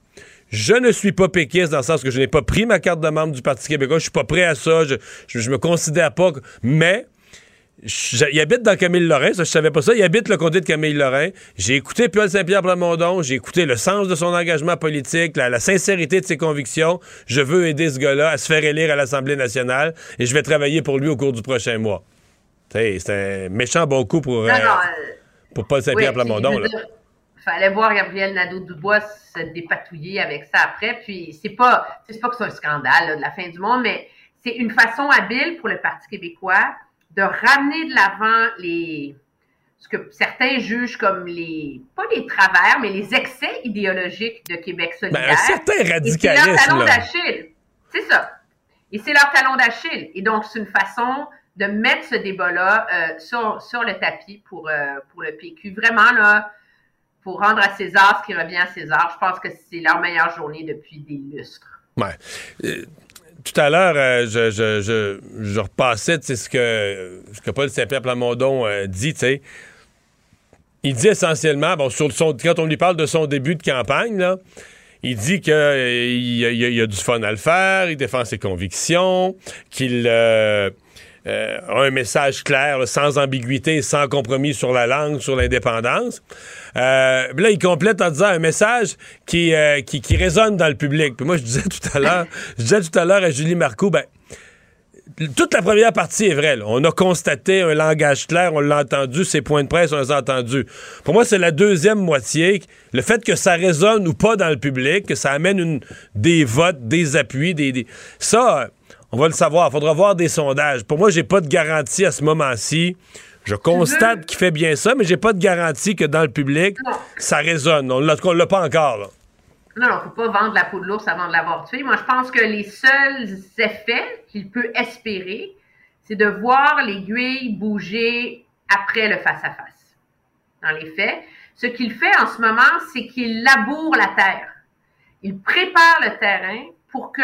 Je ne suis pas péquiste dans le sens que je n'ai pas pris ma carte de membre du Parti québécois. Je suis pas prêt à ça. Je, je, je me considère pas. Mais. il habite dans Camille Lorrain, ça je savais pas ça. Il habite le comté de Camille Lorrain. J'ai écouté Paul Saint-Pierre Plamondon, j'ai écouté le sens de son engagement politique, la, la sincérité de ses convictions. Je veux aider ce gars-là à se faire élire à l'Assemblée nationale et je vais travailler pour lui au cours du prochain mois. C'est un méchant bon coup pour, euh, euh, pour Paul Saint-Pierre Oui, Plamondon. je veux là. dire, fallait voir Gabriel Nadeau-Dubois se dépatouiller avec ça après. Puis c'est pas, c'est pas que c'est un scandale là, de la fin du monde, mais c'est une façon habile pour le Parti québécois de ramener de l'avant les ce que certains jugent comme les pas les travers, mais les excès idéologiques de Québec solidaire. Ben, un certain Et c'est leur talon d'Achille. C'est ça. Et c'est leur talon d'Achille. Et donc, c'est une façon de mettre ce débat-là euh, sur, sur le tapis pour, euh, pour le PQ. Vraiment, là, pour rendre à César ce qui revient à César, je pense que c'est leur meilleure journée depuis des lustres. Ouais. Euh, tout à l'heure, euh, je, je, je, je, repassais ce que, ce que Paul Saint-Pierre Plamondon euh, dit, tu sais. Il dit essentiellement, bon, sur son, quand on lui parle de son début de campagne, là, il dit qu'il il, il, a du fun à le faire, il défend ses convictions, qu'il euh, un message clair, sans ambiguïté, sans compromis sur la langue, sur l'indépendance. Euh, là, il complète en disant un message qui, euh, qui, qui, résonne dans le public. Puis moi, je disais tout à l'heure, je disais tout à l'heure à Julie Marcoux, ben, toute la première partie est vraie. On a constaté un langage clair, on l'a entendu, ses points de presse, on les a entendus. Pour moi, c'est la deuxième moitié. Le fait que ça résonne ou pas dans le public, que ça amène des votes, des appuis, des, des... ça, on va le savoir. Il faudra voir des sondages. Pour moi, j'ai pas de garantie à ce moment-ci. Je constate qu'il fait bien ça, mais j'ai pas de garantie que dans le public, non. ça résonne. On l'a, l'a pas encore. Là. Non, non, faut pas vendre la peau de l'ours avant de l'avoir tué. Moi, je pense que les seuls effets qu'il peut espérer, c'est de voir l'aiguille bouger après le face-à-face. Dans les faits, ce qu'il fait en ce moment, c'est qu'il laboure la terre. Il prépare le terrain pour que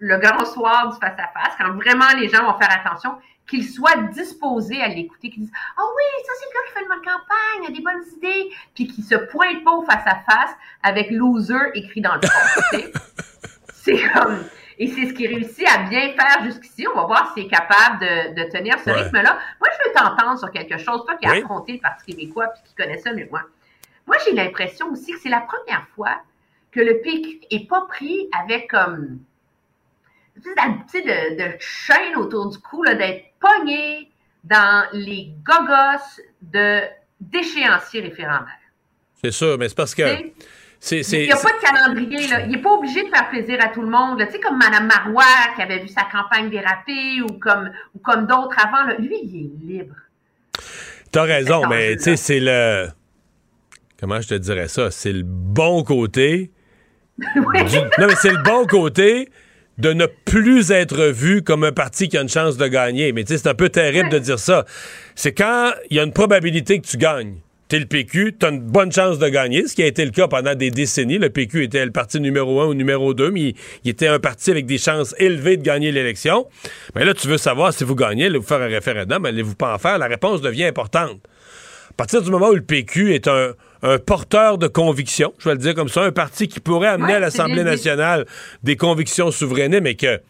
le grand soir du face-à-face, quand vraiment les gens vont faire attention, qu'ils soient disposés à l'écouter, qu'ils disent Ah oh oui, ça c'est le gars qui fait une bonne campagne, il a des bonnes idées, puis qui se pointe pas au face-à-face avec loser écrit dans le fond. (laughs) c'est comme. Et c'est ce qui réussit à bien faire jusqu'ici. On va voir s'il est capable de, de tenir ce ouais. rythme-là. Moi, je veux t'entendre sur quelque chose, toi qui as oui. affronté le Parti québécois puis qui connais ça mieux que moi. Moi, j'ai l'impression aussi que c'est la première fois que le PQ est pas pris avec comme tu de, de chaîne autour du cou, d'être pogné dans les gogos de d'échéanciers référendaires. C'est sûr, mais c'est parce que. Il n'y a pas de calendrier. Là. Il n'est pas obligé de faire plaisir à tout le monde. Tu sais, comme Mme Marois qui avait vu sa campagne déraper ou comme, ou comme d'autres avant. Là. Lui, il est libre. T'as raison, mais tu sais, c'est le. Comment je te dirais ça? C'est le bon côté. (laughs) oui. du... Non, mais c'est le bon côté de ne plus être vu comme un parti qui a une chance de gagner. Mais tu sais, c'est un peu terrible ouais. de dire ça. C'est quand il y a une probabilité que tu gagnes. T'es le PQ, t'as une bonne chance de gagner, ce qui a été le cas pendant des décennies. Le PQ était le parti numéro un ou numéro deux, mais il, il était un parti avec des chances élevées de gagner l'élection. Mais là, tu veux savoir si vous gagnez, allez-vous faire un référendum, allez-vous pas en faire? La réponse devient importante. À partir du moment où le PQ est un, un porteur de convictions, je vais le dire comme ça, un parti qui pourrait amener ouais, à l'Assemblée nationale des convictions souverainées, mais que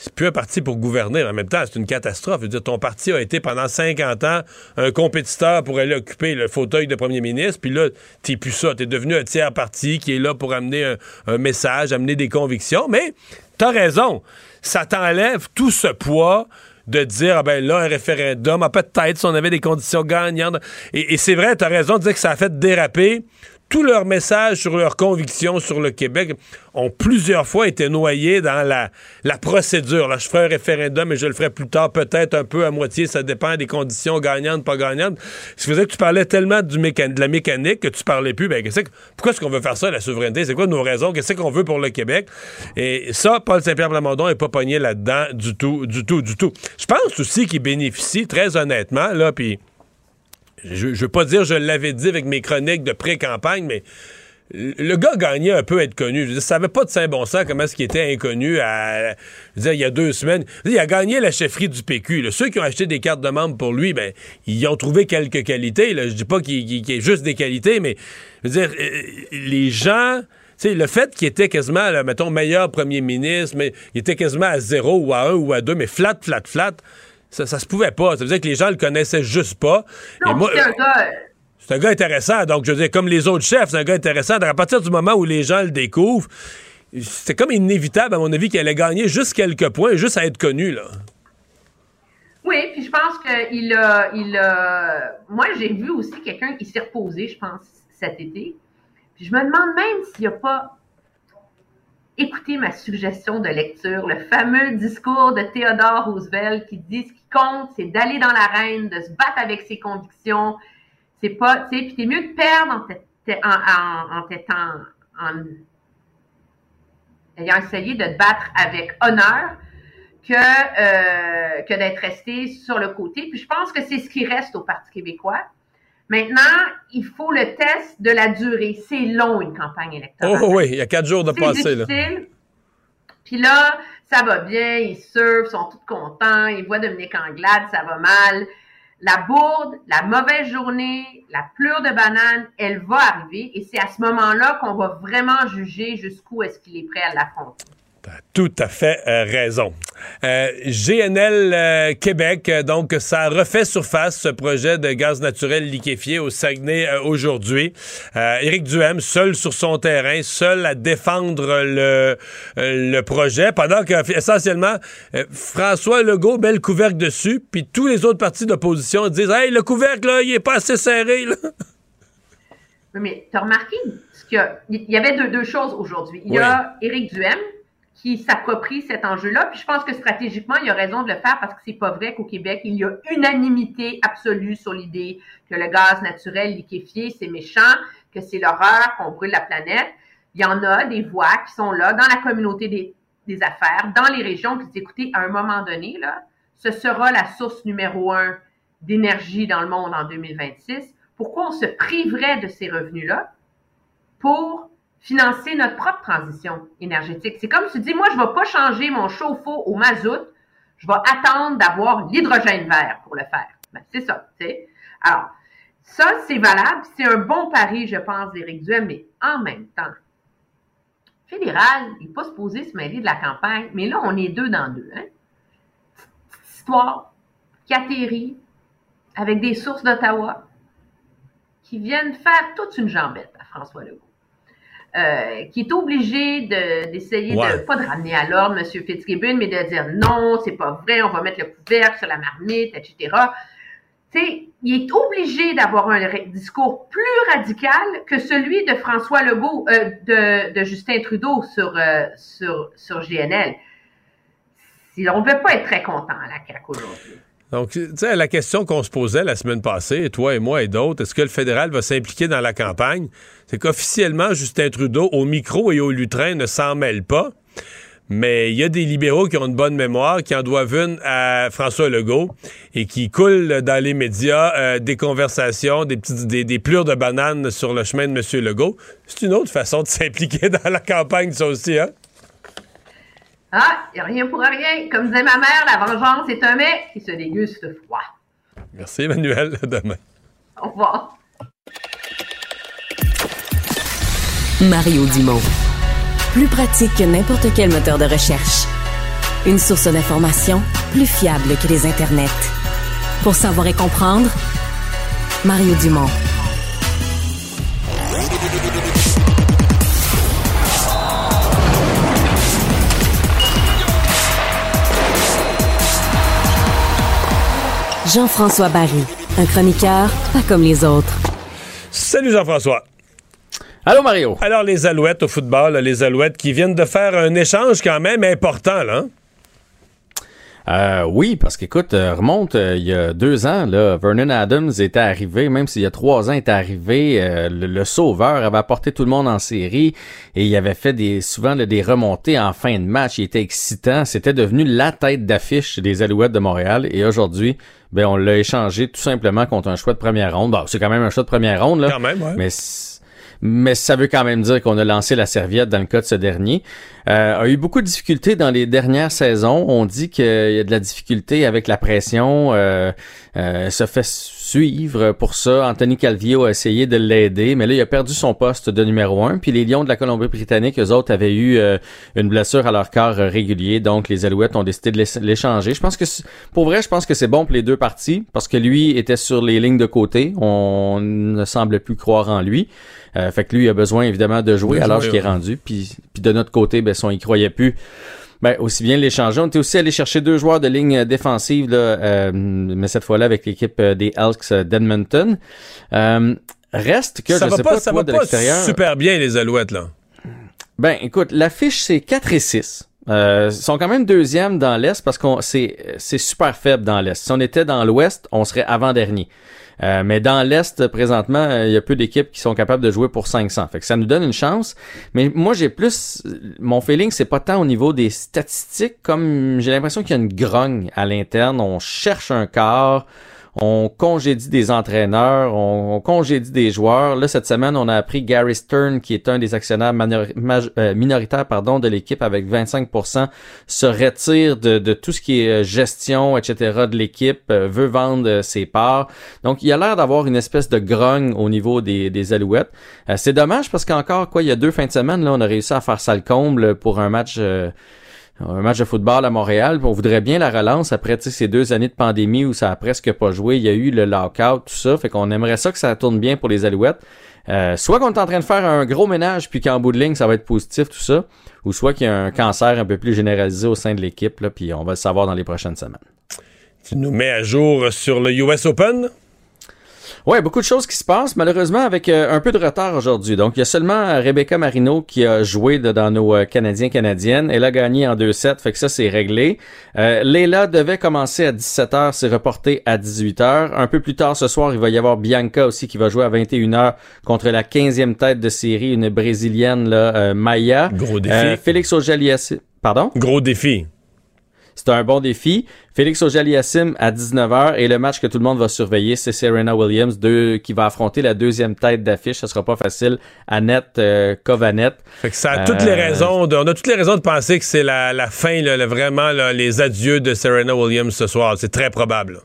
c'est plus un parti pour gouverner. En même temps, c'est une catastrophe. Je veux dire, ton parti a été pendant 50 ans un compétiteur pour aller occuper le fauteuil de premier ministre, puis là, t'es plus ça. T'es devenu un tiers parti qui est là pour amener un, un message, amener des convictions. Mais t'as raison. Ça t'enlève tout ce poids de dire, ah ben là, un référendum, ah, peut-être si on avait des conditions gagnantes. Et, c'est vrai, tu raison de dire que ça a fait déraper. Tous leurs messages sur leurs convictions sur le Québec ont plusieurs fois été noyés dans la, procédure. Là, je ferai un référendum et je le ferai plus tard, peut-être un peu à moitié, ça dépend des conditions gagnantes, pas gagnantes. Ce qui faisait que tu parlais tellement de la mécanique que tu parlais plus. Ben, que pourquoi est-ce qu'on veut faire ça, la souveraineté? C'est quoi nos raisons? Qu'est-ce qu'on veut pour le Québec? Et ça, Paul Saint-Pierre Plamondon n'est pas pogné là-dedans du tout, du tout, du tout. Je pense aussi qu'il bénéficie, très honnêtement, là, puis je, veux pas dire je l'avais dit avec mes chroniques de pré-campagne, mais le gars gagnait un peu être connu. Je ça n'avait pas de saint bon sens comment est-ce qu'il était inconnu à, je veux dire, il y a deux semaines. Il a gagné la chefferie du PQ. Là. Ceux qui ont acheté des cartes de membres pour lui, ben, ils ont trouvé quelques qualités. Là. Je dis pas qu'il qu juste des qualités, mais je veux dire, les gens... sais, le fait qu'il était quasiment, là, mettons, meilleur premier ministre, mais il était quasiment à zéro ou à un ou à deux, mais flat, flat, flat, ça, ça se pouvait pas. Ça veut dire que les gens le connaissaient juste pas. Non, Et moi, c'est un gars... C'est un gars intéressant. Donc, je veux dire, comme les autres chefs, c'est un gars intéressant. Donc, à partir du moment où les gens le découvrent, c'est comme inévitable, à mon avis, qu'il allait gagner juste quelques points, juste à être connu, là. Oui, puis je pense qu'il a, il a... Moi, j'ai vu aussi quelqu'un qui s'est reposé, je pense, cet été. Puis je me demande même s'il n'a pas écouté ma suggestion de lecture, le fameux discours de Theodore Roosevelt qui dit ce qui compte, c'est d'aller dans l'arène, de se battre avec ses convictions. C'est pas, tu sais, puis t'es mieux de perdre en, en, en, en ayant essayé de te battre avec honneur que, euh, que d'être resté sur le côté. Puis je pense que c'est ce qui reste au Parti québécois. Maintenant, il faut le test de la durée. C'est long, une campagne électorale. Oh oui, il y a quatre jours de C'est passé. Là. difficile. Puis là, ça va bien, ils surfent, sont tous contents, ils voient Dominique Anglade, ça va mal. La bourde, la mauvaise journée, la pleure de banane, elle va arriver et c'est à ce moment-là qu'on va vraiment juger jusqu'où est-ce qu'il est prêt à l'affronter. Tout à fait euh, raison. Euh, GNL euh, Québec, donc ça refait surface ce projet de gaz naturel liquéfié au Saguenay aujourd'hui. Éric Duhem, seul sur son terrain, seul à défendre le, le projet, pendant que essentiellement François Legault met le couvercle dessus, puis tous les autres partis d'opposition disent Hey, le couvercle, là, il est pas assez serré. Là. Oui, mais tu as remarqué qu'il y, y avait deux, deux choses aujourd'hui. Il y a Éric Duhem qui s'approprie cet enjeu-là, puis je pense que stratégiquement, il a raison de le faire parce que c'est pas vrai qu'au Québec, il y a unanimité absolue sur l'idée que le gaz naturel liquéfié, c'est méchant, que c'est l'horreur, qu'on brûle la planète. Il y en a des voix qui sont là dans la communauté des, des affaires, dans les régions, qui disent, écoutez, à un moment donné, là, ce sera la source numéro un d'énergie dans le monde en 2026. Pourquoi on se priverait de ces revenus-là pour financer notre propre transition énergétique? C'est comme tu dis, moi, je ne vais pas changer mon chauffe-eau au mazout, je vais attendre d'avoir l'hydrogène vert pour le faire. Ben, c'est ça, tu sais. Alors, ça, c'est valable. C'est un bon pari, je pense, d'Éric Duhem, mais en même temps, fédéral, il n'est pas supposé se mêler de la campagne, mais là, on est deux dans deux. Hein? Histoire qui atterrit avec des sources d'Ottawa qui viennent faire toute une jambette à François Legault. Euh, qui est obligé de- d'essayer Ouais. de, pas de ramener à l'ordre M. Fitzgibbon, mais de dire non, c'est pas vrai, on va mettre le couvercle sur la marmite, etc. Tu sais, il est obligé d'avoir un discours plus radical que celui de François Legault, euh, de, de Justin Trudeau sur, euh, sur, sur GNL. Si- On ne peut pas être très content à la CAQ aujourd'hui. Donc, tu sais, la question qu'on se posait la semaine passée, toi et moi et d'autres, est-ce que le fédéral va s'impliquer dans la campagne? C'est qu'officiellement, Justin Trudeau, au micro et au lutrin, ne s'en mêle pas. Mais il y a des libéraux qui ont une bonne mémoire, qui en doivent une à François Legault et qui coulent dans les médias euh, des conversations, des, petites, des, des plures de bananes sur le chemin de M. Legault. C'est une autre façon de (laughs) s'impliquer dans la campagne, ça aussi, hein? Ah, il n'y a rien pour rien. Comme disait ma mère, la vengeance est un mets qui se déguste froid. Merci, Emmanuel. À demain. Au revoir. Mario Dumont. Plus pratique que n'importe quel moteur de recherche. Une source d'information plus fiable que les internets. Pour savoir et comprendre, Mario Dumont. Jean-François Barry, un chroniqueur pas comme les autres. Salut Jean-François. Allô Mario. Alors les Alouettes au football, les Alouettes qui viennent de faire un échange quand même important là. Euh, oui, parce qu'écoute, euh, remonte euh, il y a deux ans, là, Vernon Adams était arrivé, même s'il y a trois ans, était arrivé, euh, le, le sauveur avait apporté tout le monde en série et il avait fait des souvent là, des remontées en fin de match. Il était excitant. C'était devenu la tête d'affiche des Alouettes de Montréal et aujourd'hui, ben on l'a échangé tout simplement contre un choix de première ronde. Bon, c'est quand même un choix de première ronde là. Quand même, ouais. Mais mais ça veut quand même dire qu'on a lancé la serviette dans le cas de ce dernier. Euh, a eu beaucoup de difficultés dans les dernières saisons. On dit qu'il y a de la difficulté avec la pression. Euh, euh, se fait suivre pour ça. Anthony Calvillo a essayé de l'aider, mais là, il a perdu son poste de numéro un. Puis les Lions de la Colombie-Britannique, eux autres, avaient eu euh, une blessure à leur corps régulier. Donc, les Alouettes ont décidé de l'é- l'échanger. Je pense que, c'est- pour vrai, je pense que c'est bon pour les deux parties parce que lui était sur les lignes de côté. On ne semble plus croire en lui. Euh, fait que lui, il a besoin évidemment de jouer à l'âge jouer, qui est rendu. Puis, puis de notre côté, ben, si on y croyait plus, ben, aussi bien l'échanger. On était aussi allé chercher deux joueurs de ligne euh, défensive, là, euh, mais cette fois-là avec l'équipe euh, des Elks euh, d'Edmonton. Euh, reste que ça je va sais pas, pas, ça toi, va de pas l'extérieur. super bien les Alouettes là. Ben, écoute, l'affiche, c'est 4 et 6. Euh, ils sont quand même deuxième dans l'Est parce qu'on c'est c'est super faible dans l'Est. Si on était dans l'Ouest, on serait avant-dernier. Euh, mais dans l'Est, présentement, euh, il y a peu d'équipes qui sont capables de jouer pour 500. Fait que ça nous donne une chance. Mais moi, j'ai plus... Mon feeling, c'est pas tant au niveau des statistiques, comme j'ai l'impression qu'il y a une grogne à l'interne. On cherche un quart on congédie des entraîneurs, on, congédie des joueurs. Là, cette semaine, on a appris Gary Stern, qui est un des actionnaires euh, minoritaires pardon, de l'équipe avec 25%, se retire de, tout ce qui est euh, gestion, etc. de l'équipe, euh, veut vendre ses parts. Donc, il a l'air d'avoir une espèce de grogne au niveau des, des Alouettes. c'est dommage parce qu'encore, quoi, il y a deux fins de semaine, là, on a réussi à faire ça le comble pour un match un match de football à Montréal. On voudrait bien la relance après ces deux années de pandémie où ça a presque pas joué. Il y a eu le lockout, tout ça. Fait qu'on aimerait ça que ça tourne bien pour les Alouettes. Euh, soit qu'on est en train de faire un gros ménage puis qu'en bout de ligne ça va être positif tout ça, ou soit qu'il y a un cancer un peu plus généralisé au sein de l'équipe là, puis on va le savoir dans les prochaines semaines. Tu nous mets à jour sur le US Open? Ouais, beaucoup de choses qui se passent, malheureusement avec euh, un peu de retard aujourd'hui. Donc, il y a seulement Rebecca Marino qui a joué dans nos euh, Canadiens-Canadiennes. Elle a gagné en 2-7, fait que ça, c'est réglé. Euh, Leila devait commencer à 17h, c'est reporté à 18h. Un peu plus tard ce soir, il va y avoir Bianca aussi qui va jouer à 21h contre la 15e tête de série, une Brésilienne, là, Maya. Gros défi. Félix Ojalias. Pardon? Gros défi. C'est un bon défi. Félix Ojaliassim à 19h et le match que tout le monde va surveiller, c'est Serena Williams qui va affronter la deuxième tête d'affiche. Ce sera pas facile. Annette euh, Covanette. Fait que ça a toutes les euh, raisons. De, on a toutes les raisons de penser que c'est la, fin, vraiment les adieux de Serena Williams ce soir. C'est très probable.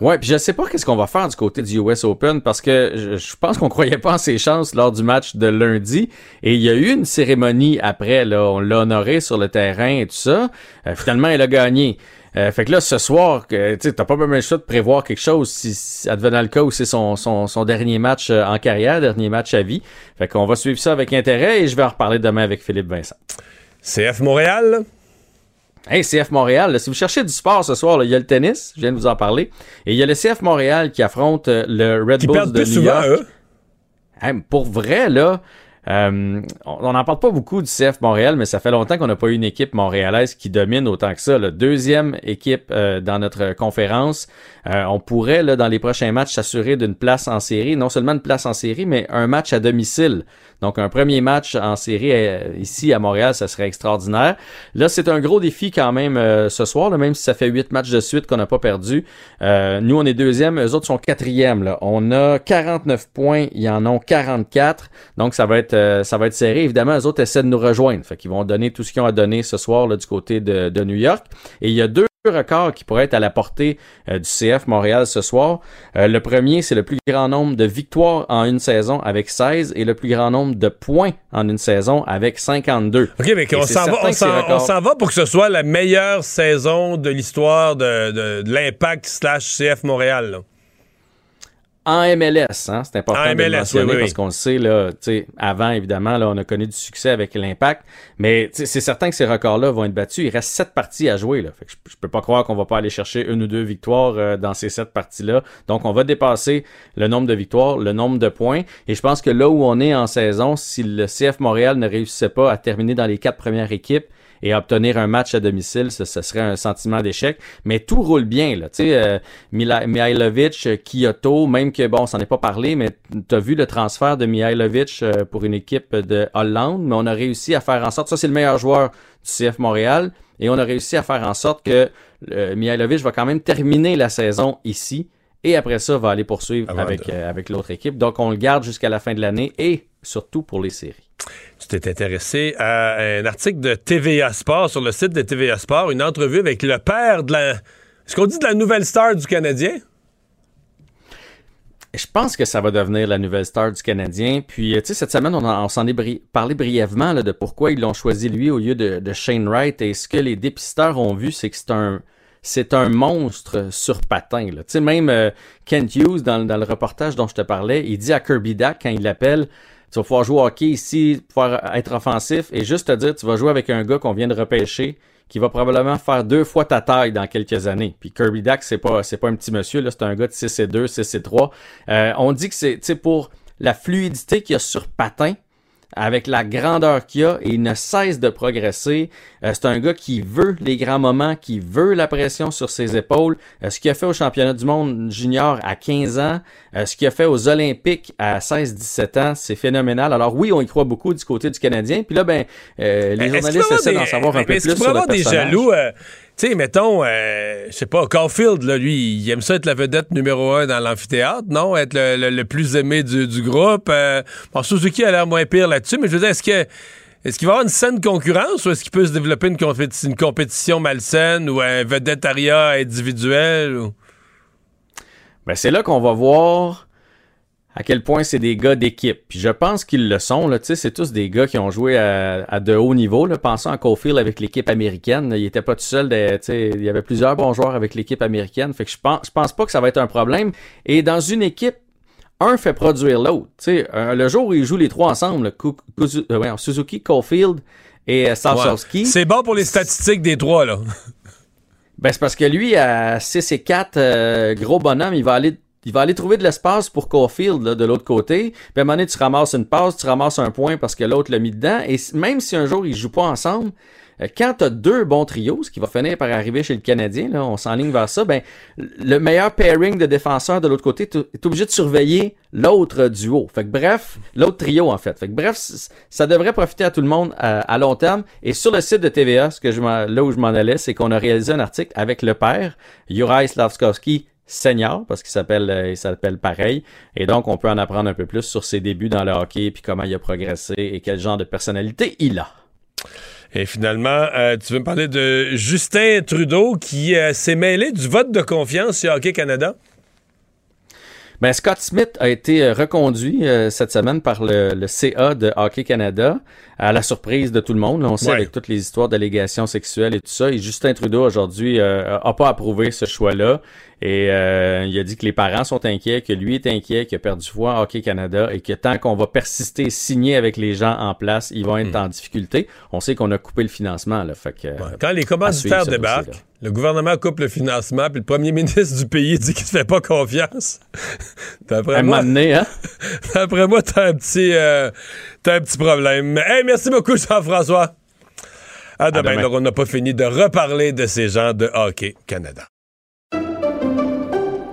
Ouais, puis je sais pas qu'est-ce qu'on va faire du côté du US Open parce que je, pense qu'on croyait pas en ses chances lors du match de lundi et il y a eu une cérémonie après là, on l'a honoré sur le terrain et tout ça. Euh, finalement, elle a gagné. Euh, fait que là, ce soir, tu t'as pas même le choix de prévoir quelque chose si, si advenant le cas où c'est son, son, son, dernier match euh, en carrière, dernier match à vie. Fait qu'on va suivre ça avec intérêt et je vais en reparler demain avec Philippe Vincent. CF Montréal, Hey, CF Montréal, si vous cherchez du sport ce soir, il y a le tennis, je viens de vous en parler, et il y a le CF Montréal qui affronte euh, le Red Bulls de New York. pour vrai, là, euh, on n'en parle pas beaucoup du CF Montréal, mais ça fait longtemps qu'on n'a pas eu une équipe montréalaise qui domine autant que ça. La deuxième équipe euh, dans notre conférence. on pourrait, là, dans les prochains matchs, s'assurer d'une place en série. Non seulement une place en série, mais un match à domicile. Donc, un premier match en série euh, ici à Montréal, ça serait extraordinaire. Là, c'est un gros défi quand même euh, ce soir, même si ça fait huit matchs de suite qu'on n'a pas perdu. Euh, nous, on est deuxième, eux autres sont quatrième. Là. On a 49 points, ils en ont 44. Donc, ça va être ça va être serré. Évidemment, eux autres essaient de nous rejoindre. Fait qu'ils vont donner tout ce qu'ils ont à donner ce soir là, du côté de, de New York. Et il y a deux records qui pourraient être à la portée euh, du CF Montréal ce soir. Euh, le premier, c'est le plus grand nombre de victoires en une saison avec 16 et le plus grand nombre de points en une saison avec 52. OK, mais on s'en va, va, pour que ce soit la meilleure saison de l'histoire de, de, de l'impact slash CF Montréal. Là en MLS, hein, c'est important de le mentionner parce qu'on le sait là, avant évidemment là, on a connu du succès avec l'impact, mais c'est certain que ces records-là vont être battus. Il reste sept parties à jouer là, fait que je, peux pas croire qu'on va pas aller chercher une ou deux victoires euh, dans ces sept parties-là. Donc on va dépasser le nombre de victoires, le nombre de points, et je pense que là où on est en saison, si le CF Montréal ne réussissait pas à terminer dans les quatre premières équipes, et obtenir un match à domicile, ce, serait un sentiment d'échec. Mais tout roule bien, là. Tu sais, euh, Mihailovic, euh, Kyoto, même que, bon, on s'en est pas parlé, mais tu as vu le transfert de Mihailovic euh, pour une équipe de Hollande, mais on a réussi à faire en sorte, ça c'est le meilleur joueur du CF Montréal, et on a réussi à faire en sorte que euh, Mihailovic va quand même terminer la saison ici, et après ça, va aller poursuivre avec, avec l'autre équipe. Donc, on le garde jusqu'à la fin de l'année, et surtout pour les séries. Tu t'es intéressé à un article de TVA Sport sur le site de TVA Sport, une entrevue avec le père de la. ce qu'on dit de la nouvelle star du Canadien? Je pense que ça va devenir la nouvelle star du Canadien. Puis, tu sais, cette semaine, on, s'en est parlé brièvement de pourquoi ils l'ont choisi lui au lieu de, Shane Wright. Et ce que les dépisteurs ont vu, c'est que c'est un c'est un monstre sur patin. Tu sais, même euh, Kent Hughes, dans, le reportage dont je te parlais, il dit à Kirby Dack, quand il l'appelle, tu vas pouvoir jouer au hockey ici, pouvoir être offensif et juste te dire, tu vas jouer avec un gars qu'on vient de repêcher qui va probablement faire deux fois ta taille dans quelques années. Puis Kirby Dax, c'est pas, c'est pas un petit monsieur, là, c'est un gars de 6 et 2, 6 et 3. Euh, on dit que c'est, pour la fluidité qu'il y a sur patin, avec la grandeur qu'il a et il ne cesse de progresser. Euh, c'est un gars qui veut les grands moments, qui veut la pression sur ses épaules. Euh, ce qu'il a fait au championnat du monde junior à 15 ans, euh, ce qu'il a fait aux Olympiques à 16-17 ans, c'est phénoménal. Alors oui, on y croit beaucoup du côté du Canadien. Puis là, ben, les journalistes essaient d'en savoir un peu plus sur le avoir des jaloux tu sais, mettons, je sais pas, Caulfield, là, lui, il aime ça être la vedette numéro un dans l'amphithéâtre, non? Être le, plus aimé du, groupe. bon, Suzuki a l'air moins pire là-dessus, mais je veux dire, est-ce que est-ce qu'il va y avoir une saine concurrence ou est-ce qu'il peut se développer une, compétition malsaine ou un vedettariat individuel? Ben, c'est là qu'on va voir à quel point c'est des gars d'équipe. Puis je pense qu'ils le sont. Là. C'est tous des gars qui ont joué à, de haut niveau. Là. Pensons à Cofield avec l'équipe américaine. Il était pas tout seul. il y avait plusieurs bons joueurs avec l'équipe américaine. Fait que je pense, je pense pas que ça va être un problème. Et dans une équipe un fait produire l'autre. Euh, le jour où ils jouent les trois ensemble, euh, Suzuki, Caulfield et euh, C'est bon pour les statistiques des trois, là. ben, c'est parce que lui, à 6 et 4, euh, gros bonhomme, il va aller il va aller trouver de l'espace pour Caulfield de l'autre côté. Puis à un moment donné, tu ramasses une passe, tu ramasses un point parce que l'autre l'a mis dedans. Et même si un jour ils jouent pas ensemble, euh, quand tu as deux bons trios, ce qui va finir par arriver chez le Canadien, là, on s'enligne vers ça, ben, le meilleur pairing de défenseurs de l'autre côté, tu es obligé de surveiller l'autre duo. Fait que bref, l'autre trio en fait. Fait que bref, ça devrait profiter à tout le monde à, long terme. Et sur le site de TVA, ce que je là où je m'en allais, c'est qu'on a réalisé un article avec le père, Juraj Slavskovski, senior parce qu'il s'appelle euh, il s'appelle pareil et donc on peut en apprendre un peu plus sur ses débuts dans le hockey puis comment il a progressé et quel genre de personnalité il a. Et finalement, euh, tu veux me parler de Justin Trudeau qui euh, s'est mêlé du vote de confiance sur Hockey Canada? Ben, Scott Smith a été euh, reconduit cette semaine par le, CA de Hockey Canada, à la surprise de tout le monde. on sait avec toutes les histoires d'allégations sexuelles et tout ça. Et Justin Trudeau, aujourd'hui, a pas approuvé ce choix-là. Et euh, il a dit que les parents sont inquiets, que lui est inquiet, qu'il a perdu foi en Hockey Canada et que tant qu'on va persister, signer avec les gens en place, ils vont être hmm. en difficulté. On sait qu'on a coupé le financement. Là, fait que, Quand les commanditaires débarquent, le gouvernement coupe le financement, puis le premier (laughs) ministre du pays dit qu'il ne fait pas confiance. (laughs) D'après moi, hein? (laughs) d'après moi, t'as un petit, euh, as un petit problème. Hey, merci beaucoup, Jean-François. À demain. on n'a pas fini de reparler de ces gens de Hockey Canada.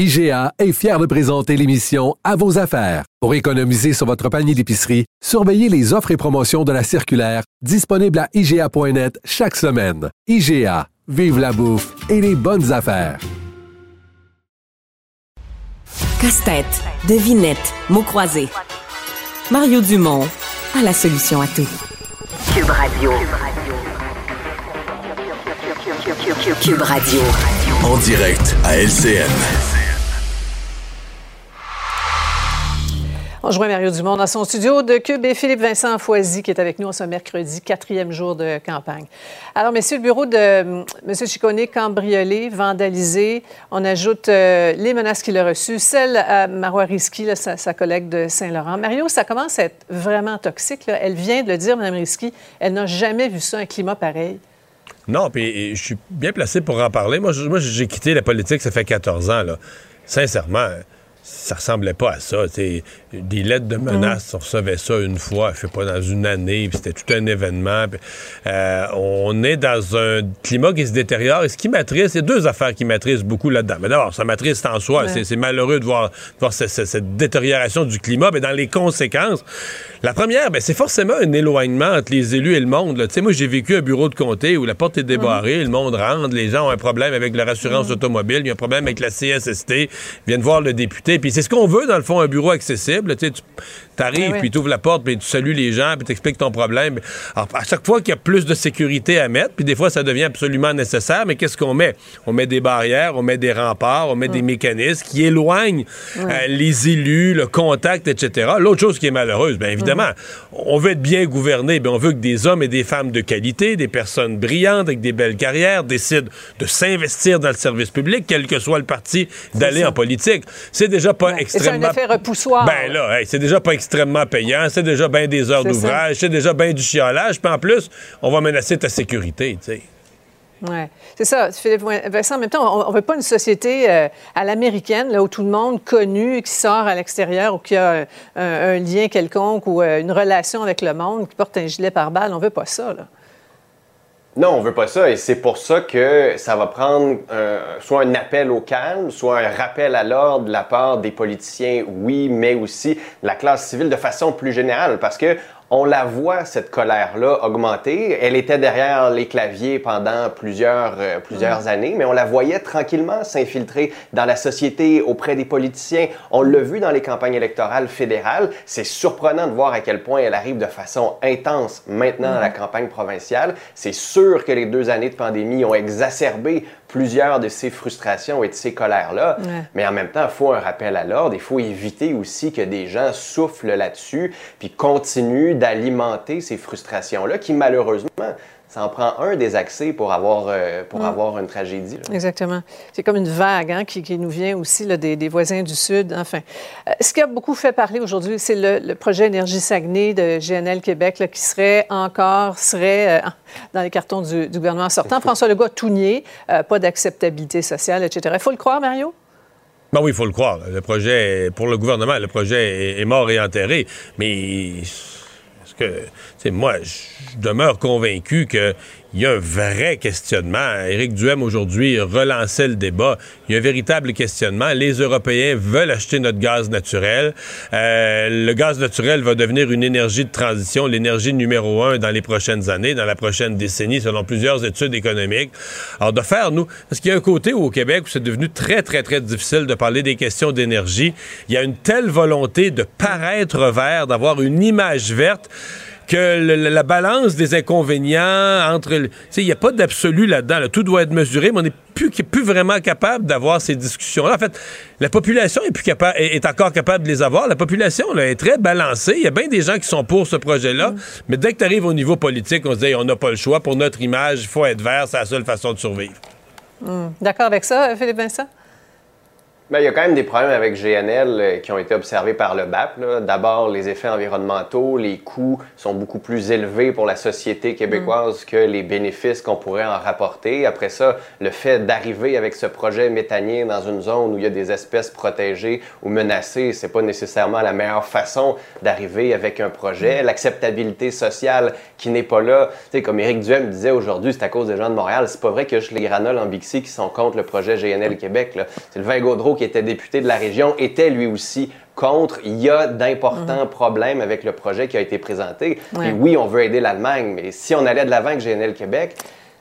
IGA est fier de présenter l'émission À vos affaires. Pour économiser sur votre panier d'épicerie, surveillez les offres et promotions de la circulaire disponible à IGA.net chaque semaine. IGA, vive la bouffe et les bonnes affaires. Casse-tête, devinette, mots croisés. Mario Dumont a la solution à tout. Cube Radio. Cube Radio. En direct à LCN. On Mario Dumont dans son studio de Cube et Philippe Vincent Foisy qui est avec nous en ce mercredi, quatrième jour de campagne. Alors, messieurs, le bureau de euh, M. Chicone cambriolé, vandalisé. On ajoute euh, les menaces qu'il a reçues, celle à Marois Risky, sa, collègue de Saint-Laurent. Mario, ça commence à être vraiment toxique. Elle vient de le dire, Mme Risky. Elle n'a jamais vu ça, un climat pareil. Non, puis je suis bien placé pour en parler. Moi, j'ai quitté la politique, ça fait 14 ans. Là. Sincèrement, ça ressemblait pas à ça. T'sais. Des lettres de menaces, on recevait ça une fois, fait pas dans une année, puis c'était tout un événement. Euh, on est dans un climat qui se détériore. Et ce qui m'attriste, c'est deux affaires qui m'attristent beaucoup là-dedans. Mais d'abord, ça m'attriste en soi. Ouais. C'est malheureux de voir, de voir cette, détérioration du climat. Mais dans les conséquences, la première, ben, c'est forcément un éloignement entre les élus et le monde. là. Sais, moi, j'ai vécu un bureau de comté où la porte est débarrée, le monde rentre, les gens ont un problème avec leur assurance automobile, il y a un problème avec la CSST, ils viennent voir le député. Puis c'est ce qu'on veut, dans le fond, un bureau accessible. Tu arrives, ouais. puis tu ouvres la porte, puis tu salues les gens, puis tu expliques ton problème. Alors, à chaque fois qu'il y a plus de sécurité à mettre, puis des fois, ça devient absolument nécessaire, mais qu'est-ce qu'on met? On met des barrières, on met des remparts, on met des mécanismes qui éloignent Ouais. euh, les élus, le contact, etc. L'autre chose qui est malheureuse, bien évidemment, on veut être bien gouverné, bien on veut que des hommes et des femmes de qualité, des personnes brillantes avec des belles carrières, décident de s'investir dans le service public, quel que soit le parti, d'aller en politique. C'est déjà pas Et c'est un effet repoussoir. Ben là, hey, c'est déjà pas extrêmement payant, c'est déjà bien des heures d'ouvrage, c'est déjà bien du chiolage, puis en plus, on va menacer ta sécurité, tu sais. Oui, c'est ça, Philippe Vincent. En même temps, on ne veut pas une société euh, à l'américaine, là, où tout le monde connu qui sort à l'extérieur ou qui a un, un- un lien quelconque ou euh, une relation avec le monde, qui porte un gilet pare-balles. On ne veut pas ça. Là. Non, on veut pas ça et c'est pour ça que ça va prendre euh, soit un appel au calme, soit un rappel à l'ordre de la part des politiciens, oui, mais aussi la classe civile de façon plus générale parce que on la voit, cette colère-là, augmenter. Elle était derrière les claviers pendant plusieurs, euh, plusieurs années, mais on la voyait tranquillement s'infiltrer dans la société, auprès des politiciens. On l'a vu dans les campagnes électorales fédérales. C'est surprenant de voir à quel point elle arrive de façon intense maintenant dans la campagne provinciale. C'est sûr que les deux années de pandémie ont exacerbé plusieurs de ces frustrations et de ces colères-là. Ouais. Mais en même temps, il faut un rappel à l'ordre. Il faut éviter aussi que des gens soufflent là-dessus puis continuent d'alimenter ces frustrations-là qui, malheureusement, ça en prend un des accès pour avoir, euh, pour Mm. avoir une tragédie. là. Exactement. C'est comme une vague hein, qui, qui nous vient aussi là, des, des voisins du Sud. Enfin, Euh, ce qui a beaucoup fait parler aujourd'hui, c'est le, le projet Énergie Saguenay de GNL Québec là, qui serait encore serait euh, (laughs) dans les cartons du, du gouvernement sortant. François Legault a tout nié, euh, pas d'acceptabilité sociale, etc. Il faut le croire, Mario? Ben oui, il faut le croire. Le projet, pour le gouvernement, le projet est, est mort et enterré. Mais que, moi, je demeure convaincu qu'il y a un vrai questionnement. Éric Duhem, aujourd'hui, relançait le débat. Il y a un véritable questionnement. Les Européens veulent acheter notre gaz naturel. Euh, le gaz naturel va devenir une énergie de transition, l'énergie numéro un dans les prochaines années, dans la prochaine décennie, selon plusieurs études économiques. Alors, de faire, nous, parce qu'il y a un côté où, au Québec où c'est devenu très, très, très difficile de parler des questions d'énergie. Il y a une telle volonté de paraître vert, d'avoir une image verte que le- la balance des inconvénients entre... Tu sais, il n'y a pas d'absolu là-dedans. là. Tout doit être mesuré, mais on n'est plus, plus vraiment capable d'avoir ces discussions-là. En fait, la population est, plus est, encore capable de les avoir. La population là, est très balancée. Il y a bien des gens qui sont pour ce projet-là, mais dès que tu arrives au niveau politique, on se dit hey, on n'a pas le choix. Pour notre image, il faut être vert. C'est la seule façon de survivre. Hmm. D'accord avec ça, Philippe Vincent? Ben, il y a quand même des problèmes avec GNL euh, qui ont été observés par le BAP. D'abord, les effets environnementaux, les coûts sont beaucoup plus élevés pour la société québécoise que les bénéfices qu'on pourrait en rapporter. Après ça, le fait d'arriver avec ce projet méthanien dans une zone où il y a des espèces protégées ou menacées, c'est pas nécessairement la meilleure façon d'arriver avec un projet. L'acceptabilité sociale qui n'est pas là. Tu sais, comme Éric Duhem disait aujourd'hui, c'est à cause des gens de Montréal. C'est pas vrai que juste les granoles en Bixi qui sont contre le projet GNL Québec. là. Sylvain Gaudreau, qui était député de la région, était lui aussi contre. Il y a d'importants problèmes avec le projet qui a été présenté. Ouais. Et oui, on veut aider l'Allemagne, mais si on allait de l'avant avec GNL Québec,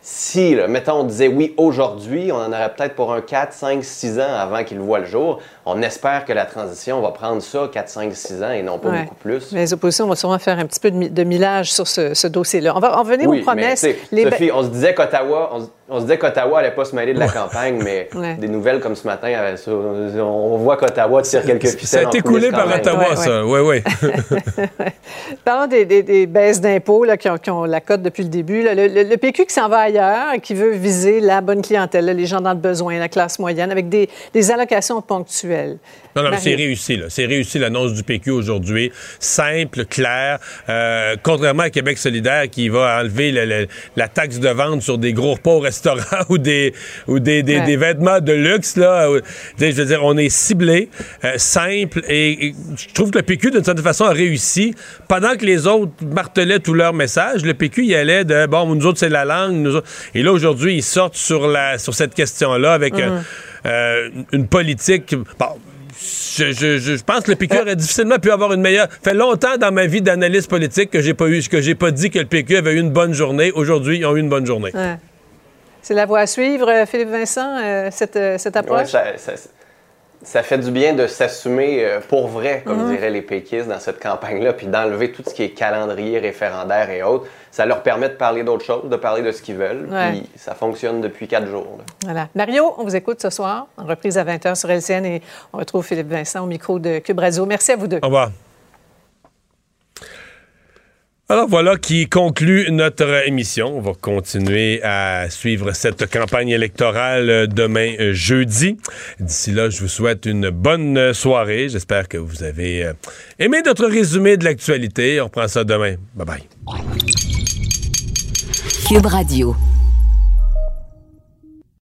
si, là, mettons, on disait oui aujourd'hui, on en aurait peut-être pour un 4, 5, 6 ans avant qu'il voit le jour. On espère que la transition va prendre ça 4, 5, 6 ans et non pas Ouais. beaucoup plus. Les oppositions vont sûrement faire un petit peu de, de millage sur ce, ce dossier-là. On va en venir Oui, aux promesses. mais, Les Sophie, on se disait qu'Ottawa, on, se- on se disait qu'Ottawa allait pas se mêler de la campagne, mais (laughs) Ouais. des nouvelles comme ce matin, euh, ça, on voit qu'Ottawa tire quelques ficelles. Ça a été coulé par. Ottawa, Ouais, ça. Oui, oui. (laughs) Parlons des, des- des baisses d'impôts là, qui, ont, qui ont la cote depuis le début. là. Le, le- le PQ qui s'en va ailleurs, qui veut viser la bonne clientèle, là, les gens dans le besoin, la classe moyenne, avec des, des allocations ponctuelles. Non, non, mais Marie. c'est réussi, là. C'est réussi l'annonce du PQ aujourd'hui. Simple, clair. Euh, contrairement à Québec solidaire qui va enlever le- le- la taxe de vente sur des gros repas au restaurant (laughs) ou des ou des, des, Ouais. des vêtements de luxe là. je veux dire, on est ciblé, euh, simple et, et je trouve que le PQ d'une certaine façon a réussi. Pendant que les autres martelaient tous leurs messages, le PQ y allait de bon, nous autres c'est la langue, nous autres- et là aujourd'hui ils sortent sur la sur cette question là avec euh, Mhm. Euh, une politique. Bon, je, je- je- je pense que le PQ aurait difficilement pu avoir une meilleure. fait longtemps dans ma vie d'analyste politique que j'ai pas eu, que j'ai pas dit que le PQ avait eu une bonne journée. Aujourd'hui, ils ont eu une bonne journée. Ouais. C'est la voie à suivre, euh, Philippe Vincent, euh, cette, euh, cette Ouais, approche? ça, ça- ça fait du bien de s'assumer euh, pour vrai, comme Mhm. diraient les péquistes dans cette campagne-là, puis d'enlever tout ce qui est calendrier référendaire et autres. Ça leur permet de parler d'autres choses, de parler de ce qu'ils veulent, Ouais. puis ça fonctionne depuis quatre jours. là. Voilà. Mario, on vous écoute ce soir, en reprise à 20h sur LCN et on retrouve Philippe Vincent au micro de Cube Radio. Merci à vous deux. Au revoir. Alors voilà qui conclut notre émission. On va continuer à suivre cette campagne électorale euh, demain euh, jeudi. D'ici là, je vous souhaite une bonne euh, soirée. J'espère que vous avez aimé notre résumé de l'actualité. On reprend ça demain. Bye bye. Cube Radio.